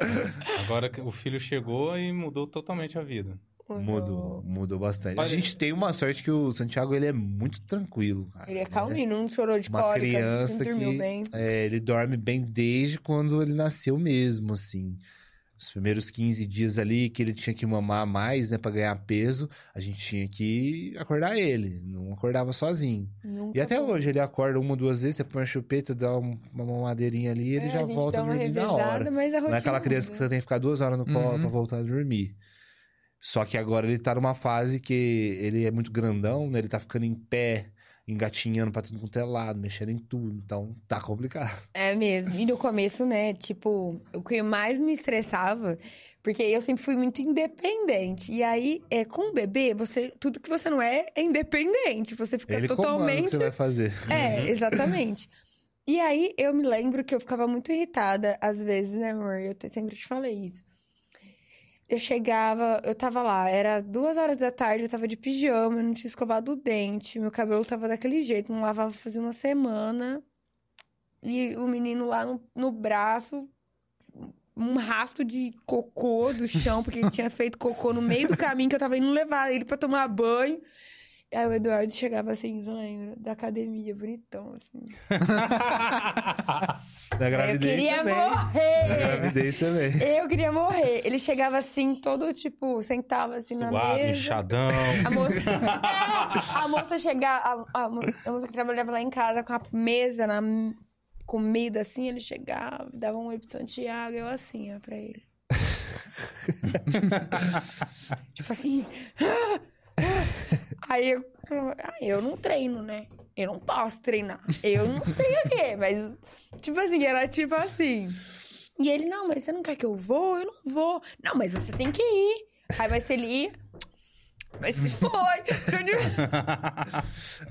Agora o filho chegou e mudou totalmente a vida. Mudou, mudou bastante. A gente tem uma sorte que o Santiago ele é muito tranquilo, cara. Ele é calminho, não chorou de Uma cólica, criança não dormiu que- bem. É, ele dorme bem desde quando ele nasceu mesmo, assim. Os primeiros 15 dias ali que ele tinha que mamar mais, né, pra ganhar peso, a gente tinha que acordar ele. Não acordava sozinho. Nunca E até foi. hoje ele acorda uma, duas vezes, você põe a chupeta, dá um- uma mamadeirinha ali e ele É, já a gente volta dá a uma dormir na hora. revezada, mas a Não é aquela criança que muda. você tem que ficar duas horas no colo Uhum. pra voltar a dormir. Só que agora ele tá numa fase que ele é muito grandão, né? Ele tá ficando em pé, engatinhando pra tudo quanto é lado, mexendo em tudo. Então tá complicado. É mesmo. E no começo, né, tipo, o que mais me estressava, porque eu sempre fui muito independente. E aí, é, com o bebê, você, tudo que você não é, é independente. Você fica ele o que totalmente. você vai fazer. É, exatamente. E aí, eu me lembro que eu ficava muito irritada, às vezes, né, amor? Eu sempre te falei isso. Eu chegava, eu tava lá, era duas horas da tarde, eu tava de pijama, eu não tinha escovado o dente, meu cabelo tava daquele jeito, não lavava fazia uma semana. E o menino lá no, no braço, um rastro de cocô do chão, porque ele tinha feito cocô no meio do caminho que eu tava indo levar ele pra tomar banho. Aí o Eduardo chegava assim, eu lembro, da academia, bonitão, assim. Na eu gravidez queria também. Na morrer! gravidez também. Eu queria morrer. Ele chegava assim, todo tipo, sentava assim na Suado, mesa. inchadão. A moça, É, a moça chegava, a, a a moça que trabalhava lá em casa com a mesa na comida assim, ele chegava, dava um oi pro Santiago, eu assim, ó, pra ele. tipo assim. Aí eu, ah, eu não treino, né? Eu não posso treinar. Eu não sei o quê, mas, tipo assim, era tipo assim. E ele, não, mas você não quer que eu vou? Eu não vou. Não, mas você tem que ir. Aí vai ser ele ia. Mas se foi.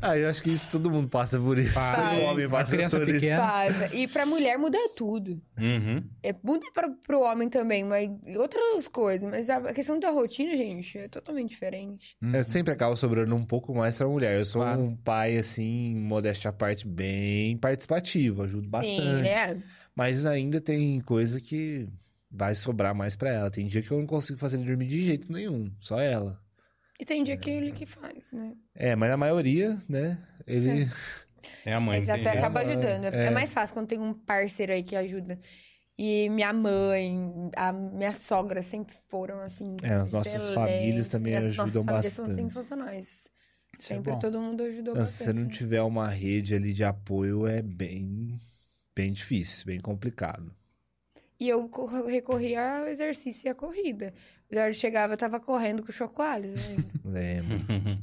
Ah, eu acho que isso todo mundo passa por isso. Passa. Todo homem passa criança por isso. pequena. Faz. E pra mulher muda tudo. Uhum. É, muda pra, pro homem também, mas outras coisas. Mas a questão da rotina, gente, é totalmente diferente. É, sempre acaba sobrando um pouco mais pra mulher. Eu sou Claro. um pai, assim, modéstia à parte, bem participativo, ajudo bastante. Sim, né? Mas ainda tem coisa que vai sobrar mais pra ela. Tem dia que eu não consigo fazer ele dormir de jeito nenhum, só ela. E tem dia que ele que faz, né? É, mas a maioria, né, ele... É a mãe. Mas até jeito. acaba É, ajudando. É. é. mais fácil quando tem um parceiro aí que ajuda. E minha mãe, a minha sogra sempre foram, assim. É, as nossas excelentes. famílias também as ajudam nossas famílias são bastante. sensacionais. Isso é Sempre bom. todo mundo ajudou Se você bastante. não tiver uma rede ali de apoio, é bem, bem difícil, bem complicado. E eu co- recorri ao exercício e à corrida. O Eduardo chegava, eu tava correndo com o Chocoales, né? Lembro.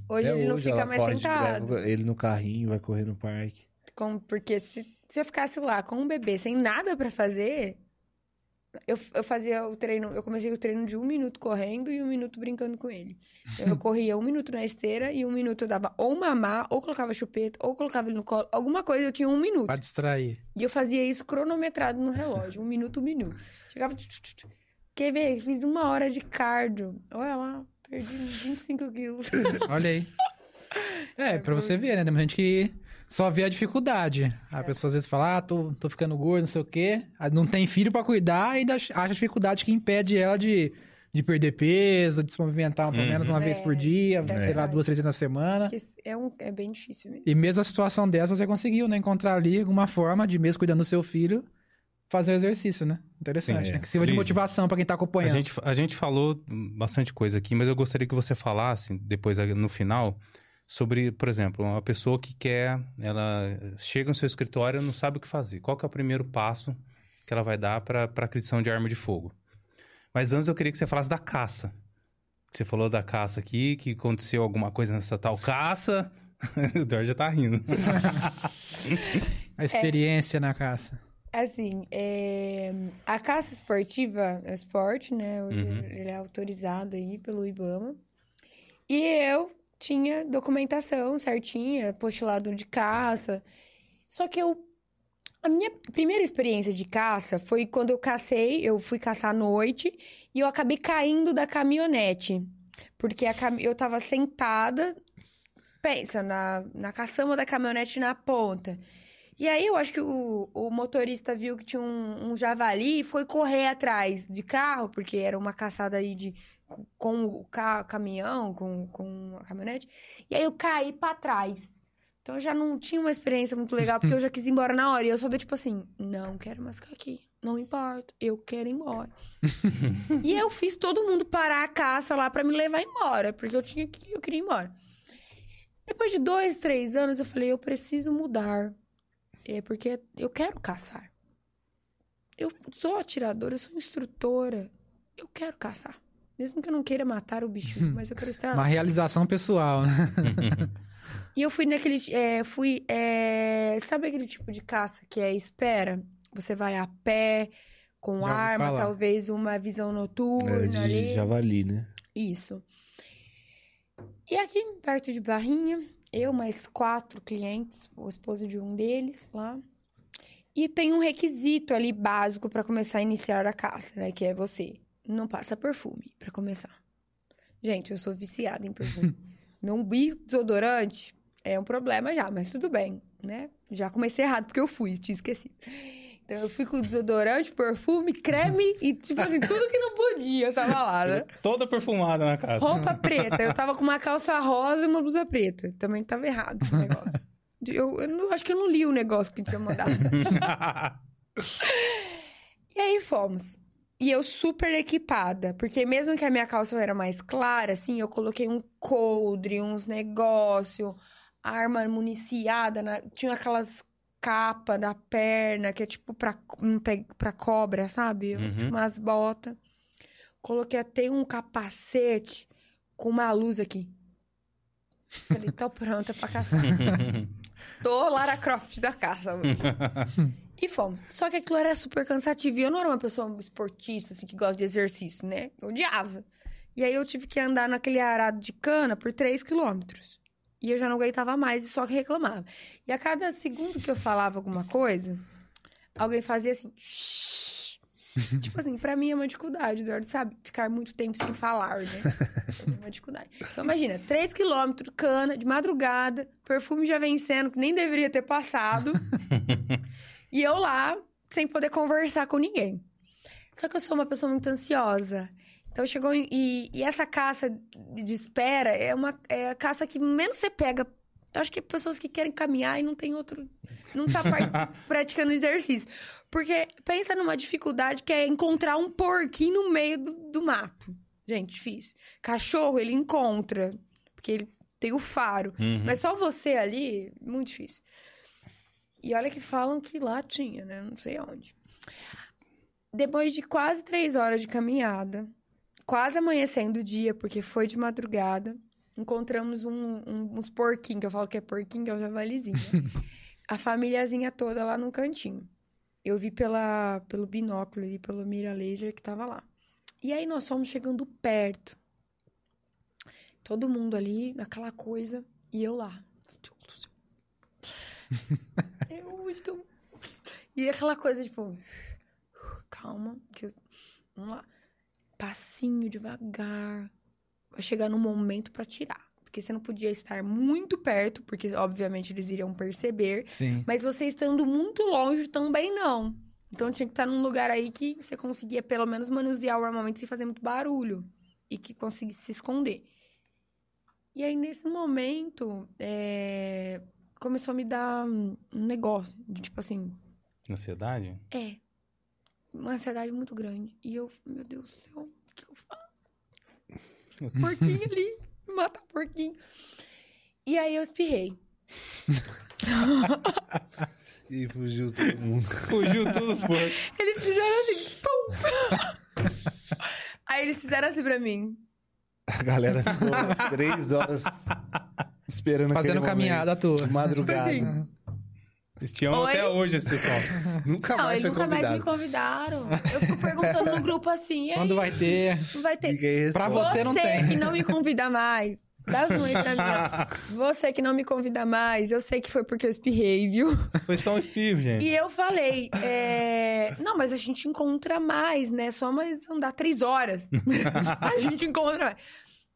Hoje Até ele não hoje fica ela mais corre, sentado. leva ele no carrinho, vai correr no parque. Com- porque se, se eu ficasse lá com um bebê sem nada pra fazer, eu, eu fazia o treino, eu comecei o treino de um minuto correndo e um minuto brincando com ele. Então, eu corria um minuto na esteira e um minuto eu dava ou mamar, ou colocava chupeta, ou colocava ele no colo, alguma coisa, eu tinha um minuto. Pra distrair. E eu fazia isso cronometrado no relógio, um minuto, um minuto. Chegava. tch, tch, tch. Quer ver? Fiz uma hora de cardio. Olha lá, perdi 25 quilos. Olha aí. É, pra você ver, né? Tem gente que só vê a dificuldade. A É. pessoa às vezes fala, ah, tô, tô ficando gordo, não sei o quê. Aí Não tem filho pra cuidar e acha dificuldade que impede ela de, de perder peso, de se movimentar pelo Uhum. menos uma vez por É, dia, é sei lá, duas, três vezes na semana. É, um, é bem difícil mesmo. E mesmo a situação dessa, você conseguiu, né? Encontrar ali alguma forma de, mesmo cuidando do seu filho, fazer o exercício, né? Interessante, Sim, né? é. Que sirva de motivação pra quem tá A acompanhando. gente, a gente falou bastante coisa aqui, mas eu gostaria que você falasse, depois no final, sobre, por exemplo, uma pessoa que quer, ela chega no seu escritório e não sabe o que fazer. Qual que é o primeiro passo que ela vai dar para a aquisição de arma de fogo? Mas antes eu queria que você falasse da caça. Você falou da caça aqui, que aconteceu alguma coisa nessa tal caça. o Dor já tá rindo. A experiência na caça. Assim, é, a caça esportiva é esporte, né? Hoje Uhum. ele é autorizado aí pelo IBAMA. E eu tinha documentação certinha, postilado de caça. Só que eu. A minha primeira experiência de caça foi quando eu cacei, eu fui caçar à noite e eu acabei caindo da caminhonete. Porque a cam... eu tava sentada, pensa, na, na caçamba da caminhonete na ponta. E aí eu acho que o, o motorista viu que tinha um, um javali e foi correr atrás de carro, porque era uma caçada aí de, com, o ca- caminhão, com, com a caminhonete. E aí eu caí pra trás. Então eu já não tinha uma experiência muito legal, porque eu já quis ir embora na hora. E eu sou do tipo assim, não quero mais ficar aqui. Não importa, eu quero ir embora. e eu fiz todo mundo parar a caça lá pra me levar embora, porque eu tinha que eu queria ir embora. Depois de dois, três anos, eu falei, eu preciso mudar. É porque eu quero caçar. Eu sou atiradora, eu sou instrutora. Eu quero caçar. Mesmo que eu não queira matar o bicho, mas eu quero estar Uma realização pessoal, né? E eu fui naquele. É, fui. é, sabe aquele tipo de caça que é espera? Você vai a pé, com Já arma, talvez uma visão noturna É, de ali. javali, né? Isso. E aqui, perto de Barrinha, eu mais quatro clientes, o esposo de um deles lá. E tem um requisito ali básico para começar a iniciar a caça, né? Que é você não passa perfume para começar. Gente, eu sou viciada em perfume. não vi desodorante é um problema já, mas tudo bem, né? Já comecei errado porque eu fui, tinha esquecido. Então eu fui com desodorante, perfume, creme e tipo assim, tudo que não podia eu tava lá, né? Toda perfumada na casa. Roupa preta. Eu tava com uma calça rosa e uma blusa preta. Também tava errado o negócio. Eu, eu não- acho que eu não li o negócio que tinha mandado. E aí fomos. E eu super equipada, porque mesmo que a minha calça era mais clara, assim, eu coloquei um coldre, uns negócio, arma municiada, na- tinha aquelas capas na perna, que é tipo pra, pra cobra, sabe? Uhum. Tipo umas botas. Coloquei até um capacete com uma luz aqui. Falei, tô pronta pra caçar. Tô Lara Croft da caça hoje. E fomos. Só que aquilo era super cansativo. E eu não era uma pessoa esportista, assim, que gosta de exercício, né? Eu odiava. E aí eu tive que andar naquele arado de cana por 3 quilômetros. E eu já não aguentava mais e só que reclamava. E a cada segundo que eu falava alguma coisa, alguém fazia assim... Tipo assim, pra mim é uma dificuldade, Eduardo, sabe? Ficar muito tempo sem falar, né? É uma dificuldade. Então imagina, 3 quilômetros, cana, de madrugada, perfume já vencendo, que nem deveria ter passado. E eu lá, sem poder conversar com ninguém. Só que eu sou uma pessoa muito ansiosa. Então chegou e, e essa caça de espera é uma é a caça que menos você pega. Eu acho que é pessoas que querem caminhar e não tem outro. Não tá praticando exercício. Porque pensa numa dificuldade que é encontrar um porquinho no meio do, do mato. Gente, difícil. Cachorro, ele encontra. Porque ele tem o faro. Uhum. Mas só você ali, muito difícil. E olha que falam que lá tinha, né? Não sei onde. Depois de quase três horas de caminhada, quase amanhecendo o dia, porque foi de madrugada, encontramos um- um- uns porquinhos, que eu falo que é porquinho, que é o javalizinho. né? A famíliazinha toda lá num cantinho. Eu vi pela, pelo binóculo ali, pelo mira laser que tava lá. E aí nós fomos chegando perto. Todo mundo ali, naquela coisa, e eu lá. Eu estou. E aquela coisa, tipo. Calma, que eu... vamos lá. Passinho, devagar. Vai chegar no momento pra tirar. Porque você não podia estar muito perto, porque obviamente eles iriam perceber. Sim. Mas você estando muito longe também não. Então tinha que estar num lugar aí que você conseguia pelo menos manusear o armamento sem fazer muito barulho. E que conseguisse se esconder. E aí, nesse momento, é, começou a me dar um um negócio. De, tipo assim, Ansiedade? é. Uma ansiedade muito grande. E eu, meu Deus do céu, o que eu faço? Porquinho ali, matar o porquinho. E aí eu espirrei. E fugiu todo mundo. Fugiu todos os porcos. Eles fizeram assim, pum! Aí eles fizeram assim pra mim. A galera ficou três horas esperando Fazendo caminhada à toa. De madrugada. Assim. Eles te amam Oi? até hoje, esse pessoal. Nunca Não, mais eles foi nunca mais me convidado. convidaram. Eu fico perguntando no grupo assim, e aí, Quando vai ter? não vai ter. Pra você não tem. que não me convida mais. Dá zoom pra mim. ó. Você que não me convida mais, eu sei que foi porque eu espirrei, viu? Foi só um espirro, gente. E eu falei, é, não, mas a gente encontra mais, né? Só mais andar três horas. a gente encontra mais.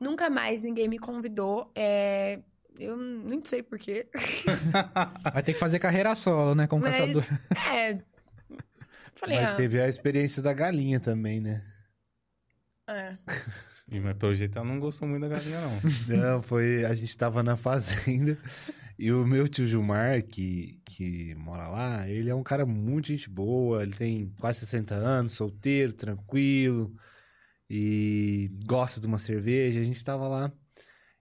Nunca mais ninguém me convidou. é, Eu nem sei porquê. Vai ter que fazer carreira solo, né? Como Mas- caçador. É. Falei, Mas ah, teve a experiência da galinha também, né? É. Ih, Mas pelo jeito ela não gostou muito da galinha, não. Não, foi. A gente tava na fazenda e o meu tio Gilmar, que, que mora lá, ele é um cara muito gente boa. Ele tem quase 60 anos, solteiro, tranquilo e gosta de uma cerveja. A gente tava lá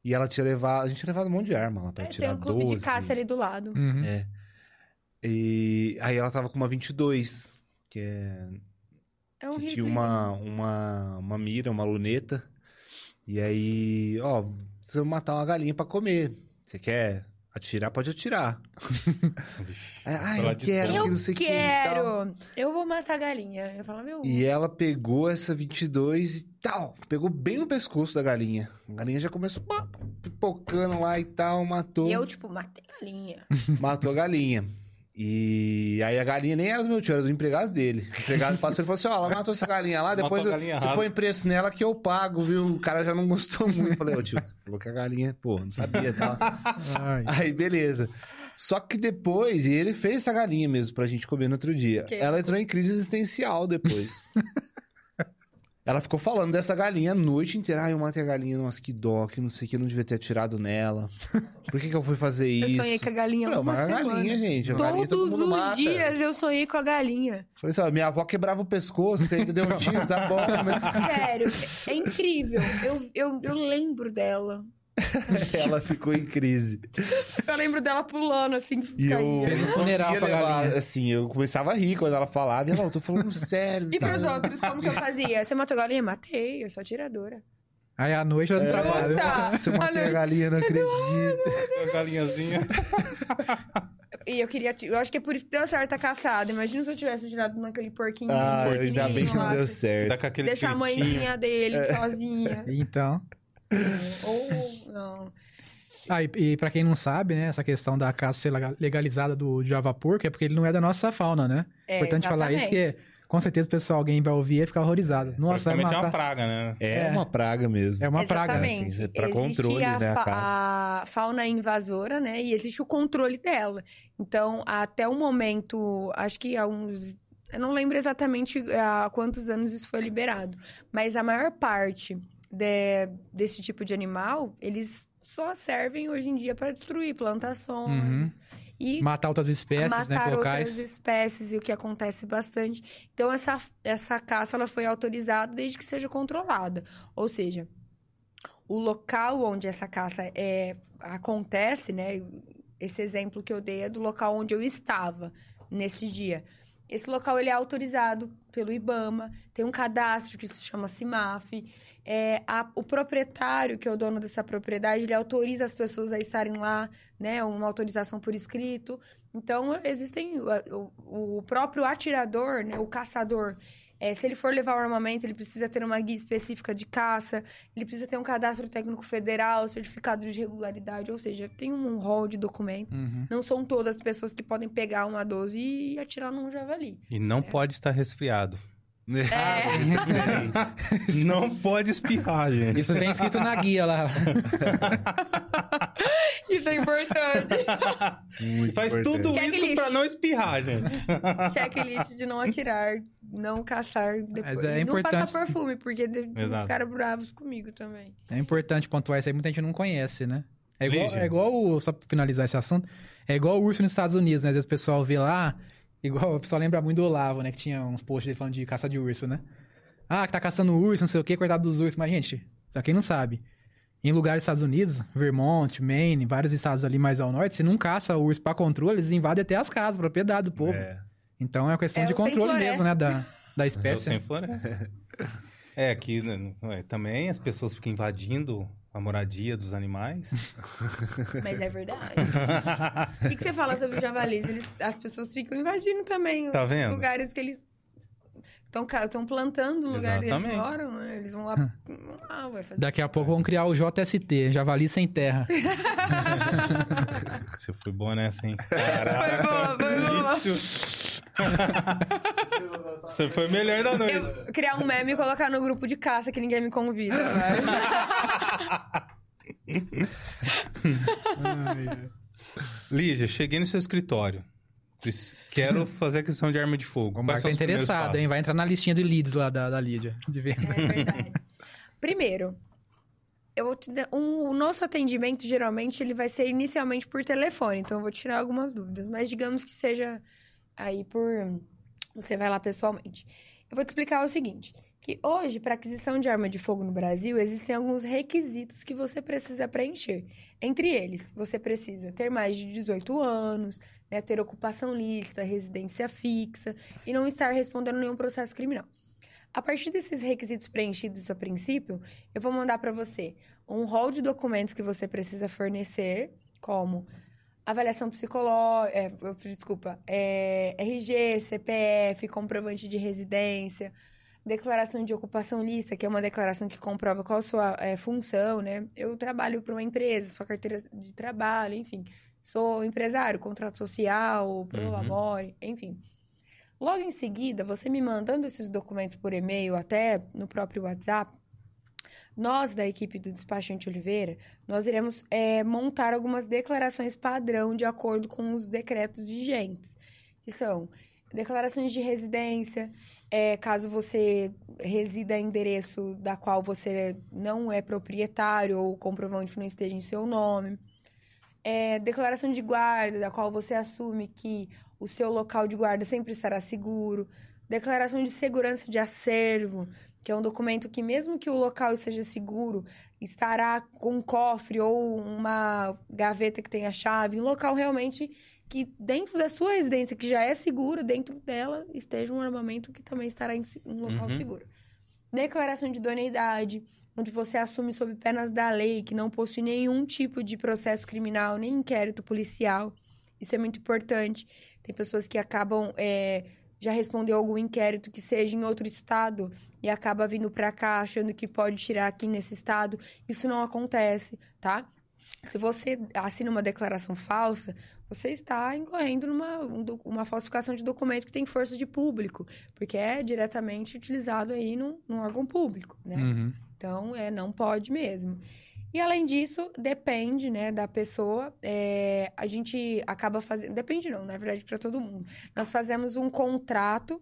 e ela tinha levado. A gente tinha levado um monte de arma lá pra É, tem tirar um clube 12. de caça ali do lado. Uhum. É. E aí ela tava com uma 22, que é É um que tinha uma, uma, uma mira, uma luneta. E aí, ó, você matar uma galinha pra comer. Você quer atirar? Pode atirar. Ah, Falar eu quero, que Eu não sei o que quero. Eu vou matar a galinha. Eu falo, meu. E ela pegou essa 22 e tal. Pegou bem no pescoço da galinha. A galinha já começou pipocando lá e tal, matou. E eu, tipo, matei a galinha. Matou a galinha. E aí a galinha nem era do meu tio, era do empregado dele. O empregado passou e falou assim: ó, ela matou essa galinha lá, depois galinha você errada. põe preço nela que eu pago, viu? O cara já não gostou muito. Eu falei, ô tio, você falou que a galinha, pô, não sabia, tá? Ai. Aí, beleza. Só que depois, e ele fez essa galinha mesmo pra gente comer no outro dia. Que- Ela entrou em crise existencial depois. Ela ficou falando dessa galinha a noite inteira. Ah, eu matei a galinha, nossa, que dó, que não sei o que, eu não devia ter atirado nela. Por que, que eu fui fazer Eu isso? sonhei com a galinha uma mas a galinha, gente. A galinha todo Todos mundo os mata. dias eu sonhei com a galinha. Falei assim, ó, minha avó quebrava o pescoço, você ainda deu um tiro, tá bom. né? Sério, é incrível. Eu, eu, eu lembro dela. Ela ficou em crise. Eu lembro dela pulando, assim, E eu. Fez um funeral pra levar, galinha. assim, eu começava a rir quando ela falava. E ela, eu tô falando sério. E pros tá? outros, como que eu fazia? Você matou a galinha? Matei, eu sou atiradora. Aí à noite eu não trabalho. Puta! Nossa, eu matei a galinha, não acredito. A galinhazinha. E eu queria. Eu acho que é por isso que deu certo a caçada. Imagina se eu tivesse tirado naquele porquinho. Ah, ainda bem que não deu Tá certo. com aquele Deixar a mãezinha dele sozinha. Então. Ou. Não. Ah, e, e pra quem não sabe, né, essa questão da caça ser lega- legalizada do Java Porco é porque ele não é da nossa fauna, né? É, Importante falar isso, exatamente. porque com certeza o pessoal, alguém vai ouvir e ficar horrorizado. Nossa, vai Praticamente é uma matar. praga, né? É, É. uma praga mesmo. É uma praga, né? Exatamente. Tem- pra Existe controle, a, né, a caça. a fauna invasora, né? E existe o controle dela. Então, até o momento, acho que há uns. Eu não lembro exatamente há quantos anos isso foi liberado. Mas a maior parte de- desse tipo de animal, eles só servem hoje em dia para destruir plantações. Uhum. E Matar outras espécies, né, matar locais. outras espécies, e o que acontece bastante. Então, essa, essa caça ela foi autorizada desde que seja controlada. Ou seja, o local onde essa caça é, acontece, né? Esse exemplo que eu dei é do local onde eu estava nesse dia. Esse local ele é autorizado pelo IBAMA, tem um cadastro que se chama CIMAF. É, a- o proprietário, que é o dono dessa propriedade, ele autoriza as pessoas a estarem lá, né? Uma autorização por escrito. Então, existem. O, o próprio atirador, né? O caçador. é, se ele for levar o armamento, ele precisa ter uma guia específica de caça, ele precisa ter um cadastro técnico federal, certificado de regularidade, ou seja, tem um rol de documentos. Uhum. Não são todas as pessoas que podem pegar uma 12 e atirar num javali. E não pode estar resfriado. Ah, É. Não pode espirrar, gente. Isso tem escrito na guia lá. Isso é importante. Muito faz importante. tudo Checklist. isso pra não espirrar, gente. Checklist de não atirar, não caçar depois. Mas é E não importante- passar perfume, porque Exato. ficaram bravos comigo também. É importante pontuar isso aí, muita gente não conhece, né? É igual, é igual o, só pra finalizar esse assunto, é igual o urso nos Estados Unidos, né? Às vezes o pessoal vê lá, igual o pessoal lembra muito do Olavo, né? Que tinha uns posts dele falando de caça de urso, né? Ah, que tá caçando urso, não sei o quê, coitado dos ursos. Mas, gente, pra quem não sabe, em lugares dos Estados Unidos, Vermont, Maine, vários estados ali mais ao norte, se não caça o urso pra controle, eles invadem até as casas, propriedade do povo. É. Então é uma questão É de controle mesmo, né? Da, da espécie. sem floresta. É, aqui né, ué, também as pessoas ficam invadindo a moradia dos animais. Mas é verdade. O que, que você fala sobre os javalis? Eles- as pessoas ficam invadindo também Tá os vendo? lugares que eles estão plantando o lugar que eles Exatamente. moram, né? Eles vão lá, vão lá vai fazer. Daqui a pouco vão criar o JST, Javali Sem Terra. Você foi bom nessa, hein? Foi boa, foi boa. Você foi melhor da noite. Eu criar um meme e colocar no grupo de caça que ninguém me convida, vai. Lígia, cheguei no seu escritório. Quero fazer a questão de arma de fogo. O Marco tá interessado, hein? Vai entrar na listinha de leads lá da, da Lídia. De ver. É verdade. Primeiro, eu vou te dar- um- o nosso atendimento, geralmente, ele vai ser inicialmente por telefone. Então, eu vou tirar algumas dúvidas. Mas digamos que seja aí por... Você vai lá pessoalmente. Eu vou te explicar o seguinte. Que hoje, para aquisição de arma de fogo no Brasil, existem alguns requisitos que você precisa preencher. Entre eles, você precisa ter mais de 18 anos, né, ter ocupação lícita, residência fixa e não estar respondendo nenhum processo criminal. A partir desses requisitos preenchidos a princípio, eu vou mandar para você um rol de documentos que você precisa fornecer, como avaliação psicológica, é, desculpa, é, RG, CPF, comprovante de residência, declaração de ocupação lista, que é uma declaração que comprova qual a sua é, função, né? Eu trabalho para uma empresa, sua carteira de trabalho, enfim. Sou empresário, contrato social, pro Uhum. labore, enfim. Logo em seguida, você me mandando esses documentos por e-mail, até no próprio WhatsApp, nós da equipe do Despachante Oliveira, nós iremos é, montar algumas declarações padrão de acordo com os decretos vigentes, que são declarações de residência, é, caso você resida em endereço da qual você não é proprietário ou o comprovante não esteja em seu nome, é, declaração de guarda, da qual você assume que o seu local de guarda sempre estará seguro, declaração de segurança de acervo, que é um documento que, mesmo que o local esteja seguro, estará com um cofre ou uma gaveta que tenha chave, um local realmente que, dentro da sua residência, que já é seguro, dentro dela esteja um armamento que também estará em um local Uhum. seguro. Declaração de idoneidade, onde você assume sob penas da lei que não possui nenhum tipo de processo criminal, nem inquérito policial. Isso é muito importante. Tem pessoas que acabam é, já respondeu algum inquérito que seja em outro estado e acaba vindo pra cá achando que pode tirar aqui nesse estado. Isso não acontece, tá? Se você assina uma declaração falsa, você está incorrendo numa um uma falsificação de documento que tem força de público, porque é diretamente utilizado aí num, num órgão público, né? Uhum. Então, é, não pode mesmo. E além disso, depende, né, da pessoa. é, a gente acaba fazendo. Depende, não, na verdade, para todo mundo. Nós fazemos um contrato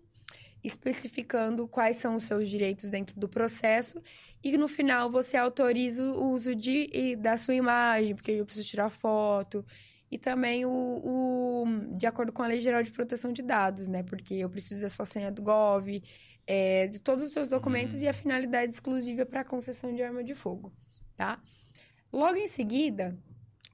especificando quais são os seus direitos dentro do processo. E no final você autoriza o uso de, da sua imagem, porque eu preciso tirar foto. E também o, o- de acordo com a Lei Geral de Proteção de Dados, né? Porque eu preciso da sua senha do GOV, é, de todos os seus documentos e a finalidade exclusiva para a concessão de arma de fogo, tá? Logo em seguida,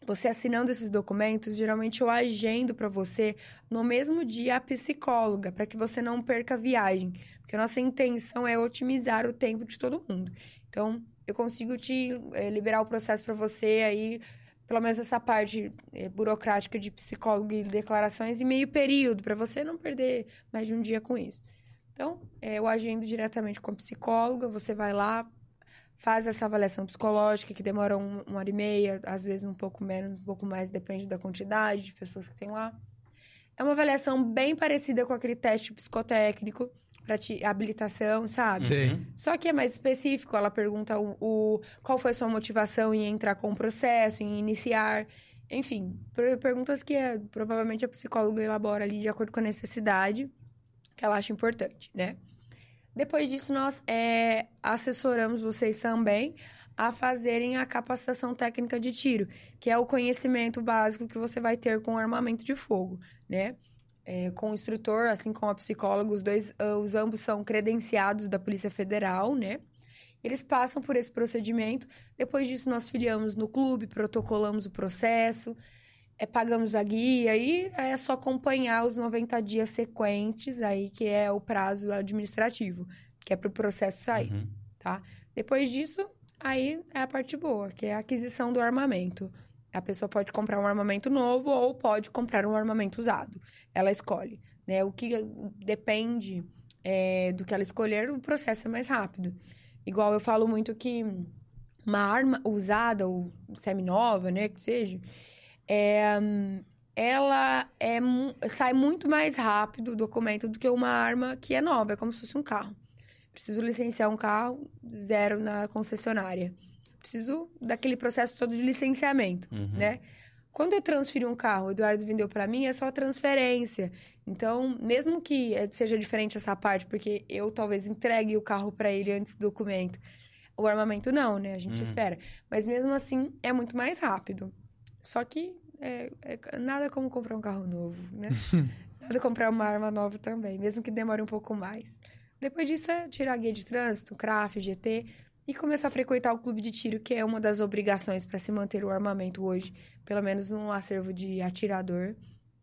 você assinando esses documentos, geralmente eu agendo para você no mesmo dia a psicóloga, para que você não perca a viagem, porque a nossa intenção é otimizar o tempo de todo mundo. Então, eu consigo te eh, liberar o processo para você aí, pelo menos essa parte eh, burocrática de psicólogo e declarações, em meio período, para você não perder mais de um dia com isso. Então, eh, eu agendo diretamente com a psicóloga, você vai lá, faz essa avaliação psicológica, que demora um- uma hora e meia, às vezes um pouco menos, um pouco mais, depende da quantidade de pessoas que tem lá. É uma avaliação bem parecida com aquele teste psicotécnico para te habilitação, sabe? Sei. Uhum. Só que é mais específico, ela pergunta o, o- qual foi a sua motivação em entrar com o processo, em iniciar. Enfim, per- perguntas que é, provavelmente a psicóloga elabora ali de acordo com a necessidade que ela acha importante, né? Depois disso, nós é, assessoramos vocês também a fazerem a capacitação técnica de tiro, que é o conhecimento básico que você vai ter com armamento de fogo, né? É, com o instrutor, assim como a psicóloga, os dois, ah, os ambos são credenciados da Polícia Federal, né? Eles passam por esse procedimento. Depois disso, nós filiamos no clube, protocolamos o processo, é, pagamos a guia e é só acompanhar os 90 dias sequentes aí, que é o prazo administrativo, que é para o processo sair, Uhum. tá? Depois disso, aí é a parte boa, que é a aquisição do armamento. A pessoa pode comprar um armamento novo ou pode comprar um armamento usado. Ela escolhe, né? O que depende é, do que ela escolher, o processo é mais rápido. Igual eu falo muito que uma arma usada ou seminova, né, que seja, é, hum, ela é, sai muito mais rápido o documento do que uma arma que é nova, é como se fosse um carro. Preciso licenciar um carro, zero na concessionária. Preciso daquele processo todo de licenciamento, Uhum. né? Quando eu transferi um carro, o Eduardo vendeu para mim, é só transferência. Então, mesmo que eh, seja diferente essa parte, porque eu talvez entregue o carro para ele antes do documento, O armamento não, né? A gente Hum. espera. Mas mesmo assim, é muito mais rápido. Só que é, é nada como comprar um carro novo, né? nada comprar uma arma nova também, mesmo que demore um pouco mais. Depois disso é tirar a guia de trânsito, CRAF, GT e começar a frequentar o clube de tiro, que é uma das obrigações para se manter o armamento hoje, pelo menos no acervo de atirador,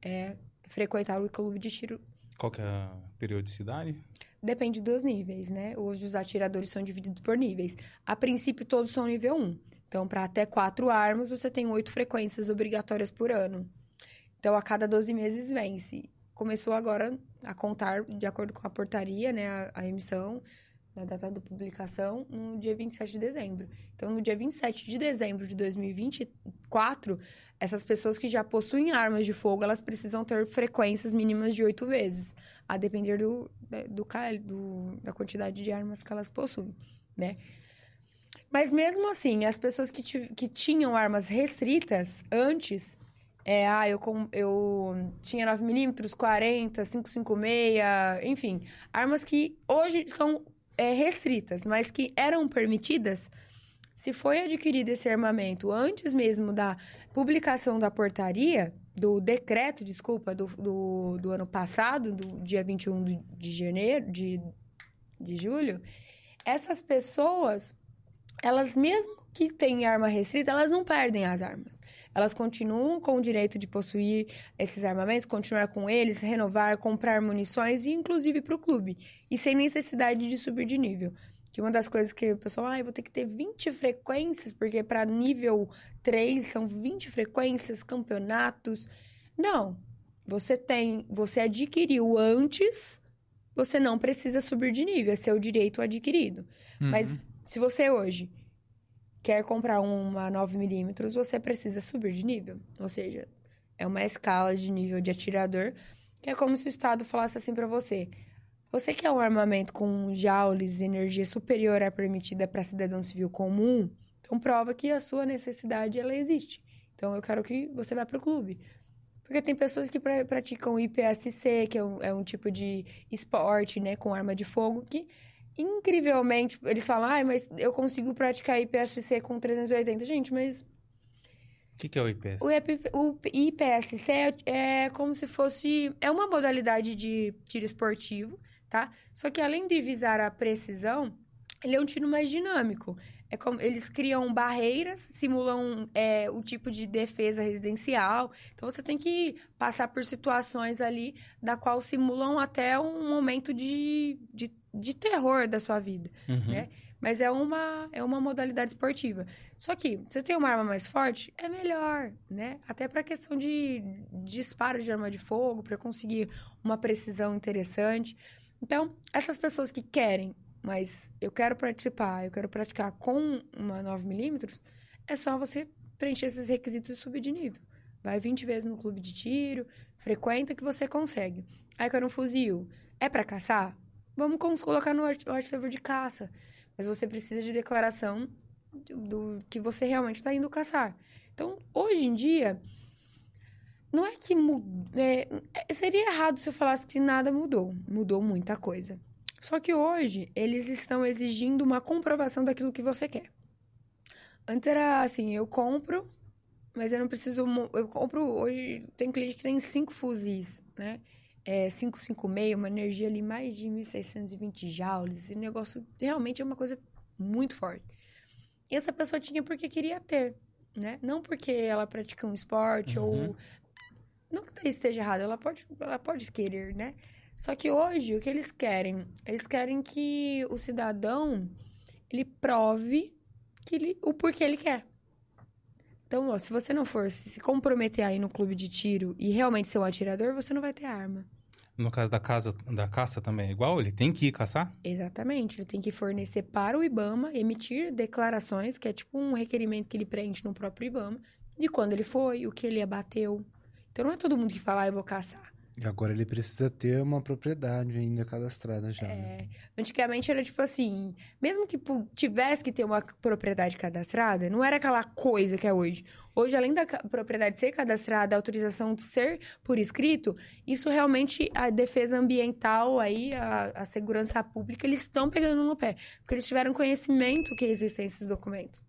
é frequentar o clube de tiro Qual que é a periodicidade? Depende dos níveis, né? Hoje os atiradores são divididos por níveis. A princípio, todos são nível 1. Então, para até quatro armas, você tem oito frequências obrigatórias por ano. Então, a cada 12 meses vence. Começou agora a contar, de acordo com a portaria, né? A, a emissão, na data da publicação, no dia 27 de dezembro. Então, no dia 27 de dezembro de 2024, essas pessoas que já possuem armas de fogo, elas precisam ter frequências mínimas de oito vezes a depender do, da- do, do- da quantidade de armas que elas possuem, né? Mas mesmo assim, as pessoas que, que tinham armas restritas antes, é, ah, eu, com- eu tinha 9mm, 40, 556, enfim, armas que hoje são é, restritas, mas que eram permitidas, se foi adquirido esse armamento antes mesmo da publicação da portaria, do decreto, desculpa, do, do, do ano passado, do dia 21 de- de janeiro, de, de julho, essas pessoas, elas mesmo que têm arma restrita, elas não perdem as armas. Elas continuam com o direito de possuir esses armamentos, continuar com eles, renovar, comprar munições e inclusive para o clube. E sem necessidade de subir de nível. Que uma das coisas que o pessoal, ah, eu vou ter que ter 20 frequências, porque para nível 3 são 20 frequências, campeonatos. Não. Você tem, você adquiriu antes, você não precisa subir de nível, é seu direito adquirido. Mas Uhum. Se você hoje quer comprar uma 9mm, você precisa subir de nível. Ou seja, é uma escala de nível de atirador, que é como se o Estado falasse assim pra você: você quer um armamento com joules, energia superior à permitida para cidadão civil comum, então prova que a sua necessidade ela existe. Então eu quero que você vá pro clube. Porque tem pessoas que pra- praticam IPSC, que é um, é um tipo de esporte, né, com arma de fogo, que incrivelmente eles falam, ai, mas eu consigo praticar IPSC com 380. Gente, mas O que, que é o IPS? o, o IPSC é, é como se fosse. É uma modalidade de tiro esportivo, tá? Só que além de visar a precisão, ele é um tiro mais dinâmico. É como, eles criam barreiras, simulam é, o tipo de defesa residencial. Então você tem que passar por situações ali da qual simulam até um momento de, de, de terror da sua vida Uhum. né? Mas é uma, é uma modalidade esportiva. Só que, você tem uma arma mais forte, é melhor, né? Até para questão de disparo de arma de fogo, para conseguir uma precisão interessante. Então, essas pessoas que querem, mas eu quero participar, eu quero praticar com uma 9mm, é só você preencher esses requisitos e subir de nível. Vai 20 vezes no clube de tiro, frequenta que você consegue. Aí, quero um fuzil. É para caçar? Vamos colocar no arquivo de caça. Mas você precisa de declaração do, que você realmente está indo caçar. Então, hoje em dia, não é que mudou. seria errado se eu falasse que nada mudou. Mudou muita coisa. Só que hoje, eles estão exigindo uma comprovação daquilo que você quer. Antes era assim, eu compro, mas eu não preciso. Eu compro. Hoje tem cliente que tem cinco fuzis, né? É 556, uma energia ali mais de 1620 joules. Esse negócio realmente é uma coisa muito forte. E essa pessoa tinha porque queria ter, né? Não porque ela pratica um esporte Uhum. ou. Não que esteja errado, ela pode, ela pode querer, né? Só que hoje, o que eles querem? Eles querem que o cidadão, ele prove que ele, o porquê ele quer. Então, ó, se você não for se comprometer aí no clube de tiro e realmente ser um atirador, você não vai ter arma. No caso da, casa, da caça também é igual? Ele tem que ir caçar? Exatamente. Ele tem que fornecer para o IBAMA, emitir declarações, que é tipo um requerimento que ele preenche no próprio IBAMA, de quando ele foi, o que ele abateu. Então não é todo mundo que fala, ah, eu vou caçar. E agora ele precisa ter uma propriedade ainda cadastrada já. né? É, antigamente era tipo assim, mesmo que tivesse que ter uma propriedade cadastrada, não era aquela coisa que é hoje. Hoje, além da propriedade ser cadastrada, a autorização ser por escrito, isso realmente a defesa ambiental aí, a, a segurança pública, eles estão pegando no pé, porque eles tiveram conhecimento que existem esses documentos.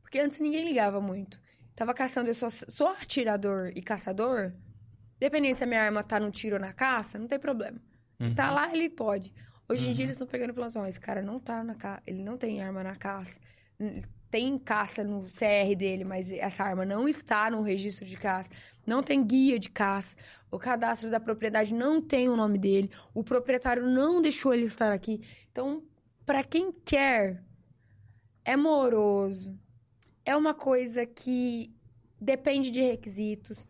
Porque antes ninguém ligava muito. Tava caçando, eu sou, sou atirador e caçador, dependendo se a minha arma tá no tiro ou na caça, não tem problema. Uhum. Tá lá, ele pode. Hoje em dia eles estão pegando e falando assim, ó, esse cara não tá na caça, ele não tem arma na caça. Tem caça no CR dele, mas essa arma não está no registro de caça. Não tem guia de caça. O cadastro da propriedade não tem o nome dele. O proprietário não deixou ele estar aqui. Então, para quem quer, é moroso. É uma coisa que depende de requisitos.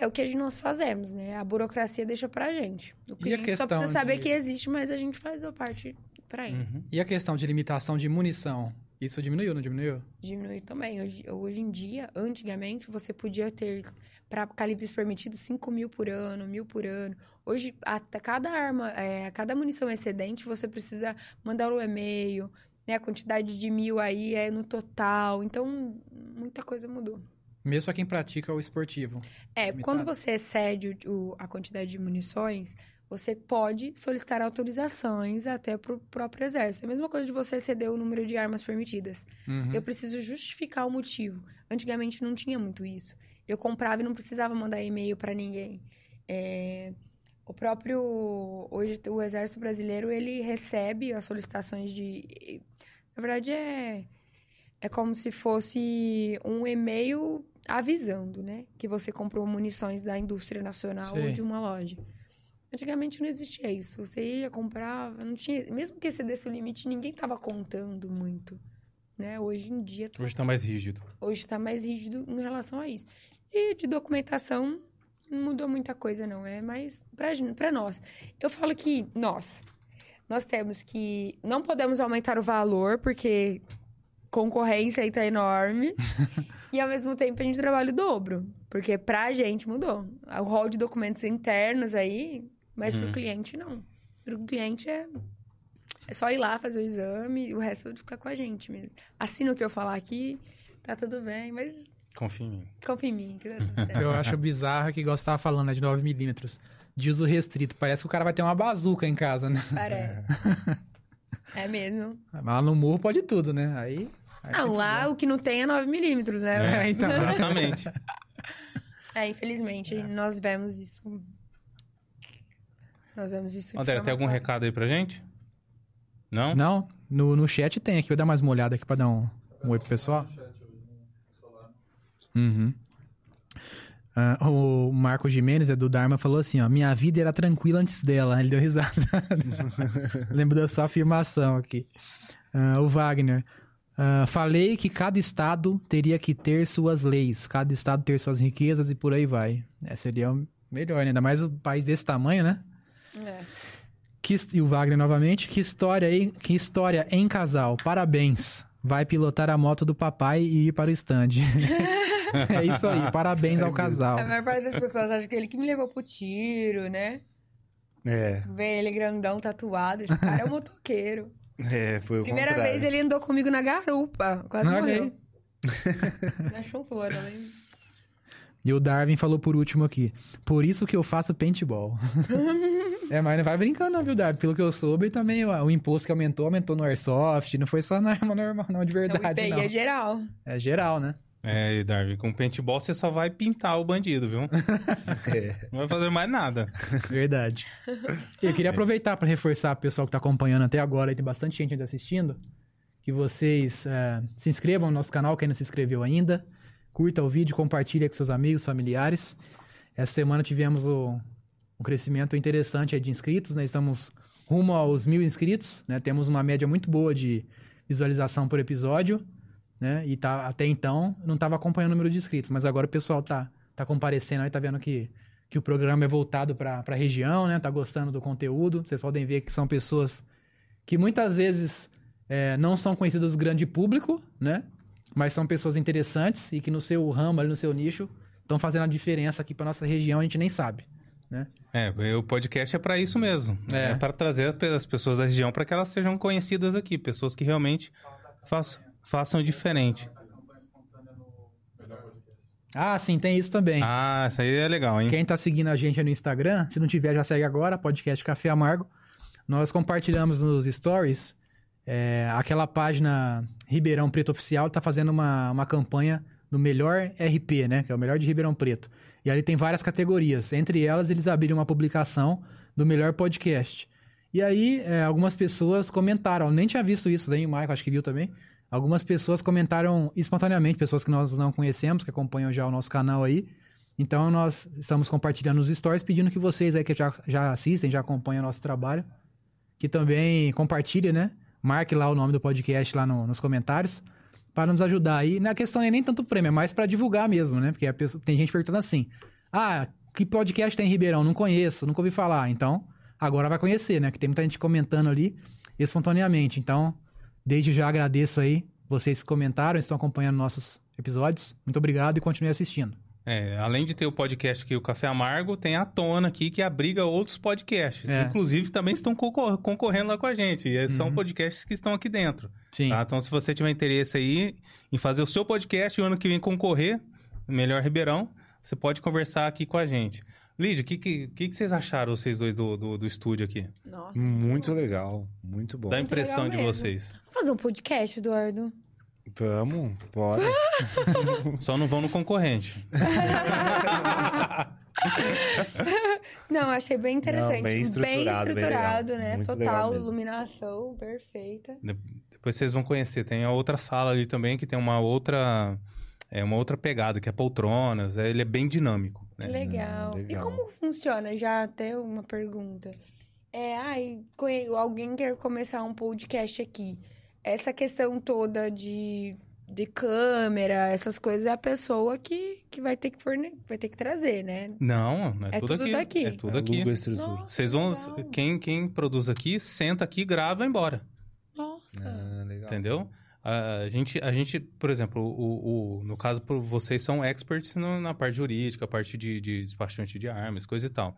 É o que nós fazemos, né? A burocracia deixa pra gente. O cliente só precisa saber de- que existe, mas a gente faz a parte pra ele. Uhum. E a questão de limitação de munição? Isso diminuiu, não diminuiu? Diminuir também. Hoje, hoje em dia, antigamente, você podia ter, para calibres permitidos, 5 mil por ano, mil por ano. Hoje, a, a cada arma, é, a cada munição excedente, você precisa mandar um e-mail, né? A quantidade de mil aí é no total. Então, muita coisa mudou. Mesmo pra quem pratica o esportivo. É, Limitado. quando você excede o- o- a quantidade de munições, você pode solicitar autorizações até pro próprio exército. É a mesma coisa de você exceder o número de armas permitidas. Uhum. Eu preciso justificar o motivo. Antigamente não tinha muito isso. Eu comprava e não precisava mandar e-mail para ninguém. É, o próprio hoje o exército brasileiro ele recebe as solicitações de na verdade é é como se fosse um e-mail avisando, né, que você comprou munições da indústria nacional ou Sei. de uma loja. Antigamente não existia isso. Você ia, comprava, não tinha. Mesmo que excedesse o limite, ninguém tava contando muito. Né? Hoje em dia, Hoje tá mais rígido. hoje tá mais rígido em relação a isso. E de documentação, não mudou muita coisa, não. É mais pra nós. Eu falo que nós, nós temos que. Não podemos aumentar o valor, porque concorrência aí tá enorme. e ao mesmo tempo a gente trabalha o dobro. Porque pra gente mudou. O rol de documentos internos aí, mas Hum. pro cliente não. Pro cliente é. É só ir lá fazer o exame e o resto fica com a gente mesmo. Assina o que eu falar aqui, tá tudo bem, mas Confia em mim. confia em mim, que tá tudo certo. Eu acho bizarro que, igual você tava falando, né, de 9mm, de uso restrito. Parece que o cara vai ter uma bazuca em casa, né? Parece. É mesmo. Mas lá no morro pode tudo, né? Aí. Que lá o que não tem é 9mm, né? É, então. Exatamente. É, infelizmente, nós vemos isso. Nós vemos isso. André, tem algum recado aí pra gente? Não? Não, no, no chat tem aqui. Vou dar mais uma olhada aqui pra dar um, um oi pro pessoal. Uhum. Ah, o Marco Jimenez, é do Dharma, falou assim, ó. Minha vida era tranquila antes dela. Ele deu risada. Lembro da sua afirmação aqui. Ah, o Wagner. Ah, falei que cada estado teria que ter suas leis. Cada estado ter suas riquezas e por aí vai. É, seria o melhor, né? Ainda mais um país desse tamanho, né? É. Que, e o Wagner novamente, que história, hein? que história em casal, parabéns. Vai pilotar a moto do papai e ir para o stand. é isso aí, parabéns ao casal. A maior parte das pessoas acha que ele que me levou pro tiro, né? É, Vê ele grandão, tatuado. Esse cara é um motoqueiro. é, foi o Primeira contrário. vez ele andou comigo na garupa. Quase Olha morreu. Na chuva, eu lembro. E o Darwin falou por último aqui. Por isso que eu faço paintball. é, mas não vai brincando não, viu, Darwin? Pelo que eu soube, também o, o imposto que aumentou, aumentou no airsoft. Não foi só na arma normal, não, de Então, o verdade, IPI não. é geral. É geral, né? É, e Darby, com paintball você só vai pintar o bandido, viu? É. Não vai fazer mais nada. Verdade. Eu queria aproveitar para reforçar o pessoal que está acompanhando até agora, e tem bastante gente ainda assistindo, que vocês eh, se inscrevam no nosso canal, quem não se inscreveu ainda, curta o vídeo, compartilha com seus amigos, familiares. Essa semana tivemos o, um crescimento interessante de inscritos, né? Estamos rumo aos mil inscritos, né? Temos uma média muito boa de visualização por episódio, né? E tá, até então não estava acompanhando o número de inscritos, mas agora o pessoal tá, tá comparecendo aí, tá vendo que que o programa é voltado para a região, né? Tá gostando do conteúdo. Vocês podem ver que são pessoas que muitas vezes é, não são conhecidas do grande público, né? Mas são pessoas interessantes e que no seu ramo, ali no seu nicho, estão fazendo a diferença aqui para nossa região, a gente nem sabe. né? É, o podcast é para isso mesmo. É. É, para trazer as pessoas da região para que elas sejam conhecidas aqui, pessoas que realmente façam, façam diferente. Ah, sim, tem isso também. Ah, isso aí é legal, hein? Quem tá seguindo a gente no Instagram, se não tiver, já segue agora, podcast Café Amargo. Nós compartilhamos nos stories é, aquela página Ribeirão Preto Oficial, tá fazendo uma, uma campanha do melhor RP, né? Que é o melhor de Ribeirão Preto. E ali tem várias categorias. Entre elas, eles abriram uma publicação do melhor podcast. E aí, é, algumas pessoas comentaram, nem tinha visto isso, daí o Michael acho que viu também. Algumas pessoas comentaram espontaneamente, pessoas que nós não conhecemos, que acompanham já o nosso canal aí. Então, nós estamos compartilhando os stories, pedindo que vocês aí que já, já assistem, já acompanham o nosso trabalho, que também compartilhem, né? Marque lá o nome do podcast lá no- nos comentários, para nos ajudar aí. Na questão é nem tanto prêmio, é mais para divulgar mesmo, né? Porque pessoa- tem gente perguntando assim: ah, que podcast tem em Ribeirão? Não conheço, nunca ouvi falar. Então, agora vai conhecer, né? Que tem muita gente comentando ali espontaneamente. Então, desde já agradeço aí vocês que comentaram, estão acompanhando nossos episódios. Muito obrigado e continue assistindo. É, além de ter o podcast aqui, o Café Amargo, tem a Tona aqui que abriga outros podcasts. É. Inclusive, também estão concor- concorrendo lá com a gente. E são podcasts que estão aqui dentro. Sim. tá? Então, se você tiver interesse aí em fazer o seu podcast e o ano que vem concorrer, Melhor Ribeirão, você pode conversar aqui com a gente. Lídia, o que, que, que, vocês acharam, vocês dois, do, do, do estúdio aqui? Nossa. Muito legal, muito bom. Da Muito impressão de mesmo. vocês. Vamos fazer um podcast, Eduardo? Vamos, bora. Só não vão no concorrente. Não, achei bem interessante. Não, bem estruturado, bem estruturado, legal. né? Muito Total, iluminação perfeita. De- Depois vocês vão conhecer. Tem a outra sala ali também que tem uma outra, é, uma outra pegada, que é poltronas. é- Ele é bem dinâmico. Que Né? legal. Hum, legal. E como funciona? Já até uma pergunta. É, ai, alguém quer começar um podcast aqui. Essa questão toda de, de câmera, essas coisas, é a pessoa que, que vai ter que forne... vai ter que trazer, né? Não, é, É tudo, tudo aqui. daqui. É tudo aqui. Aluga a estrutura. Nossa, Vocês vão. legal. Quem, quem produz aqui, senta aqui, grava e vai embora. Nossa. Ah, legal. Entendeu? A gente, a gente, por exemplo, o, o- no caso, por vocês são experts na parte jurídica, a parte de, de despachante de armas, coisa e tal.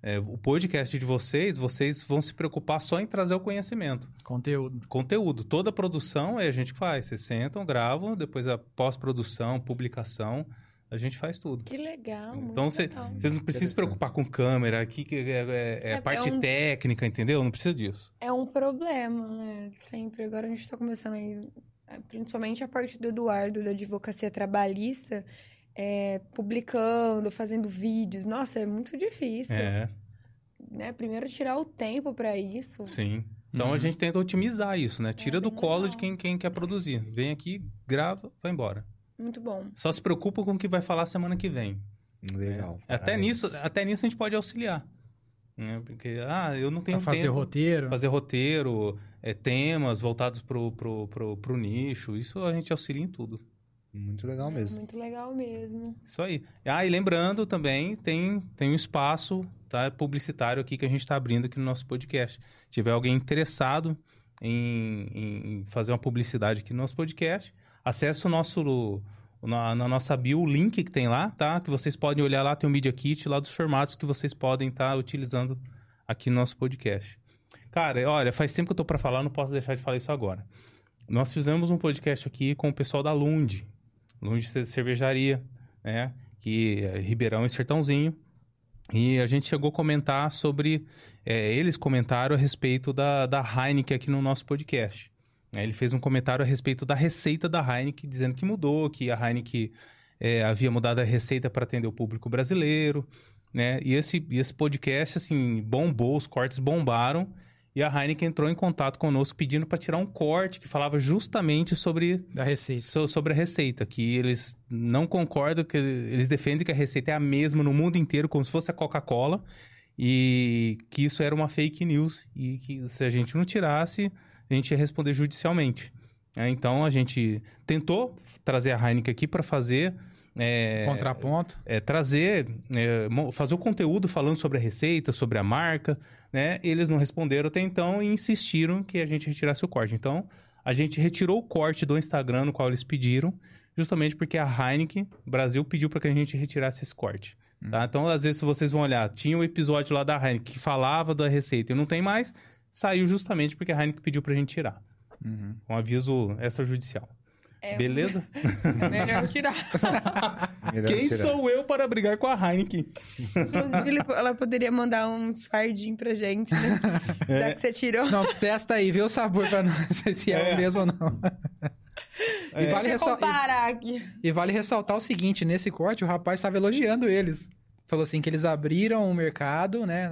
É, o podcast de vocês, vocês vão se preocupar só em trazer o conhecimento. Conteúdo. Conteúdo. Toda a produção é a gente que faz. Vocês sentam, gravam, depois a pós-produção, publicação, a gente faz tudo. Que legal. muito Então, cê- vocês não precisam se preocupar com câmera, aqui que é, é- é É, parte é um- técnica, entendeu? Não precisa disso. É um problema, né? Sempre. Agora a gente tá começando aí, é, principalmente a parte do Eduardo, da advocacia trabalhista, é, publicando, fazendo vídeos. Nossa, é muito difícil, É, né? Primeiro tirar o tempo pra isso. sim. Então Uhum. a gente tenta otimizar isso, né? Tira do bem colo legal. de quem, quem quer produzir. Vem aqui, grava, vai embora. Muito bom. Só se preocupa com o que vai falar semana que vem. Legal. É. Até nisso, até nisso a gente pode auxiliar. né? Porque, ah, eu não tenho Pra fazer tempo. o roteiro. fazer roteiro, é, temas voltados pro, pro, pro, pro nicho. Isso a gente auxilia em tudo. Muito legal É mesmo. muito legal mesmo. Isso aí. Ah, e lembrando também, tem, tem um espaço tá, publicitário aqui que a gente está abrindo aqui no nosso podcast. Se tiver alguém interessado em, em fazer uma publicidade aqui no nosso podcast, acesse o nosso... Na, na nossa bio, o link que tem lá, tá? Que vocês podem olhar lá, tem o Media Kit lá dos formatos que vocês podem estar utilizando aqui no nosso podcast. Cara, olha, faz tempo que eu tô para falar, não posso deixar de falar isso agora. Nós fizemos um podcast aqui com o pessoal da Lund, Lund Ce- Cervejaria, né? Que é Ribeirão e Sertãozinho. E a gente chegou a comentar sobre. é, eles comentaram a respeito da, da Heineken aqui no nosso podcast. Ele fez um comentário a respeito da receita da Heineken, dizendo que mudou, que a Heineken é, havia mudado a receita para atender o público brasileiro, né? E esse, e esse podcast, assim, bombou, os cortes bombaram. E a Heineken entrou em contato conosco pedindo para tirar um corte que falava justamente sobre Da receita. So- sobre a receita, que eles não concordam, que eles defendem que a receita é a mesma no mundo inteiro, como se fosse a Coca-Cola, e que isso era uma fake news, e que se a gente não tirasse, a gente ia responder judicialmente. É, então a gente tentou trazer a Heineken aqui para fazer. é, Contraponto. é, trazer, é, fazer o conteúdo falando sobre a receita, sobre a marca, né? Eles não responderam até então e insistiram que a gente retirasse o corte. Então, a gente retirou o corte do Instagram no qual eles pediram, justamente porque a Heineken Brasil pediu para que a gente retirasse esse corte. Tá? Então, às vezes, se vocês vão olhar, tinha um episódio lá da Heineken que falava da receita e não tem mais, saiu justamente porque a Heineken pediu pra gente tirar. Uhum. Um aviso extrajudicial. É, Beleza? Melhor tirar. Melhor Quem tirar. sou eu para brigar com a Heineken? Inclusive, ele- ela poderia mandar uns fardinhos pra gente, né? Já que você tirou. Não, testa aí, vê o sabor pra sei se é, É. o mesmo ou não. E, vale Deixa eu ressal- e- e vale ressaltar o seguinte, nesse corte o rapaz estava elogiando eles. Falou assim que eles abriram o mercado, né,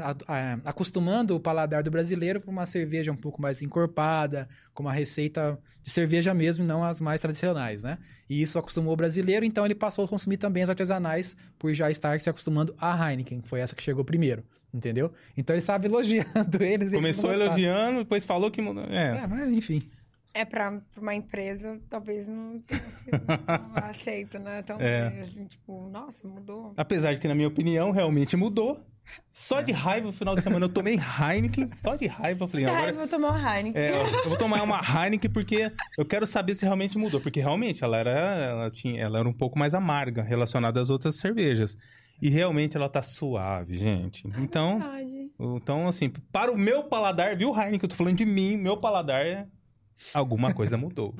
acostumando o paladar do brasileiro para uma cerveja um pouco mais encorpada, com uma receita de cerveja mesmo, e não as mais tradicionais, né? E isso acostumou o brasileiro, então ele passou a consumir também as artesanais, por já estar se acostumando à Heineken, que foi essa que chegou primeiro, entendeu? Então ele estava elogiando eles. eles Começou gostaram. elogiando, depois falou que... mudou. É. É, mas enfim. É pra, pra uma empresa, talvez não tenha sido aceito, né? Tão, É. assim, tipo, nossa, mudou. Apesar de que, na minha opinião, realmente mudou. Só de raiva, no final de semana, eu tomei Heineken. Só de raiva, eu falei, agora... vou tomar um Heineken. É, eu vou tomar uma Heineken porque eu quero saber se realmente mudou. Porque realmente ela era, ela tinha, ela era um pouco mais amarga relacionada às outras cervejas. E realmente ela tá suave, gente. Então, Verdade. então assim, para o meu paladar, viu, Heineken? Eu tô falando de mim, meu paladar, é- alguma coisa mudou.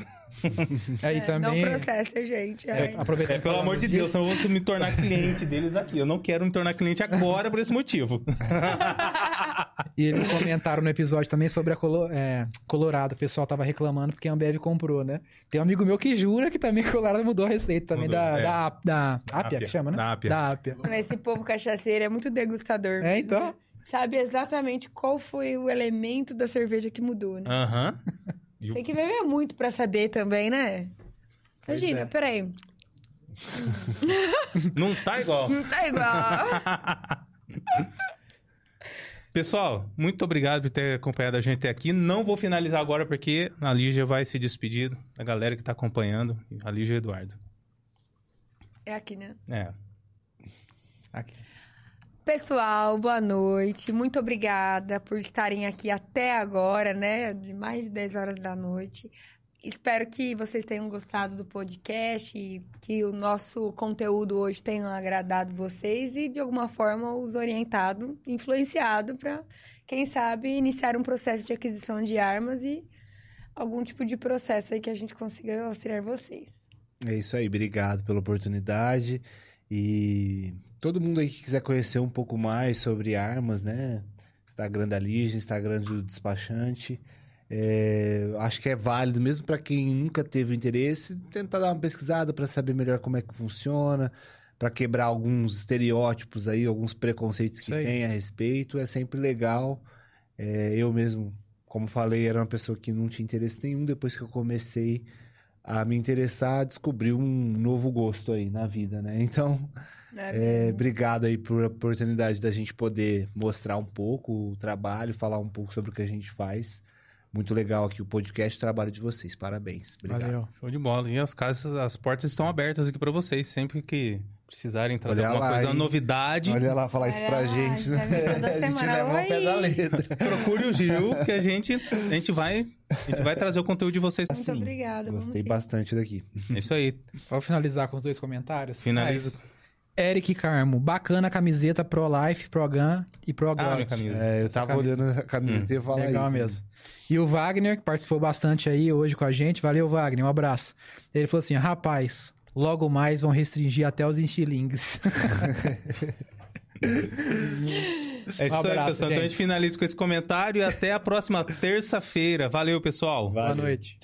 Aí É, também. Não processa, gente. É, Ai. aproveitando É, pelo amor de Deus, senão eu vou me tornar cliente deles aqui. Eu não quero me tornar cliente agora por esse motivo. E eles comentaram no episódio também sobre a Colo- é, Colorado. O pessoal tava reclamando porque a Ambev comprou, né? Tem um amigo meu que jura que também Colorado mudou a receita também Mudou, da, é. da, da Apia, Ápia, que chama, né? da Ápia. Da Apia. Mas Esse povo cachaceiro é muito degustador. É, então. Sabe exatamente qual foi o elemento da cerveja que mudou, né? Aham. E o- Tem que beber muito pra saber também, né? Pois Imagina, é. peraí. Não tá igual. Não tá igual. Pessoal, muito obrigado por ter acompanhado a gente até aqui. Não vou finalizar agora porque a Lígia vai se despedir da galera que tá acompanhando. A Lígia e o Eduardo. é aqui, né? É. Aqui. Pessoal, boa noite. Muito obrigada por estarem aqui até agora, né? De mais de 10 horas da noite. Espero que vocês tenham gostado do podcast e que o nosso conteúdo hoje tenha agradado vocês e, de alguma forma, os orientado, influenciado para, quem sabe, iniciar um processo de aquisição de armas e algum tipo de processo aí que a gente consiga auxiliar vocês. É isso aí, obrigado pela oportunidade. E todo mundo aí que quiser conhecer um pouco mais sobre armas, né? Instagram da Ligia, Instagram do despachante. É, acho que é válido, mesmo para quem nunca teve interesse, tentar dar uma pesquisada para saber melhor como é que funciona, para quebrar alguns estereótipos aí, alguns preconceitos que tem a respeito. É sempre legal. É, eu mesmo, como falei, era uma pessoa que não tinha interesse nenhum. Depois que eu comecei a me interessar, descobri um novo gosto aí na vida, né? Então, Né? é, obrigado aí por a oportunidade da gente poder mostrar um pouco o trabalho, falar um pouco sobre o que a gente faz. Muito legal aqui o podcast, o trabalho de vocês. Parabéns. Obrigado. Valeu. Show de bola. E as casas, as portas estão abertas aqui pra vocês. Sempre que precisarem trazer Olha alguma lá, coisa, hein? novidade, Olha lá falar isso pra lá, gente, né? tá A gente leva ao pé da "Oi". letra. procure o Gil, que a gente, a gente vai, a gente vai trazer o conteúdo de vocês. Muito Assim, obrigada. vamos Gostei bastante daqui. É isso aí. Vou finalizar com os dois comentários. Finaliza. Mas, Eric Carmo, bacana a camiseta Pro Life, Pro Gun e Pro Ah, minha God. camisa. É, eu tava camisa. olhando a camiseta e ia falar Legal isso. né? mesmo. E o Wagner, que participou bastante aí hoje com a gente. Valeu, Wagner. Um abraço. Ele falou assim: rapaz, logo mais vão restringir até os enxilings. É isso Um aí, abraço, pessoal. Então a gente. gente finaliza com esse comentário e até a próxima terça-feira. Valeu, pessoal. Boa Valeu. noite.